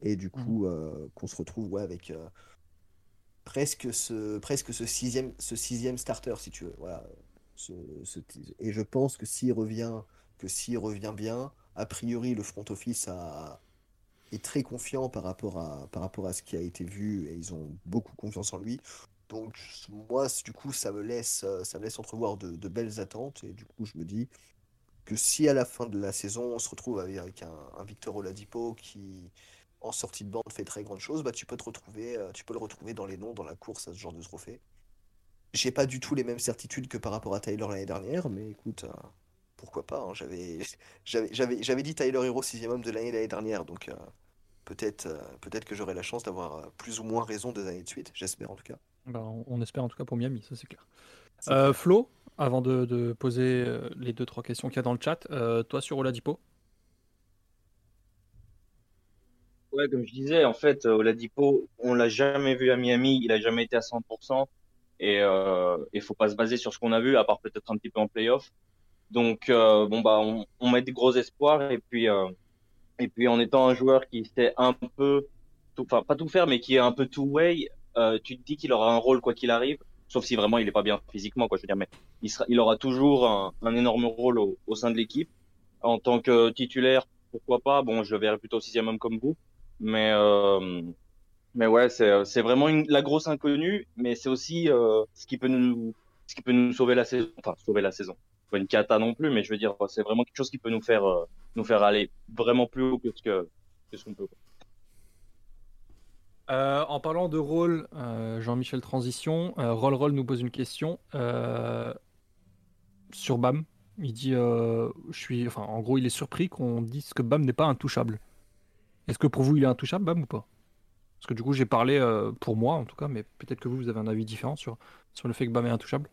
Et du coup, mmh. qu'on se retrouve ouais, avec presque ce, presque ce sixième, ce sixième starter si tu veux. Voilà et je pense que s'il revient, que s'il revient bien, a priori le front office a, est très confiant par rapport, à, par rapport à ce qui a été vu et ils ont beaucoup confiance en lui. Donc moi, du coup, ça me laisse, euh, ça me laisse entrevoir de, belles attentes. Et du coup, je me dis que si à la fin de la saison, on se retrouve avec un, Victor Oladipo qui, en sortie de bande, fait très grande chose, bah, tu peux te retrouver, euh, tu peux le retrouver dans les noms, dans la course à ce genre de trophée. J'ai pas du tout les mêmes certitudes que par rapport à Tyler l'année dernière, mais écoute, euh, pourquoi pas. hein, J'avais, j'avais, j'avais, dit Tyler Hero sixième homme de l'année l'année dernière, donc peut-être, peut-être que j'aurai la chance d'avoir plus ou moins raison deux années de suite. J'espère en tout cas. Bah, on, espère en tout cas pour Miami, ça c'est clair. Euh, Flo, avant de, de poser euh, les deux trois questions qu'il y a dans le chat, euh, toi sur Oladipo Ouais, comme je disais, en fait, Oladipo, on l'a jamais vu à Miami, il a jamais été à 100%, et euh, il faut pas se baser sur ce qu'on a vu, à part peut-être un petit peu en playoff. Donc, euh, bon bah, on, on met de gros espoirs, et puis, euh, et puis en étant un joueur qui sait un peu, tout, enfin pas tout faire, mais qui est un peu two-way, euh, tu te dis qu'il aura un rôle quoi qu'il arrive, sauf si vraiment il est pas bien physiquement, quoi, je veux dire, mais il sera, il aura toujours un, un énorme rôle au, au sein de l'équipe. En tant que titulaire, pourquoi pas, bon, je le verrai plutôt sixième homme comme vous. Mais euh, mais ouais, c'est c'est vraiment une, la grosse inconnue, mais c'est aussi euh, ce qui peut nous ce qui peut nous sauver la saison, enfin sauver la saison. Pas une cata non plus, mais je veux dire, c'est vraiment quelque chose qui peut nous faire euh, nous faire aller vraiment plus haut que ce que que ce qu'on peut. Euh, en parlant de rôle, euh, Jean-Michel Transition, euh, Roll Roll nous pose une question euh, sur Bam. Il dit, euh, je suis, enfin, en gros, il est surpris qu'on dise que Bam n'est pas intouchable. Est-ce que pour vous, il est intouchable, Bam, ou pas? Parce que du coup, j'ai parlé euh, pour moi, en tout cas, mais peut-être que vous, vous avez un avis différent sur, sur le fait que Bam est intouchable.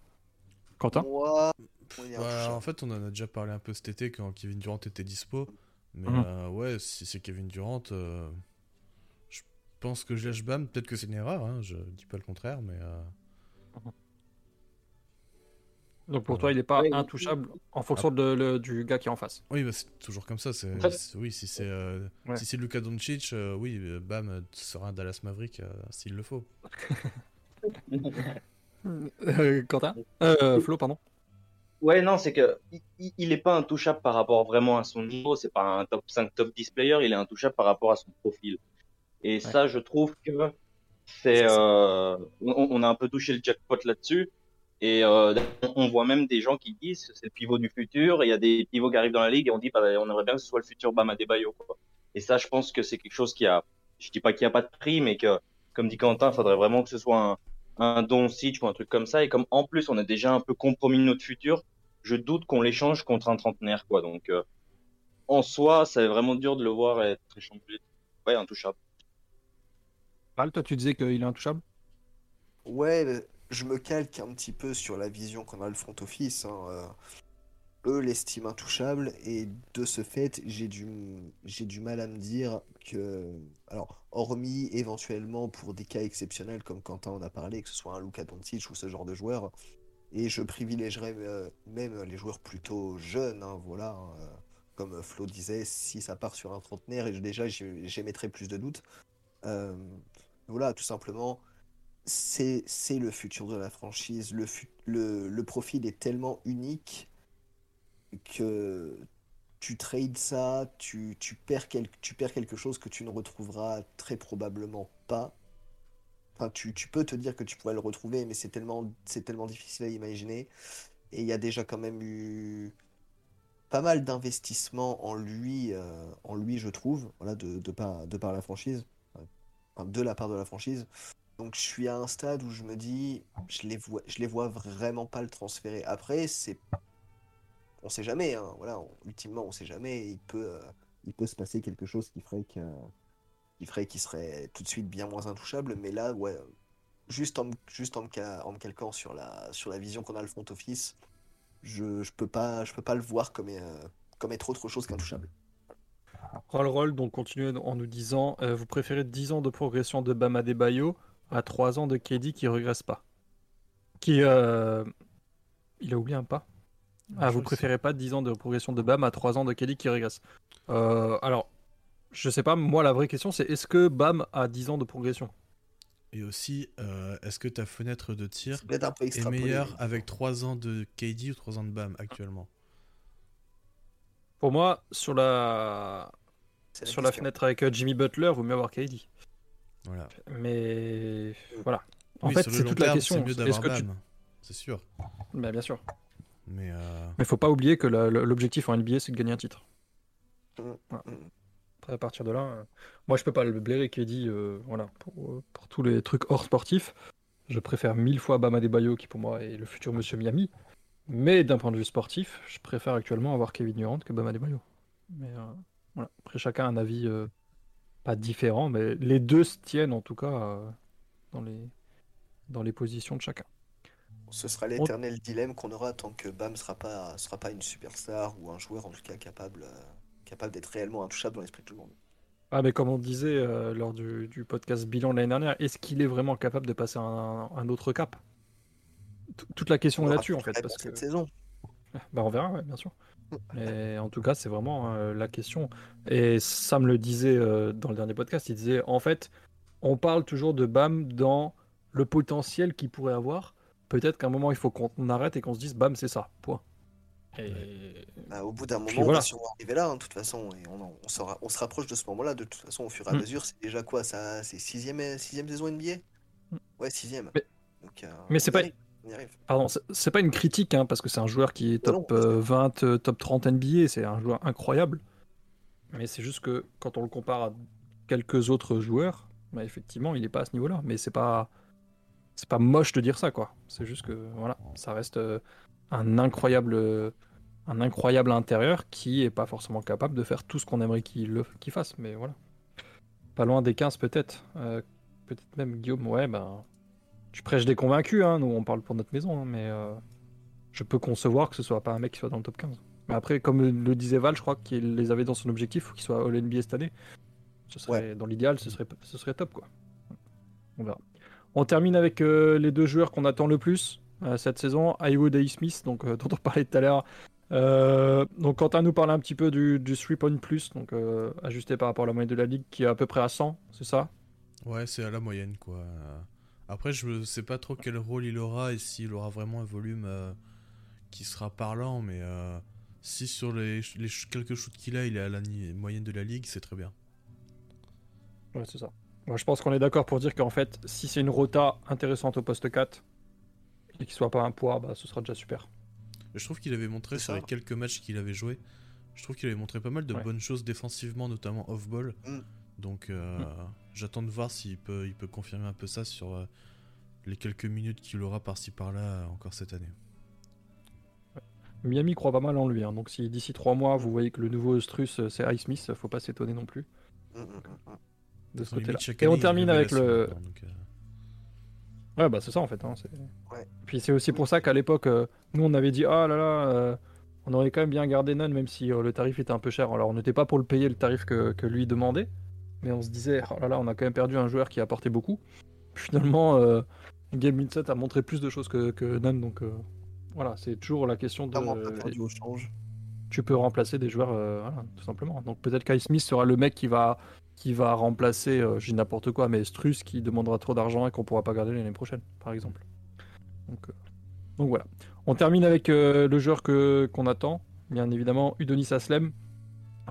Quentin? Moi, on est Ouais, intouchable. en fait, on en a déjà parlé un peu cet été quand Kevin Durant était dispo. Mais euh, ouais, si c'est Kevin Durant, euh, pense que je lâche Bam. Peut-être que c'est une erreur, hein, je dis pas le contraire, mais euh, Donc pour Voilà. toi, il n'est pas Ouais, intouchable en fonction de, le- du gars qui est en face. oui, bah, c'est toujours comme ça. C'est, En fait- c'est- oui, si c'est euh, Ouais. si c'est Luka Doncic, euh, oui, euh, Bam euh, sera un Dallas Maverick euh, s'il le faut. Euh, Quentin euh, Flo, pardon. Ouais, non, c'est que il- il, il est pas intouchable par rapport vraiment à son niveau. C'est pas un top 5, top 10 player. Il est intouchable par rapport à son profil. Et ça, je trouve que c'est, euh, on, on a un peu touché le jackpot là-dessus. Et euh, on voit même des gens qui disent c'est le pivot du futur. Il y a des pivots qui arrivent dans la ligue et on dit, bah, on aimerait bien que ce soit le futur Bam Adebayo. Quoi. Et ça, je pense que c'est quelque chose qui a, je dis pas qu'il n'y a pas de prix, mais que, comme dit Quentin, il faudrait vraiment que ce soit un, un don Sitch ou un truc comme ça. Et comme en plus, on a déjà un peu compromis notre futur, je doute qu'on l'échange contre un trentenaire, quoi. Donc, euh, en soi, c'est vraiment dur de le voir être échangé. Ouais, intouchable. Val, toi, tu disais qu'il est intouchable? Ouais, je me calque un petit peu sur la vision qu'on a le front office. hein, euh, eux l'estiment intouchable et de ce fait, j'ai du, du mal à me dire que, alors, hormis éventuellement pour des cas exceptionnels comme Quentin en a parlé, que ce soit un Luka Doncic ou ce genre de joueur, et je privilégierais euh, même les joueurs plutôt jeunes, hein, voilà, hein, euh, comme Flo disait, si ça part sur un trentenaire, déjà j'émettrais plus de doutes. Voilà, tout simplement c'est le futur de la franchise. Le, profil est tellement unique que tu trades ça, tu, perds tu perds quelque chose que tu ne retrouveras très probablement pas. Enfin, tu, peux te dire que tu pourrais le retrouver, mais c'est tellement, tellement difficile à imaginer. Et il y a déjà quand même eu pas mal d'investissements en lui, euh, en lui, je trouve, voilà, de par la franchise, de la part de la franchise. Donc je suis à un stade où je me dis, je les vois, je les vois vraiment pas le transférer. Après, c'est, on sait jamais, hein, voilà, on- ultimement on sait jamais. Il peut, euh, il peut se passer quelque chose qui ferait que, ferait qu'il serait tout de suite bien moins intouchable. Mais là, juste en, juste en me, calquant sur la, sur la vision qu'on a le front office, je, je peux pas, je peux pas le voir comme, euh, comme être autre chose qu'intouchable. Roll Roll, donc continuez en nous disant euh, Vous préférez 10 ans de progression de Bam Adebayo à 3 ans de KD qui regresse pas Qui. euh, Il a oublié un pas Ah, vous préférez pas 10 ans de progression de Bam à 3 ans de KD qui régresse Euh, Alors, je sais pas, moi la vraie question c'est est-ce que Bam a 10 ans de progression? Et aussi, euh, est-ce que ta fenêtre de tir est extrapolé. meilleure avec 3 ans de KD ou 3 ans de Bam actuellement? Pour moi, sur la, sur la fenêtre avec euh, Jimmy Butler, vaut mieux avoir KD. Voilà. Mais voilà. En Oui, fait, c'est toute la question. C'est d'avoir que tu... C'est sûr. Bah, bien sûr. Mais euh, Mais faut pas oublier que l'objectif en NBA, c'est de gagner un titre. Mm, Voilà. mm. Après, à partir de là, euh, moi, je peux pas le blairer qui dit, euh, voilà, pour, euh, pour tous les trucs hors sportifs, je préfère mille fois Bam Adebayo, qui pour moi est le futur Monsieur Miami. Mais d'un point de vue sportif, je préfère actuellement avoir Kevin Durant que Bam Adebayo. Mais euh, voilà. Après, chacun a un avis euh, pas différent, mais les deux se tiennent en tout cas euh, dans les dans les positions de chacun. Ce sera l'éternel dilemme qu'on aura tant que Bam sera pas sera pas une superstar ou un joueur en tout cas capable euh, capable d'être réellement intouchable dans l'esprit de tout le monde. Ah, mais comme on disait lors du, du podcast bilan de l'année dernière, est-ce qu'il est vraiment capable de passer un, un autre cap? Toute la question On est aura là-dessus en fait. Parce que... cette saison. Bah, on verra, ouais, bien sûr. Mais en tout cas, c'est vraiment euh, la question. Et Sam le disait euh, dans le dernier podcast, il disait en fait, on parle toujours de Bam dans le potentiel qu'il pourrait avoir. Peut-être qu'à un moment, il faut qu'on arrête et qu'on se dise Bam, c'est ça. Point. Et Bah, au bout d'un moment, voilà. on va sûrement arriver là, hein, de toute façon, et on, en- on, sera- on se rapproche de ce moment-là, de toute façon, au fur et à Mm. mesure. C'est déjà quoi ça C'est sixième, sixième saison NBA Mm. Ouais, sixième. Mais- Donc, euh, mais c'est pas- Pardon, c'est- pas une critique, hein, parce que c'est un joueur qui est top non, euh, 20, euh, top 30 NBA, c'est un joueur incroyable. Mais c'est juste que quand on le compare à quelques autres joueurs, bah, effectivement, il n'est pas à ce niveau-là. Mais c'est pas, c'est pas moche de dire ça, quoi. C'est juste que voilà, ça reste euh, un incroyable, euh, un incroyable intérieur qui est pas forcément capable de faire tout ce qu'on aimerait qu'il qu'il fasse. Mais voilà, pas loin des 15 peut-être, peut-être même Guillaume. Ouais, ben. Tu prêches des convaincus, hein, nous on parle pour notre maison, hein, mais euh, je peux concevoir que ce soit pas un mec qui soit dans le top 15. Mais après, comme le disait Val, je crois qu'il les avait dans son objectif, faut qu'il soit All NBA cette année. Ce serait, Dans l'idéal, ce serait, ce serait top, quoi. On verra. On termine avec euh, les deux joueurs qu'on attend le plus euh, cette saison, Haywood et E. Smith, donc, dont on parlait tout à l'heure. Euh, donc Quentin nous parlait un petit peu du, du 3 point plus, donc euh, ajusté par rapport à la moyenne de la ligue, qui est à peu près à 100, c'est ça? Ouais, c'est à la moyenne quoi. Après, je sais pas trop quel rôle il aura et s'il aura vraiment un volume euh, qui sera parlant, mais euh, si sur les, quelques shoots qu'il a, il est à la moyenne de la ligue, c'est très bien. Ouais, c'est ça. Moi, je pense qu'on est d'accord pour dire qu'en fait, si c'est une rota intéressante au poste 4 et qu'il soit pas un poids, bah, ce sera déjà super. Je trouve qu'il avait montré sur les quelques matchs qu'il avait joué, je trouve qu'il avait montré pas mal de Ouais. bonnes choses défensivement, notamment off-ball. Mm. Donc euh, j'attends de voir s'il peut, il peut confirmer un peu ça sur euh, les quelques minutes qu'il aura par-ci par-là euh, encore cette année. Miami croit pas mal en lui, hein, donc si d'ici 3 mois vous voyez que le nouveau Strus c'est Ice Smith, faut pas s'étonner non plus de ce côté-là. Et on termine avec le. donc, euh, Ouais, bah c'est ça en fait. hein, Ouais. Puis c'est aussi pour ça qu'à l'époque, euh, nous on avait dit ah là là, euh, on aurait quand même bien gardé Nunn même si euh, le tarif était un peu cher. Alors on n'était pas pour le payer le tarif que, que lui demandait, mais on se disait oh là là, on a quand même perdu un joueur qui apportait beaucoup. Finalement, euh, Gabe Vincent a montré plus de choses que, que donc euh, voilà, c'est toujours la question de. Clairement pas perdu au change. tu peux remplacer des joueurs, euh, voilà, tout simplement. Donc peut-être Kai Smith sera le mec qui va, qui va remplacer, je dis n'importe quoi, mais Strus qui demandera trop d'argent et qu'on pourra pas garder l'année prochaine, par exemple. Donc, donc voilà. On termine avec le joueur que qu'on attend, bien évidemment, Udonis Aslem.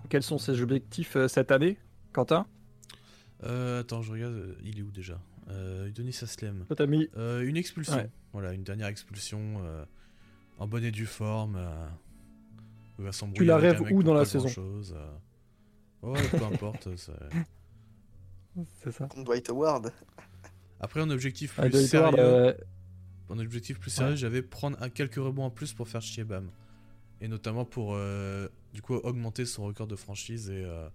Quels sont ses objectifs cette année, Quentin? Euh, attends, je regarde, euh, il est où déjà euh, Udonis Aslem. Toi, t'as mis Euh, une expulsion. Ouais. Voilà, une dernière expulsion euh, en bonne et due forme. euh, il va Tu la rêves où dans la saison euh. Ouais, peu importe. c'est- C'est ça. Contre Dwight Howard. Après, un objectif Ah, plus Dwight Howard, sérieux. euh, Un objectif plus sérieux, Ouais. j'avais prendre un, quelques rebonds en plus pour faire chier Bam. Et notamment pour euh, du coup augmenter son record de franchise et, euh,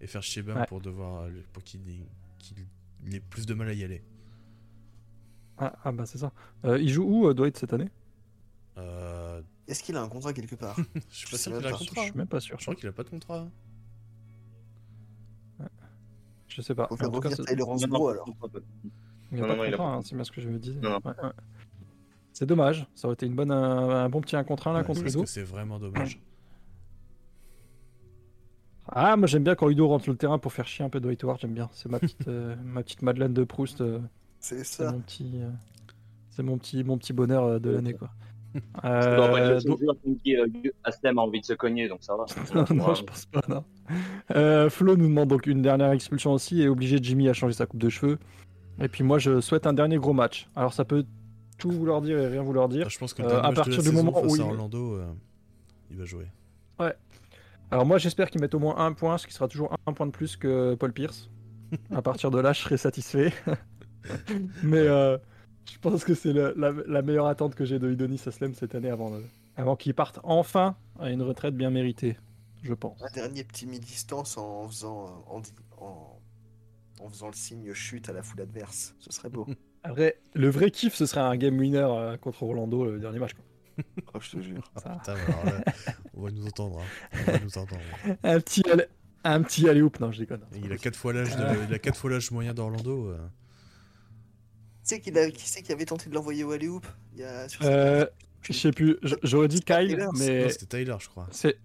et faire chier Bam Ouais. pour devoir euh, pour qu'il qu'il ait plus de mal à y aller. ah, ah, bah c'est ça. Euh, il joue où, euh, Dwight, cette année? Euh, Est-ce qu'il a un contrat quelque part? Je suis pas sûr même qu'il a un pas. contrat. Je suis même pas sûr. Je crois qu'il a pas de contrat. hein. Je sais pas. Faut faire en revenir Tyler alors. Il n'y a Non, pas non, de a contrat, hein, c'est bien ce que je me disais. Ouais, ouais. C'est dommage, ça aurait été une bonne, un, un bon petit 1 contre 1 là Ouais, contre Udo. que c'est vraiment dommage. Ah, moi j'aime bien quand Udo rentre sur le terrain pour faire chier un peu Dwight Howard, j'aime bien. C'est ma petite, euh, ma petite Madeleine de Proust, euh, C'est c'est ça. mon petit, euh, c'est mon petit, mon petit bonheur euh, de l'année quoi. Euh, donc- Aslem a envie de se cogner, donc ça va. non, je pense pas, non. Euh, Flo nous demande donc une dernière expulsion aussi et obliger Jimmy à changer sa coupe de cheveux. Et puis moi, je souhaite un dernier gros match. Alors ça peut tout vouloir dire et rien vouloir dire. Ah, je pense que Euh, à partir du moment où il- Orlando, euh, il va jouer. Alors moi, j'espère qu'ils mettent au moins un point, ce qui sera toujours un point de plus que Paul Pierce. à partir de là, je serai satisfait. Mais euh, je pense que c'est la, la meilleure attente que j'ai de Udonis Aslem cette année avant, de- avant qu'il parte enfin à une retraite bien méritée, je pense. Un dernier petit mi-distance en faisant, euh, en, en, en faisant le signe chute à la foule adverse. Ce serait beau. Après, le vrai kiff, ce serait un game winner euh, contre Orlando le dernier match. quoi. Oh, je te jure. Ça- Putain, mais alors là, on va nous entendre. hein. On va nous entendre. un petit un petit alley-oop, non, je déconne. Et il a quatre fois l'âge de- il a quatre fois l'âge moyen d'Orlando. euh. Tu sais qu'il a- qui c'est qui avait tenté de l'envoyer au alley-oop il y a sur Euh, je sais plus, j'aurais dit Kyle, Taylor, mais Non, c'était Tyler, je crois. c'est.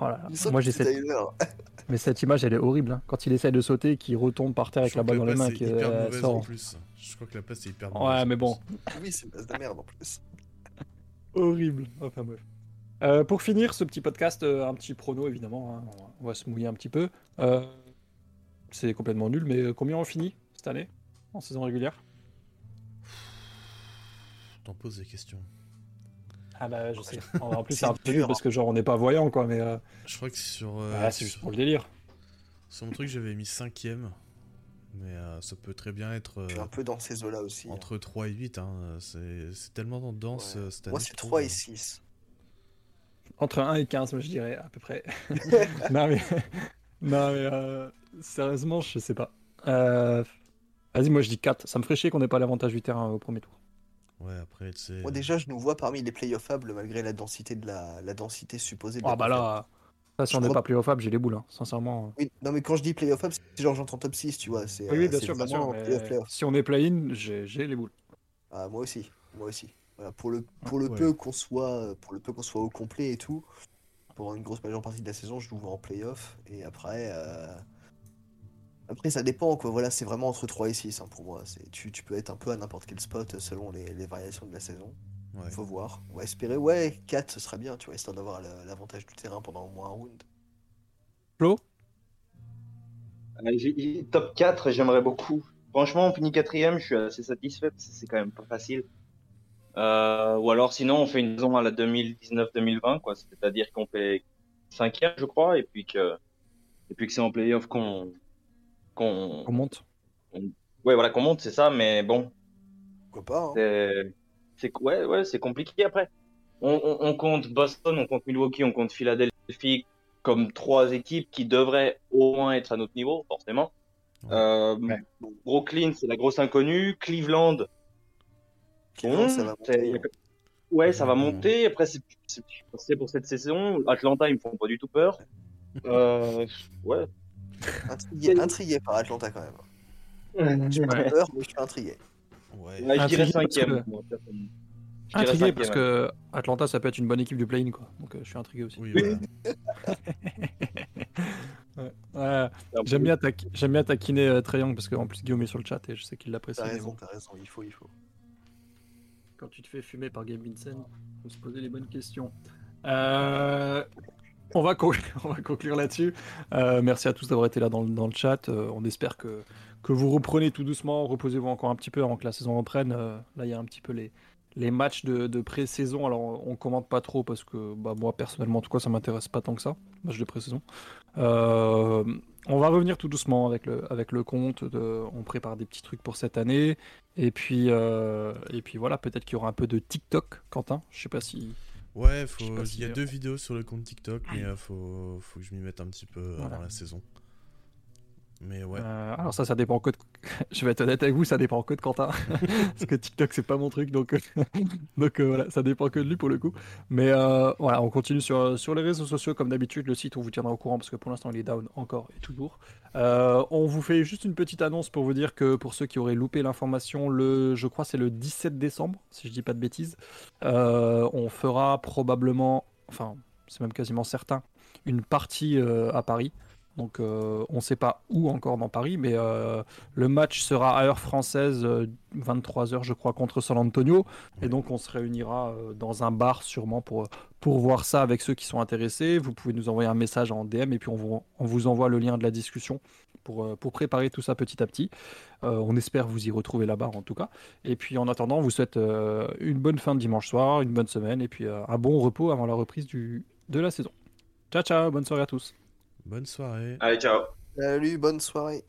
Oh là Moi que j'ai cette... Tyler. Mais cette image elle est horrible. hein. Quand il essaie de sauter et qu'il retombe par terre avec Je la crois balle que dans les la mains. passe est hyper euh, mauvaise sort. en plus. Je crois que la passe est hyper mauvaise. Ouais, mais bon. Oui, c'est une base de merde en plus. Horrible. Enfin bref. Euh, pour finir ce petit podcast, euh, un petit prono évidemment. hein. On va- se mouiller un petit peu. Euh, C'est complètement nul, mais combien on finit cette année en saison régulière? T'en poses des questions. Ah bah je sais. En plus C'est un peu nul parce que genre on n'est pas voyant quoi, mais euh, Je crois que sur, euh, ah, c'est juste sur, pour le délire. sur mon truc, j'avais mis cinquième. Mais euh, ça peut très bien être euh, Je suis un peu dans ces eaux-là aussi. hein. entre 3 et 8. Hein. C'est c'est tellement dans danse Ouais. euh, cette Moi, année, c'est je trouve. 3 et 6. Entre 1 et 15, moi, je dirais, à peu près. non, mais, non, mais euh, sérieusement, je sais pas. Euh, Vas-y, moi je dis 4. Ça me ferait chier qu'on n'ait pas l'avantage du terrain au premier tour. Ouais, après, tu sais. Moi, déjà, je nous vois parmi les playoffables malgré la densité de la, la densité supposée de la Ah bah là, ça, si Je on n'est crois- pas playoffable, j'ai les boules, hein, sincèrement. Oui, non, mais quand je dis playoffable, c'est genre j'entends top 6, tu vois. c'est, Oui, oui, euh, bien sûr, bien sûr. mais playoff, playoff. Si on est play-in, j'ai j'ai les boules. Ah, moi aussi, moi aussi. Voilà, pour le, pour le Ouais. peu qu'on soit, pour le peu qu'on soit au complet et tout, pour une grosse majeure partie de la saison, je vois en playoff. Et après, euh, après ça dépend quoi. Voilà, c'est vraiment entre 3 et 6 hein, pour moi. C'est, tu, tu peux être un peu à n'importe quel spot selon les, les variations de la saison. Ouais. Faut voir. On va espérer. Ouais, 4 ce serait bien, tu vois, histoire d'avoir la- l'avantage du terrain pendant au moins un round. Flo? Euh, top 4, j'aimerais beaucoup. Franchement, on finit quatrième, je suis assez satisfait parce que c'est quand même pas facile. Euh, ou alors sinon, on fait une saison à la 2019-2020, quoi. C'est-à-dire qu'on fait cinquième, je crois, et puis que, et puis que c'est en playoff qu'on, qu'on, On monte. ouais, voilà, qu'on monte, c'est ça. Mais bon, Pourquoi pas hein. C'est, ouais, ouais, c'est compliqué après. On, on, on compte Boston, on compte Milwaukee, on compte Philadelphie comme trois équipes qui devraient au moins être à notre niveau, forcément. Ouais. Euh, Ouais. Brooklyn, c'est la grosse inconnue. Cleveland, Cleveland, bon, ça va monter, hein. ouais, ça va monter. Après, c'est pour cette saison. Atlanta, ils me font pas du tout peur. Euh, ouais. Intrigué, intrigué par Atlanta quand même. J'ai pas peur, mais je suis intrigué. Ouais. Ouais, je Intrigué dirais parce cinquième. que- dirais Intrigué parce que Atlanta, ça peut être une bonne équipe du play-in, quoi. Donc euh, je suis intrigué aussi. Oui, voilà. Ouais. Ouais, ouais. J'aime bien, j'aime bien taquiner euh, Trae Young parce qu'en plus Guillaume est sur le chat et je sais qu'il l'apprécie. T'as raison, bon, t'as raison, il faut, il faut. Quand tu te fais fumer par Gabe Vincent, faut se poser les bonnes questions. Euh, on, va con- on va conclure là-dessus. Euh, merci à tous d'avoir été là dans, le- chat. Euh, on espère que, que vous reprenez tout doucement. Reposez-vous encore un petit peu avant que la saison reprenne. Euh, là, il y a un petit peu les, les matchs de, de pré-saison. Alors, on commente pas trop parce que bah, moi, personnellement, en tout cas, ça m'intéresse pas tant que ça, match de pré-saison. On va revenir tout doucement avec le, avec le compte. On prépare des petits trucs pour cette année. Et puis, et puis voilà, peut-être qu'il y aura un peu de TikTok, Quentin. Je sais pas si. Ouais, faut... il si- y a deux vidéos sur le compte TikTok, mais euh, faut... faut que je m'y mette un petit peu Voilà. avant la saison. Euh, alors ça, ça dépend que de... Je vais être honnête avec vous, ça dépend que de Quentin. Parce que TikTok, c'est pas mon truc, donc, donc euh, voilà, ça dépend que de lui pour le coup. Mais euh, voilà, on continue sur, les réseaux sociaux comme d'habitude. Le site, on vous tiendra au courant parce que pour l'instant, il est down encore et toujours. On vous fait juste une petite annonce pour vous dire que pour ceux qui auraient loupé l'information, le, je crois c'est le 17 décembre, si je dis pas de bêtises, on fera probablement, enfin c'est même quasiment certain, une partie à Paris. Donc euh, on ne sait pas où encore dans Paris, mais euh, le match sera à heure française, 23h je crois, contre San Antonio. Et donc on se réunira euh, dans un bar sûrement pour, pour voir ça avec ceux qui sont intéressés. Vous pouvez nous envoyer un message en DM et puis on vous, on vous envoie le lien de la discussion pour, pour préparer tout ça petit à petit. on espère vous y retrouver là-bas en tout cas. Et puis en attendant, on vous souhaite une bonne fin de dimanche soir, une bonne semaine et puis un bon repos avant la reprise du, de la saison. Ciao ciao, bonne soirée à tous. Bonne soirée. Allez, ciao. Salut, bonne soirée.